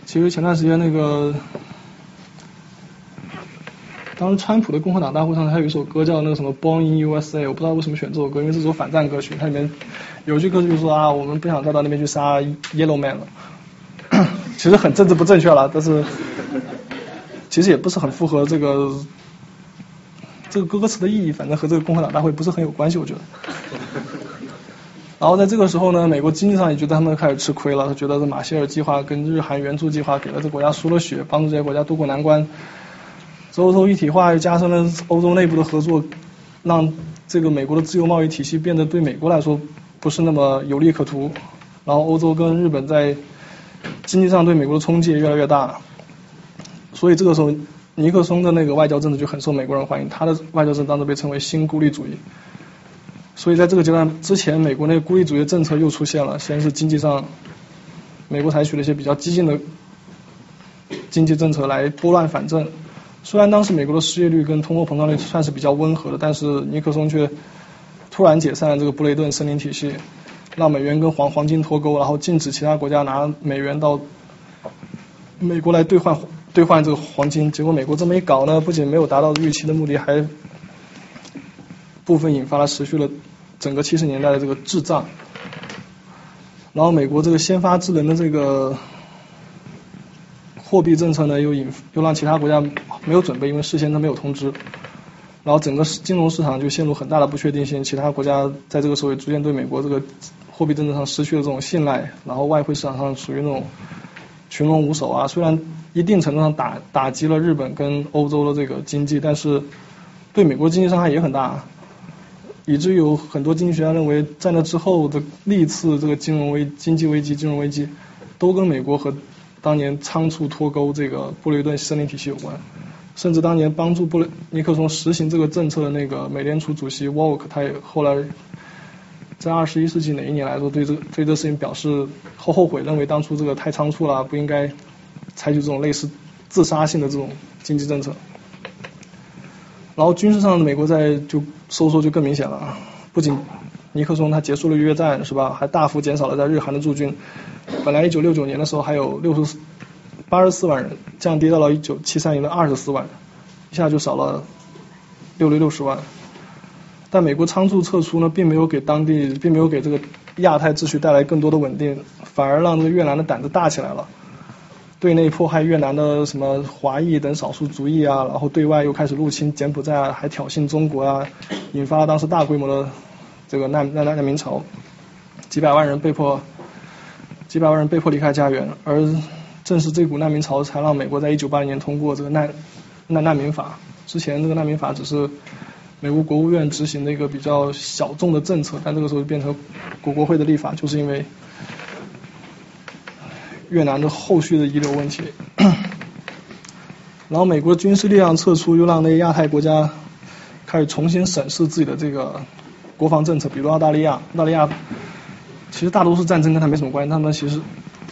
其实前段时间那个，当时川普的共和党大会上，他有一首歌叫那个什么《Born in USA》，我不知道为什么选这首歌，因为这首反战歌曲，它里面有句歌词就说啊，我们不想再到那边去杀 Yellow Man 了。其实很政治不正确了，但是 其实也不是很符合这个这个歌词的意义，反正和这个共和党大会不是很有关系，我觉得。然后在这个时候呢，美国经济上也觉得他们开始吃亏了，他觉得这马歇尔计划跟日韩援助计划给了这国家输了血，帮助这些国家渡过难关。欧洲一体化又加深了欧洲内部的合作，让这个美国的自由贸易体系变得对美国来说不是那么有利可图。然后欧洲跟日本在经济上对美国的冲击也越来越大。所以这个时候尼克松的那个外交政策就很受美国人欢迎，他的外交政策当时被称为新孤立主义。所以在这个阶段之前，美国那个孤立主义政策又出现了。先是经济上，美国采取了一些比较激进的经济政策来拨乱反正。虽然当时美国的失业率跟通货膨胀率算是比较温和的，但是尼克松却突然解散了这个布雷顿森林体系，让美元跟黄黄金脱钩，然后禁止其他国家拿美元到美国来兑换兑换这个黄金。结果美国这么一搞呢，不仅没有达到预期的目的，还部分引发了持续了整个七十年代的这个滞胀，然后美国这个先发制人的这个货币政策呢，又引又让其他国家没有准备，因为事先都没有通知，然后整个金融市场就陷入很大的不确定性，其他国家在这个时候也逐渐对美国这个货币政策上失去了这种信赖，然后外汇市场上属于那种群龙无首啊。虽然一定程度上打打击了日本跟欧洲的这个经济，但是对美国经济伤害也很大，以至于有很多经济学家认为，在那之后的历次这个金融危经济危机、金融危机，都跟美国和当年仓促脱钩这个布雷顿森林体系有关。甚至当年帮助布雷尼克松实行这个政策的那个美联储主席沃克，他也后来在二十一世纪哪一年来说，对这对这事情表示后后悔，认为当初这个太仓促了，不应该采取这种类似自杀性的这种经济政策。然后军事上的，美国在就收缩就更明显了，不仅尼克松他结束了越战是吧，还大幅减少了在日韩的驻军。本来一九六九年的时候还有六十八十四万人，降低到了一九七三年的二十四万，一下就少了六六六十万。但美国仓促撤出呢，并没有给当地，并没有给这个亚太秩序带来更多的稳定，反而让这个越南的胆子大起来了。对内迫害越南的什么华裔等少数族裔啊，然后对外又开始入侵柬埔寨啊，还挑衅中国啊，引发了当时大规模的这个难难难民潮，几百万人被迫几百万人被迫离开家园，而正是这股难民潮才让美国在一九八零年通过这个难难难民法。之前这个难民法只是美国国务院执行的一个比较小众的政策，但这个时候变成国国会的立法，就是因为。越南的后续的遗留问题，然后美国军事力量撤出，又让那些亚太国家开始重新审视自己的这个国防政策，比如澳大利亚，澳大利亚其实大多数战争跟他没什么关系，他们其实，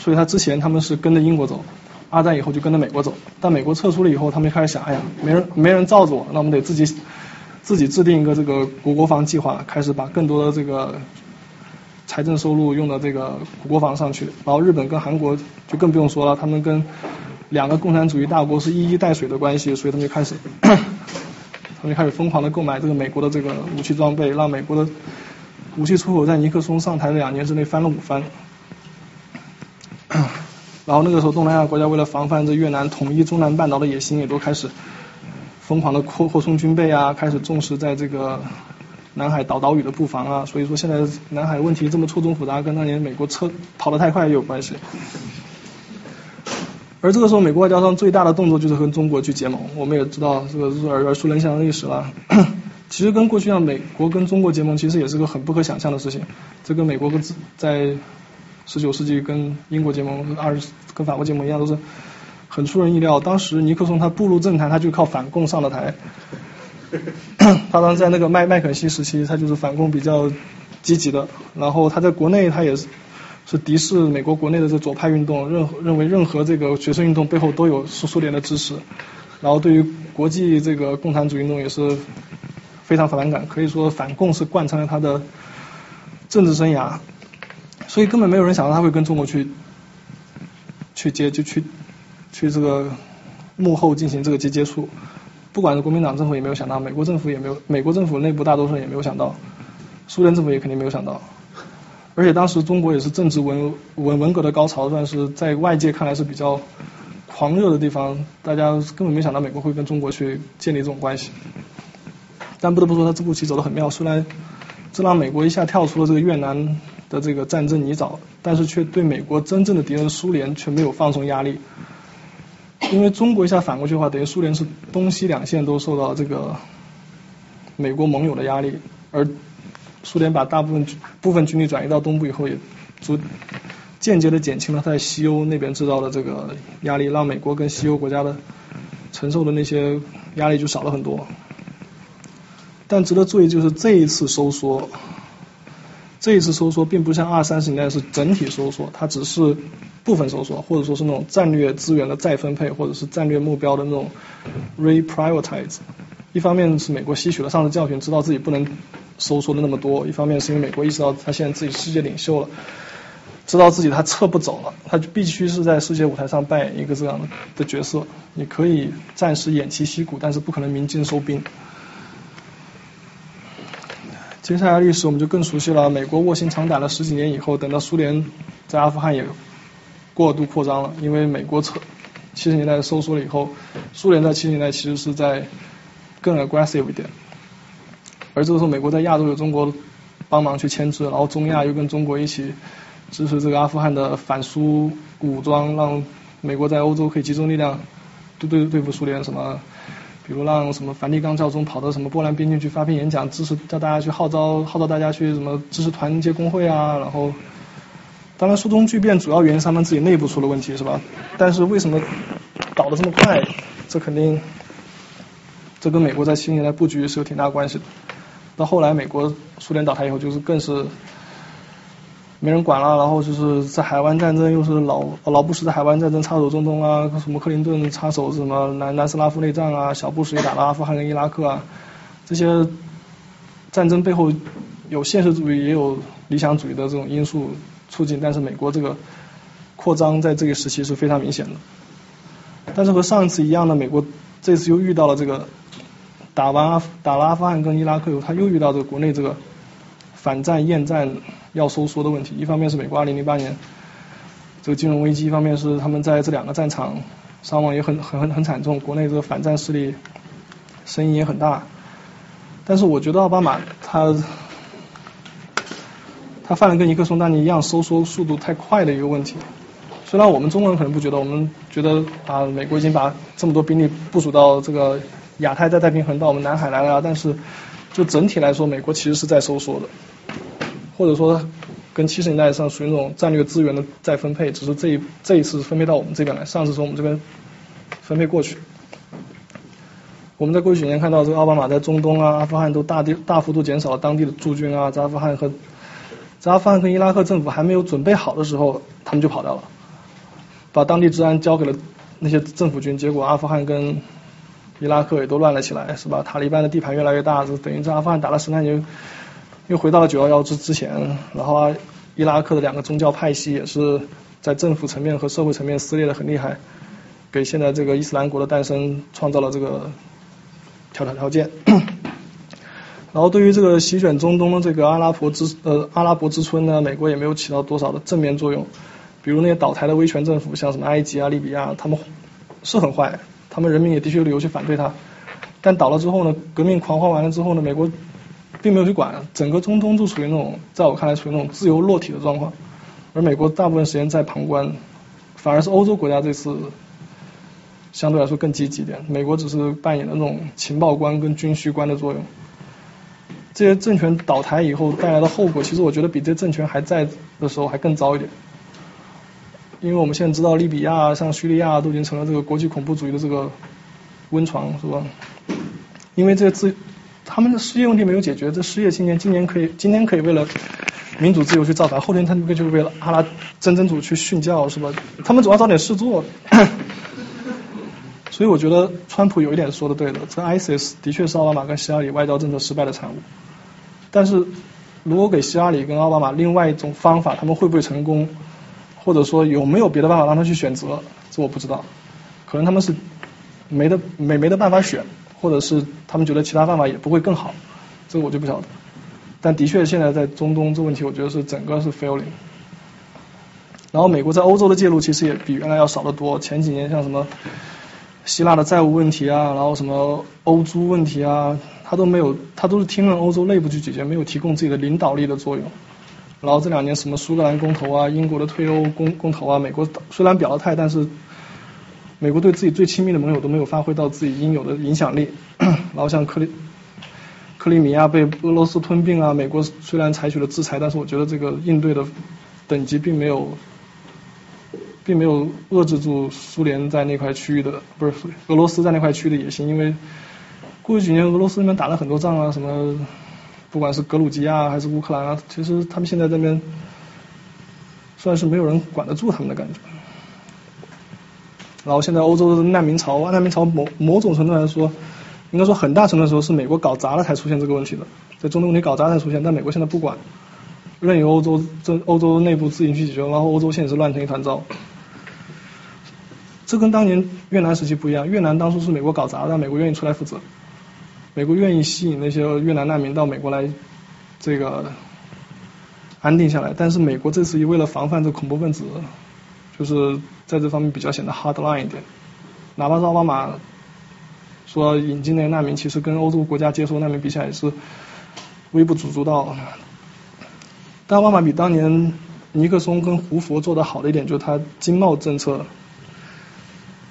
所以他之前他们是跟着英国走，二战以后就跟着美国走，但美国撤出了以后，他们就开始想，哎呀，没人没人罩着我，那我们得自己自己制定一个这个国国防计划，开始把更多的这个。财政收入用到这个国防上去，然后日本跟韩国就更不用说了，他们跟两个共产主义大国是一衣带水的关系，所以他们就开始，他们就开始疯狂的购买这个美国的这个武器装备，让美国的武器出口在尼克松上台的两年之内翻了五番。然后那个时候东南亚国家为了防范这越南统一中南半岛的野心，也都开始疯狂的扩扩充军备啊，开始重视在这个。南海岛岛屿的布防啊，所以说现在南海问题这么错综复杂，跟当年美国撤跑得太快也有关系。而这个时候，美国外交上最大的动作就是跟中国去结盟。我们也知道这个耳耳熟能详的历史了。其实跟过去像美国跟中国结盟，其实也是个很不可想象的事情。这跟美国跟在十九世纪跟英国结盟，二十跟法国结盟一样，都是很出人意料。当时尼克松他步入政坛，他就靠反共上了台。他当时在那个麦麦肯锡时期，他就是反共比较积极的。然后他在国内，他也是是敌视美国国内的这左派运动，认认为任何这个学生运动背后都有苏苏联的支持。然后对于国际这个共产主义运动也是非常反感，可以说反共是贯穿了他的政治生涯。所以根本没有人想到他会跟中国去去接，就去去这个幕后进行这个接接触。不管是国民党政府也没有想到，美国政府也没有，美国政府内部大多数人也没有想到，苏联政府也肯定没有想到。而且当时中国也是政治文文文革的高潮，算是在外界看来是比较狂热的地方，大家根本没想到美国会跟中国去建立这种关系。但不得不说，他这步棋走得很妙，虽然这让美国一下跳出了这个越南的这个战争泥沼，但是却对美国真正的敌人苏联却没有放松压力。因为中国一下反过去的话，等于苏联是东西两线都受到这个美国盟友的压力，而苏联把大部分部分军力转移到东部以后，也逐间接的减轻了在西欧那边制造的这个压力，让美国跟西欧国家的承受的那些压力就少了很多。但值得注意就是这一次收缩。这一次收缩并不像二三十年代是整体收缩，它只是部分收缩，或者说是那种战略资源的再分配，或者是战略目标的那种 reprioritize。一方面是美国吸取了上次教训，知道自己不能收缩的那么多；一方面是因为美国意识到他现在自己世界领袖了，知道自己他撤不走了，他就必须是在世界舞台上扮演一个这样的角色。你可以暂时偃旗息鼓，但是不可能鸣金收兵。接下来历史我们就更熟悉了。美国卧薪尝胆了十几年以后，等到苏联在阿富汗也过度扩张了，因为美国撤七十年代收缩了以后，苏联在七十年代其实是在更 aggressive 一点。而这个时候美国在亚洲有中国帮忙去牵制，然后中亚又跟中国一起支持这个阿富汗的反苏武装，让美国在欧洲可以集中力量对对对付苏联什么。比如让什么梵蒂冈教宗跑到什么波兰边境去发篇演讲，支持叫大家去号召号召大家去什么支持团结工会啊，然后，当然苏中剧变主要原因是他们自己内部出了问题是吧？但是为什么倒的这么快？这肯定这跟美国在七十年代布局是有挺大关系的。到后来美国苏联倒台以后，就是更是。没人管了，然后就是在海湾战争，又是老老布什在海湾战争插手中东啊，什么克林顿插手什么南南斯拉夫内战啊，小布什也打了阿富汗跟伊拉克啊，这些战争背后有现实主义也有理想主义的这种因素促进，但是美国这个扩张在这个时期是非常明显的。但是和上一次一样的，美国这次又遇到了这个打完阿打了阿富汗跟伊拉克以后，他又遇到这个国内这个反战厌战。要收缩的问题，一方面是美国2008年这个金融危机，一方面是他们在这两个战场伤亡也很很很很惨重，国内这个反战势力声音也很大。但是我觉得奥巴马他他犯了跟尼克松当年一样收缩速度太快的一个问题。虽然我们中国人可能不觉得，我们觉得啊美国已经把这么多兵力部署到这个亚太、在太平衡到我们南海来了，但是就整体来说，美国其实是在收缩的。或者说，跟七十年代上属于那种战略资源的再分配，只是这一这一次分配到我们这边来，上次从我们这边分配过去。我们在过去几年看到，这个奥巴马在中东啊、阿富汗都大地大幅度减少了当地的驻军啊，在阿富汗和在阿富汗跟伊拉克政府还没有准备好的时候，他们就跑掉了，把当地治安交给了那些政府军，结果阿富汗跟伊拉克也都乱了起来，是吧？塔利班的地盘越来越大，就等于在阿富汗打了十来年。又回到了九幺幺之之前，然后啊，伊拉克的两个宗教派系也是在政府层面和社会层面撕裂的很厉害，给现在这个伊斯兰国的诞生创造了这个条条条件。然后对于这个席卷中东的这个阿拉伯之呃阿拉伯之春呢，美国也没有起到多少的正面作用。比如那些倒台的威权政府，像什么埃及啊、利比亚，他们是很坏，他们人民也的确有理由去反对他。但倒了之后呢，革命狂欢完了之后呢，美国。并没有去管，整个中东就处于那种，在我看来处于那种自由落体的状况，而美国大部分时间在旁观，反而是欧洲国家这次相对来说更积极一点，美国只是扮演那种情报官跟军需官的作用。这些政权倒台以后带来的后果，其实我觉得比这些政权还在的时候还更糟一点，因为我们现在知道利比亚、像叙利亚都已经成了这个国际恐怖主义的这个温床，是吧？因为这些自他们的失业问题没有解决，这失业青年今年可以今天可以为了民主自由去造反，后天他们就为了阿拉真真主去训教，是吧？他们总要找点事做。所以我觉得川普有一点说的对的，这 ISIS 的确是奥巴马跟希拉里外交政策失败的产物。但是如果给希拉里跟奥巴马另外一种方法，他们会不会成功？或者说有没有别的办法让他去选择？这我不知道，可能他们是没得没没得办法选。或者是他们觉得其他办法也不会更好，这个我就不晓得。但的确现在在中东这问题，我觉得是整个是 failing。然后美国在欧洲的介入其实也比原来要少得多。前几年像什么希腊的债务问题啊，然后什么欧租问题啊，他都没有，他都是听任欧洲内部去解决，没有提供自己的领导力的作用。然后这两年什么苏格兰公投啊，英国的退欧公公投啊，美国虽然表了态，但是。美国对自己最亲密的盟友都没有发挥到自己应有的影响力，然后像克里克里米亚被俄罗斯吞并啊，美国虽然采取了制裁，但是我觉得这个应对的等级并没有，并没有遏制住苏联在那块区域的不是俄罗斯在那块区域的野心，因为过去几年俄罗斯那边打了很多仗啊，什么不管是格鲁吉亚还是乌克兰啊，其实他们现在这边算是没有人管得住他们的感觉。然后现在欧洲的难民潮，难民潮某某种程度来说，应该说很大程度时候是美国搞砸了才出现这个问题的，在中东问题搞砸才出现，但美国现在不管，任由欧洲这欧洲内部自行去解决，然后欧洲现在是乱成一团糟。这跟当年越南时期不一样，越南当初是美国搞砸的，美国愿意出来负责，美国愿意吸引那些越南难民到美国来，这个安定下来，但是美国这次为了防范这恐怖分子。就是在这方面比较显得 hard line 一点，哪怕是奥巴马说引进那个难民，其实跟欧洲国家接收难民比起来也是微不足道。但奥巴马比当年尼克松跟胡佛做的好的一点，就是他经贸政策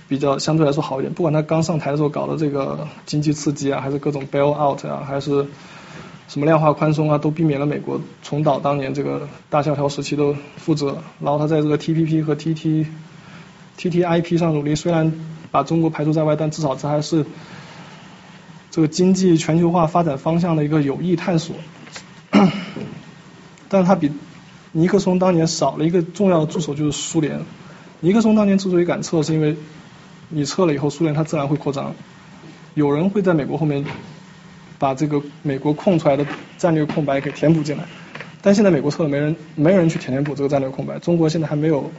比较相对来说好一点。不管他刚上台的时候搞的这个经济刺激啊，还是各种 bail out 啊，还是什么量化宽松啊，都避免了美国重蹈当年这个大萧条时期的覆辙。然后他在这个 TPP 和 TT TTIP 上努力，虽然把中国排除在外，但至少这还是 这个经济全球化发展方向的一个有益探索。但是他比尼克松当年少了一个重要的助手，就是苏联。尼克松当年之所以敢撤，是因为你撤了以后，苏联它自然会扩张，有人会在美国后面把这个美国空出来的战略空白给填补进来。但现在美国撤了，没人没人去填填补这个战略空白。中国现在还没有，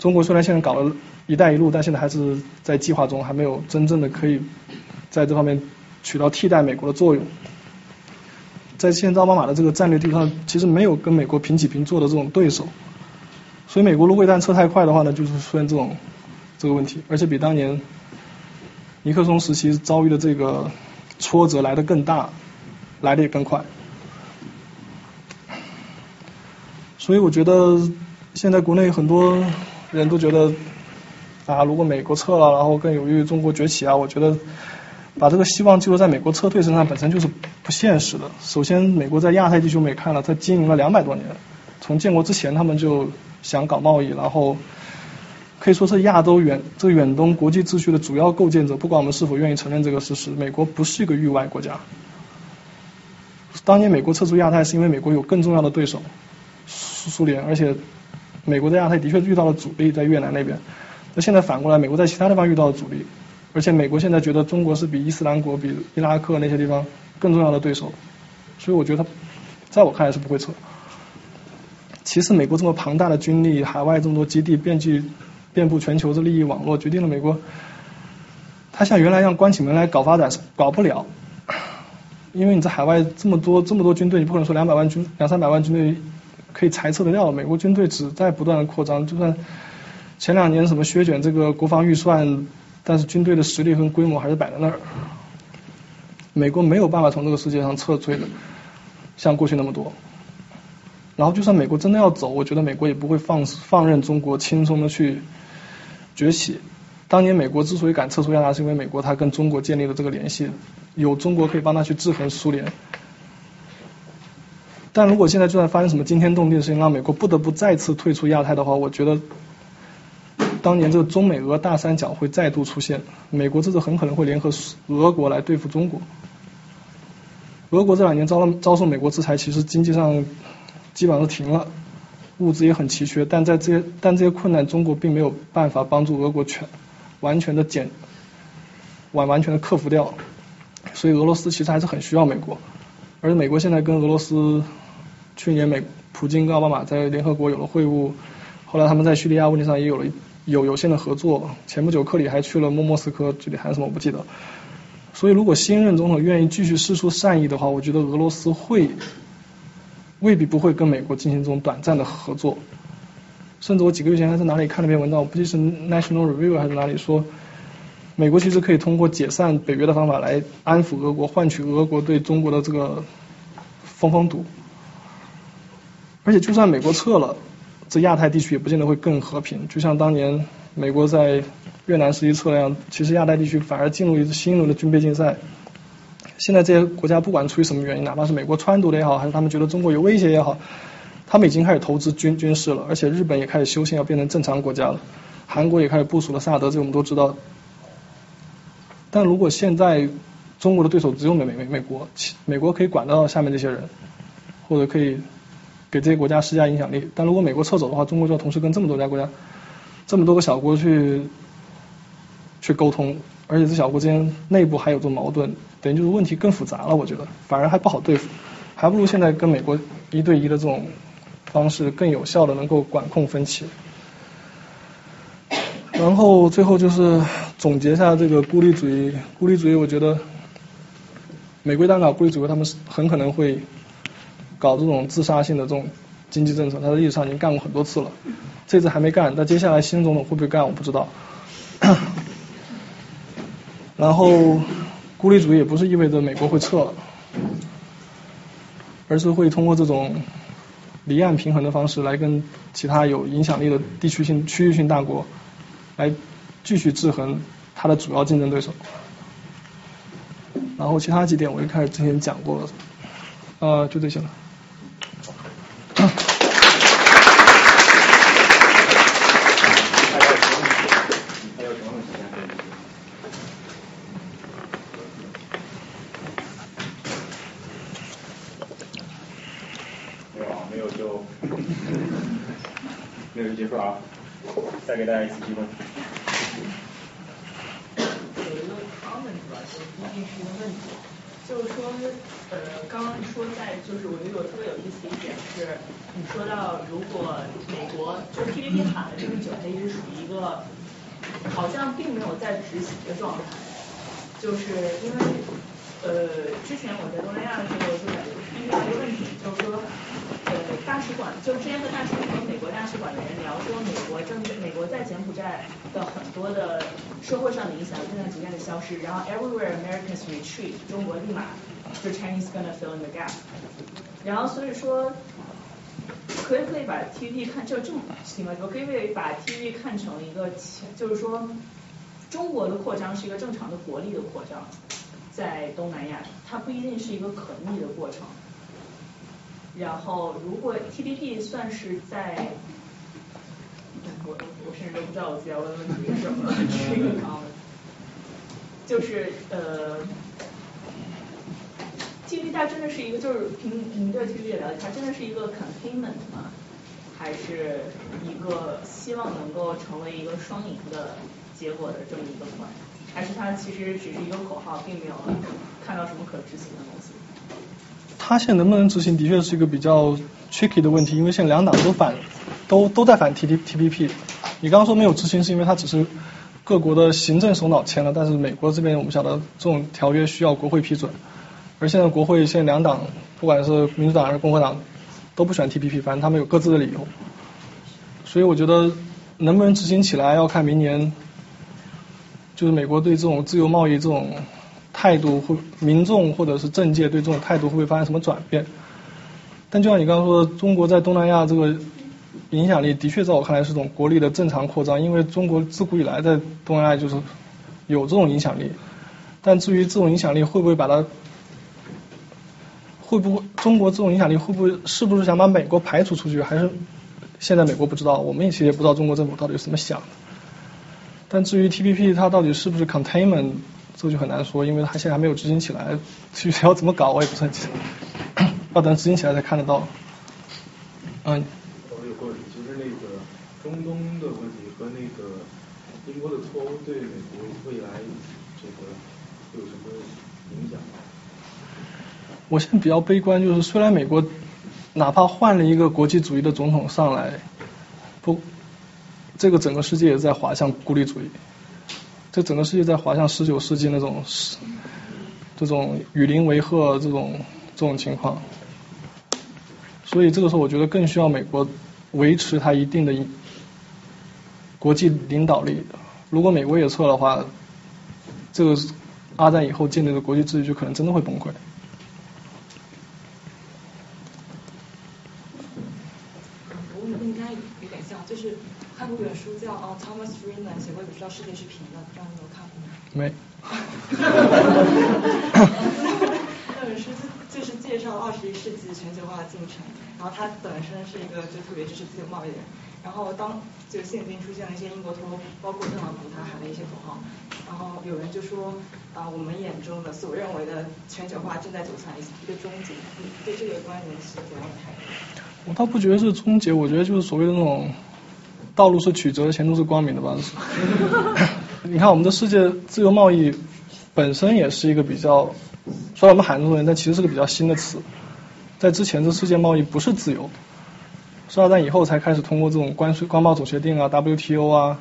中国虽然现在搞了一带一路，但现在还是在计划中，还没有真正的可以在这方面起到替代美国的作用。在现在奥巴马的这个战略地图上，其实没有跟美国平起平坐的这种对手，所以美国如果一旦撤太快的话呢，就是出现这种这个问题，而且比当年尼克松时期遭遇的这个挫折来的更大，来的也更快。所以我觉得现在国内很多人都觉得啊，如果美国撤了，然后更有利于中国崛起啊，我觉得。把这个希望寄托在美国撤退身上本身就是不现实的。首先，美国在亚太地区我们也看了，它经营了两百多年，从建国之前他们就想搞贸易，然后可以说是亚洲远这个远东国际秩序的主要构建者。不管我们是否愿意承认这个事实，美国不是一个域外国家。当年美国撤出亚太是因为美国有更重要的对手苏苏联，而且美国在亚太的确遇到了阻力，在越南那边。那现在反过来，美国在其他地方遇到了阻力。而且美国现在觉得中国是比伊斯兰国、比伊拉克那些地方更重要的对手，所以我觉得，在我看来是不会撤。其次，美国这么庞大的军力，海外这么多基地，遍及遍布全球的利益网络，决定了美国，他像原来一样关起门来搞发展是搞不了，因为你在海外这么多这么多军队，你不可能说两百万军、两三百万军队可以裁撤得掉。美国军队只在不断的扩张，就算前两年什么削减这个国防预算。但是军队的实力和规模还是摆在那儿，美国没有办法从这个世界上撤退的像过去那么多。然后就算美国真的要走，我觉得美国也不会放放任中国轻松的去崛起。当年美国之所以敢撤出亚太，是因为美国它跟中国建立了这个联系，有中国可以帮他去制衡苏联。但如果现在就算发生什么惊天动地的事情，让美国不得不再次退出亚太的话，我觉得。当年这个中美俄大三角会再度出现，美国这次很可能会联合俄国来对付中国。俄国这两年遭了遭受美国制裁，其实经济上基本上都停了，物资也很奇缺，但在这些但这些困难，中国并没有办法帮助俄国全完全的减完完全的克服掉，所以俄罗斯其实还是很需要美国，而美国现在跟俄罗斯去年美普京跟奥巴马在联合国有了会晤，后来他们在叙利亚问题上也有了。有有限的合作，前不久克里还去了莫莫斯科，具体谈什么我不记得。所以如果新任总统愿意继续施出善意的话，我觉得俄罗斯会未必不会跟美国进行这种短暂的合作。甚至我几个月前还在哪里看了篇文章，我不记得是 National Review 还是哪里说，美国其实可以通过解散北约的方法来安抚俄国，换取俄国对中国的这个封封堵。而且就算美国撤了。这亚太地区也不见得会更和平，就像当年美国在越南时期撤那样，其实亚太地区反而进入一次新一轮的军备竞赛。现在这些国家不管出于什么原因，哪怕是美国撺掇的也好，还是他们觉得中国有威胁也好，他们已经开始投资军军事了，而且日本也开始修宪要变成正常国家了，韩国也开始部署了萨德，这我们都知道。但如果现在中国的对手只有美美美美国，美国可以管得到下面这些人，或者可以。给这些国家施加影响力，但如果美国撤走的话，中国就要同时跟这么多家国家、这么多个小国去去沟通，而且这小国之间内部还有这种矛盾，等于就是问题更复杂了。我觉得反而还不好对付，还不如现在跟美国一对一的这种方式更有效的能够管控分歧。然后最后就是总结一下这个孤立主义，孤立主义，我觉得美国单搞孤立主义，他们是很可能会。搞这种自杀性的这种经济政策，他在历史上已经干过很多次了，这次还没干，那接下来新总统会不会干，我不知道。然后孤立主义也不是意味着美国会撤了，而是会通过这种离岸平衡的方式来跟其他有影响力的地区性、区域性大国来继续制衡它的主要竞争对手。然后其他几点我一开始之前讲过了，呃，就这些了。再给大家一次机会。有一个 comment 吧，就毕竟是一个问题，就是说，呃，刚刚说在，就是我觉得有特别有意思的一点是，你说到如果美国就 TPP 喊了这么久，它一直属于一个好像并没有在执行的状态，就是因为呃，之前我在东南亚的时候就感觉遇到一个问题，就是说。呃，大使馆就之前和大使和美国大使馆的人聊说，美国正美国在柬埔寨的很多的社会上的影响正在逐渐的消失，然后 everywhere Americans retreat，中国立马就 Chinese gonna fill in the gap，然后所以说可以可以把 TV 看就这么行吗？就可以可以把 TV 看成一个，就是说中国的扩张是一个正常的国力的扩张，在东南亚，它不一定是一个可逆的过程。然后，如果 TPP 算是在，我我甚至都不知道我自己要问的问题是什么，这个就是呃，TPP 它真的是一个，就是凭您对 TPP 的了解，它真的是一个 containment 吗？还是一个希望能够成为一个双赢的结果的这么一个 plan？还是它其实只是一个口号，并没有看到什么可执行的东西？他现在能不能执行，的确是一个比较 tricky 的问题，因为现在两党都反，都都在反 T T T P P。你刚刚说没有执行，是因为它只是各国的行政首脑签了，但是美国这边我们晓得这种条约需要国会批准，而现在国会现在两党，不管是民主党还是共和党，都不喜欢 T P P，反正他们有各自的理由。所以我觉得能不能执行起来，要看明年，就是美国对这种自由贸易这种。态度会，民众或者是政界对这种态度会不会发生什么转变？但就像你刚刚说的，中国在东南亚这个影响力的确在我看来是种国力的正常扩张，因为中国自古以来在东南亚就是有这种影响力。但至于这种影响力会不会把它，会不会中国这种影响力会不会是不是想把美国排除出去？还是现在美国不知道，我们也其实也不知道中国政府到底是怎么想的。但至于 T P P 它到底是不是 containment？这个就很难说，因为它现在还没有执行起来，具体要怎么搞我也不是很清楚，要等执行起来才看得到。嗯。我有个问题，就是那个中东的问题和那个英国的脱欧对美国未来这个有什么影响？我现在比较悲观，就是虽然美国哪怕换了一个国际主义的总统上来，不，这个整个世界也在滑向孤立主义。这整个世界在滑向十九世纪那种，这种与邻为壑这种这种情况，所以这个时候我觉得更需要美国维持它一定的国际领导力。如果美国也撤的话，这个二战以后建立的国际秩序就可能真的会崩溃。我应该有点像，就是。看过一本书叫《啊 Thomas Friedman 写过一本书叫《世界是平的》，不知道你有看过？没。那本书就就是介绍二十一世纪全球化的进程，然后他本身是一个就特别支持自由贸易的人，然后当就现今出现了一些英国脱欧，包括特朗普他喊的一些口号，然后有人就说啊，我们眼中的所认为的全球化正在走向一一个终结，你对这个观点是怎样的态度？我倒不觉得是终结，我觉得就是所谓的那种。道路是曲折，前途是光明的吧？你看，我们的世界自由贸易本身也是一个比较，虽然我们喊这种，但其实是个比较新的词。在之前，这世界贸易不是自由，是二战以后才开始通过这种关税、关贸总协定啊、WTO 啊，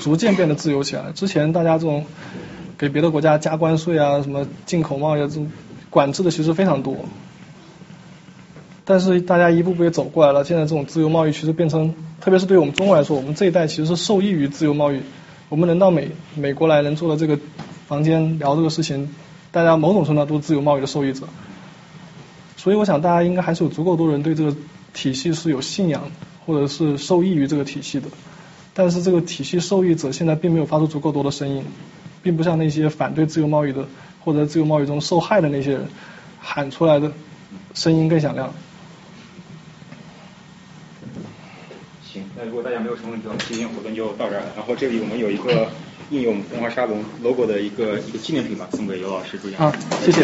逐渐变得自由起来。之前大家这种给别的国家加关税啊、什么进口贸易这种管制的其实非常多。但是大家一步步也走过来了，现在这种自由贸易其实变成，特别是对我们中国来说，我们这一代其实是受益于自由贸易。我们能到美美国来，能坐到这个房间聊这个事情，大家某种程度上都是自由贸易的受益者。所以我想大家应该还是有足够多人对这个体系是有信仰，或者是受益于这个体系的。但是这个体系受益者现在并没有发出足够多的声音，并不像那些反对自由贸易的或者自由贸易中受害的那些人喊出来的声音更响亮。那如果大家没有什么问题，我们今天活动就到这儿了。然后这里我们有一个应用文化沙龙 logo 的一个一个纪念品吧，送给尤老师祝愿。好，谢谢。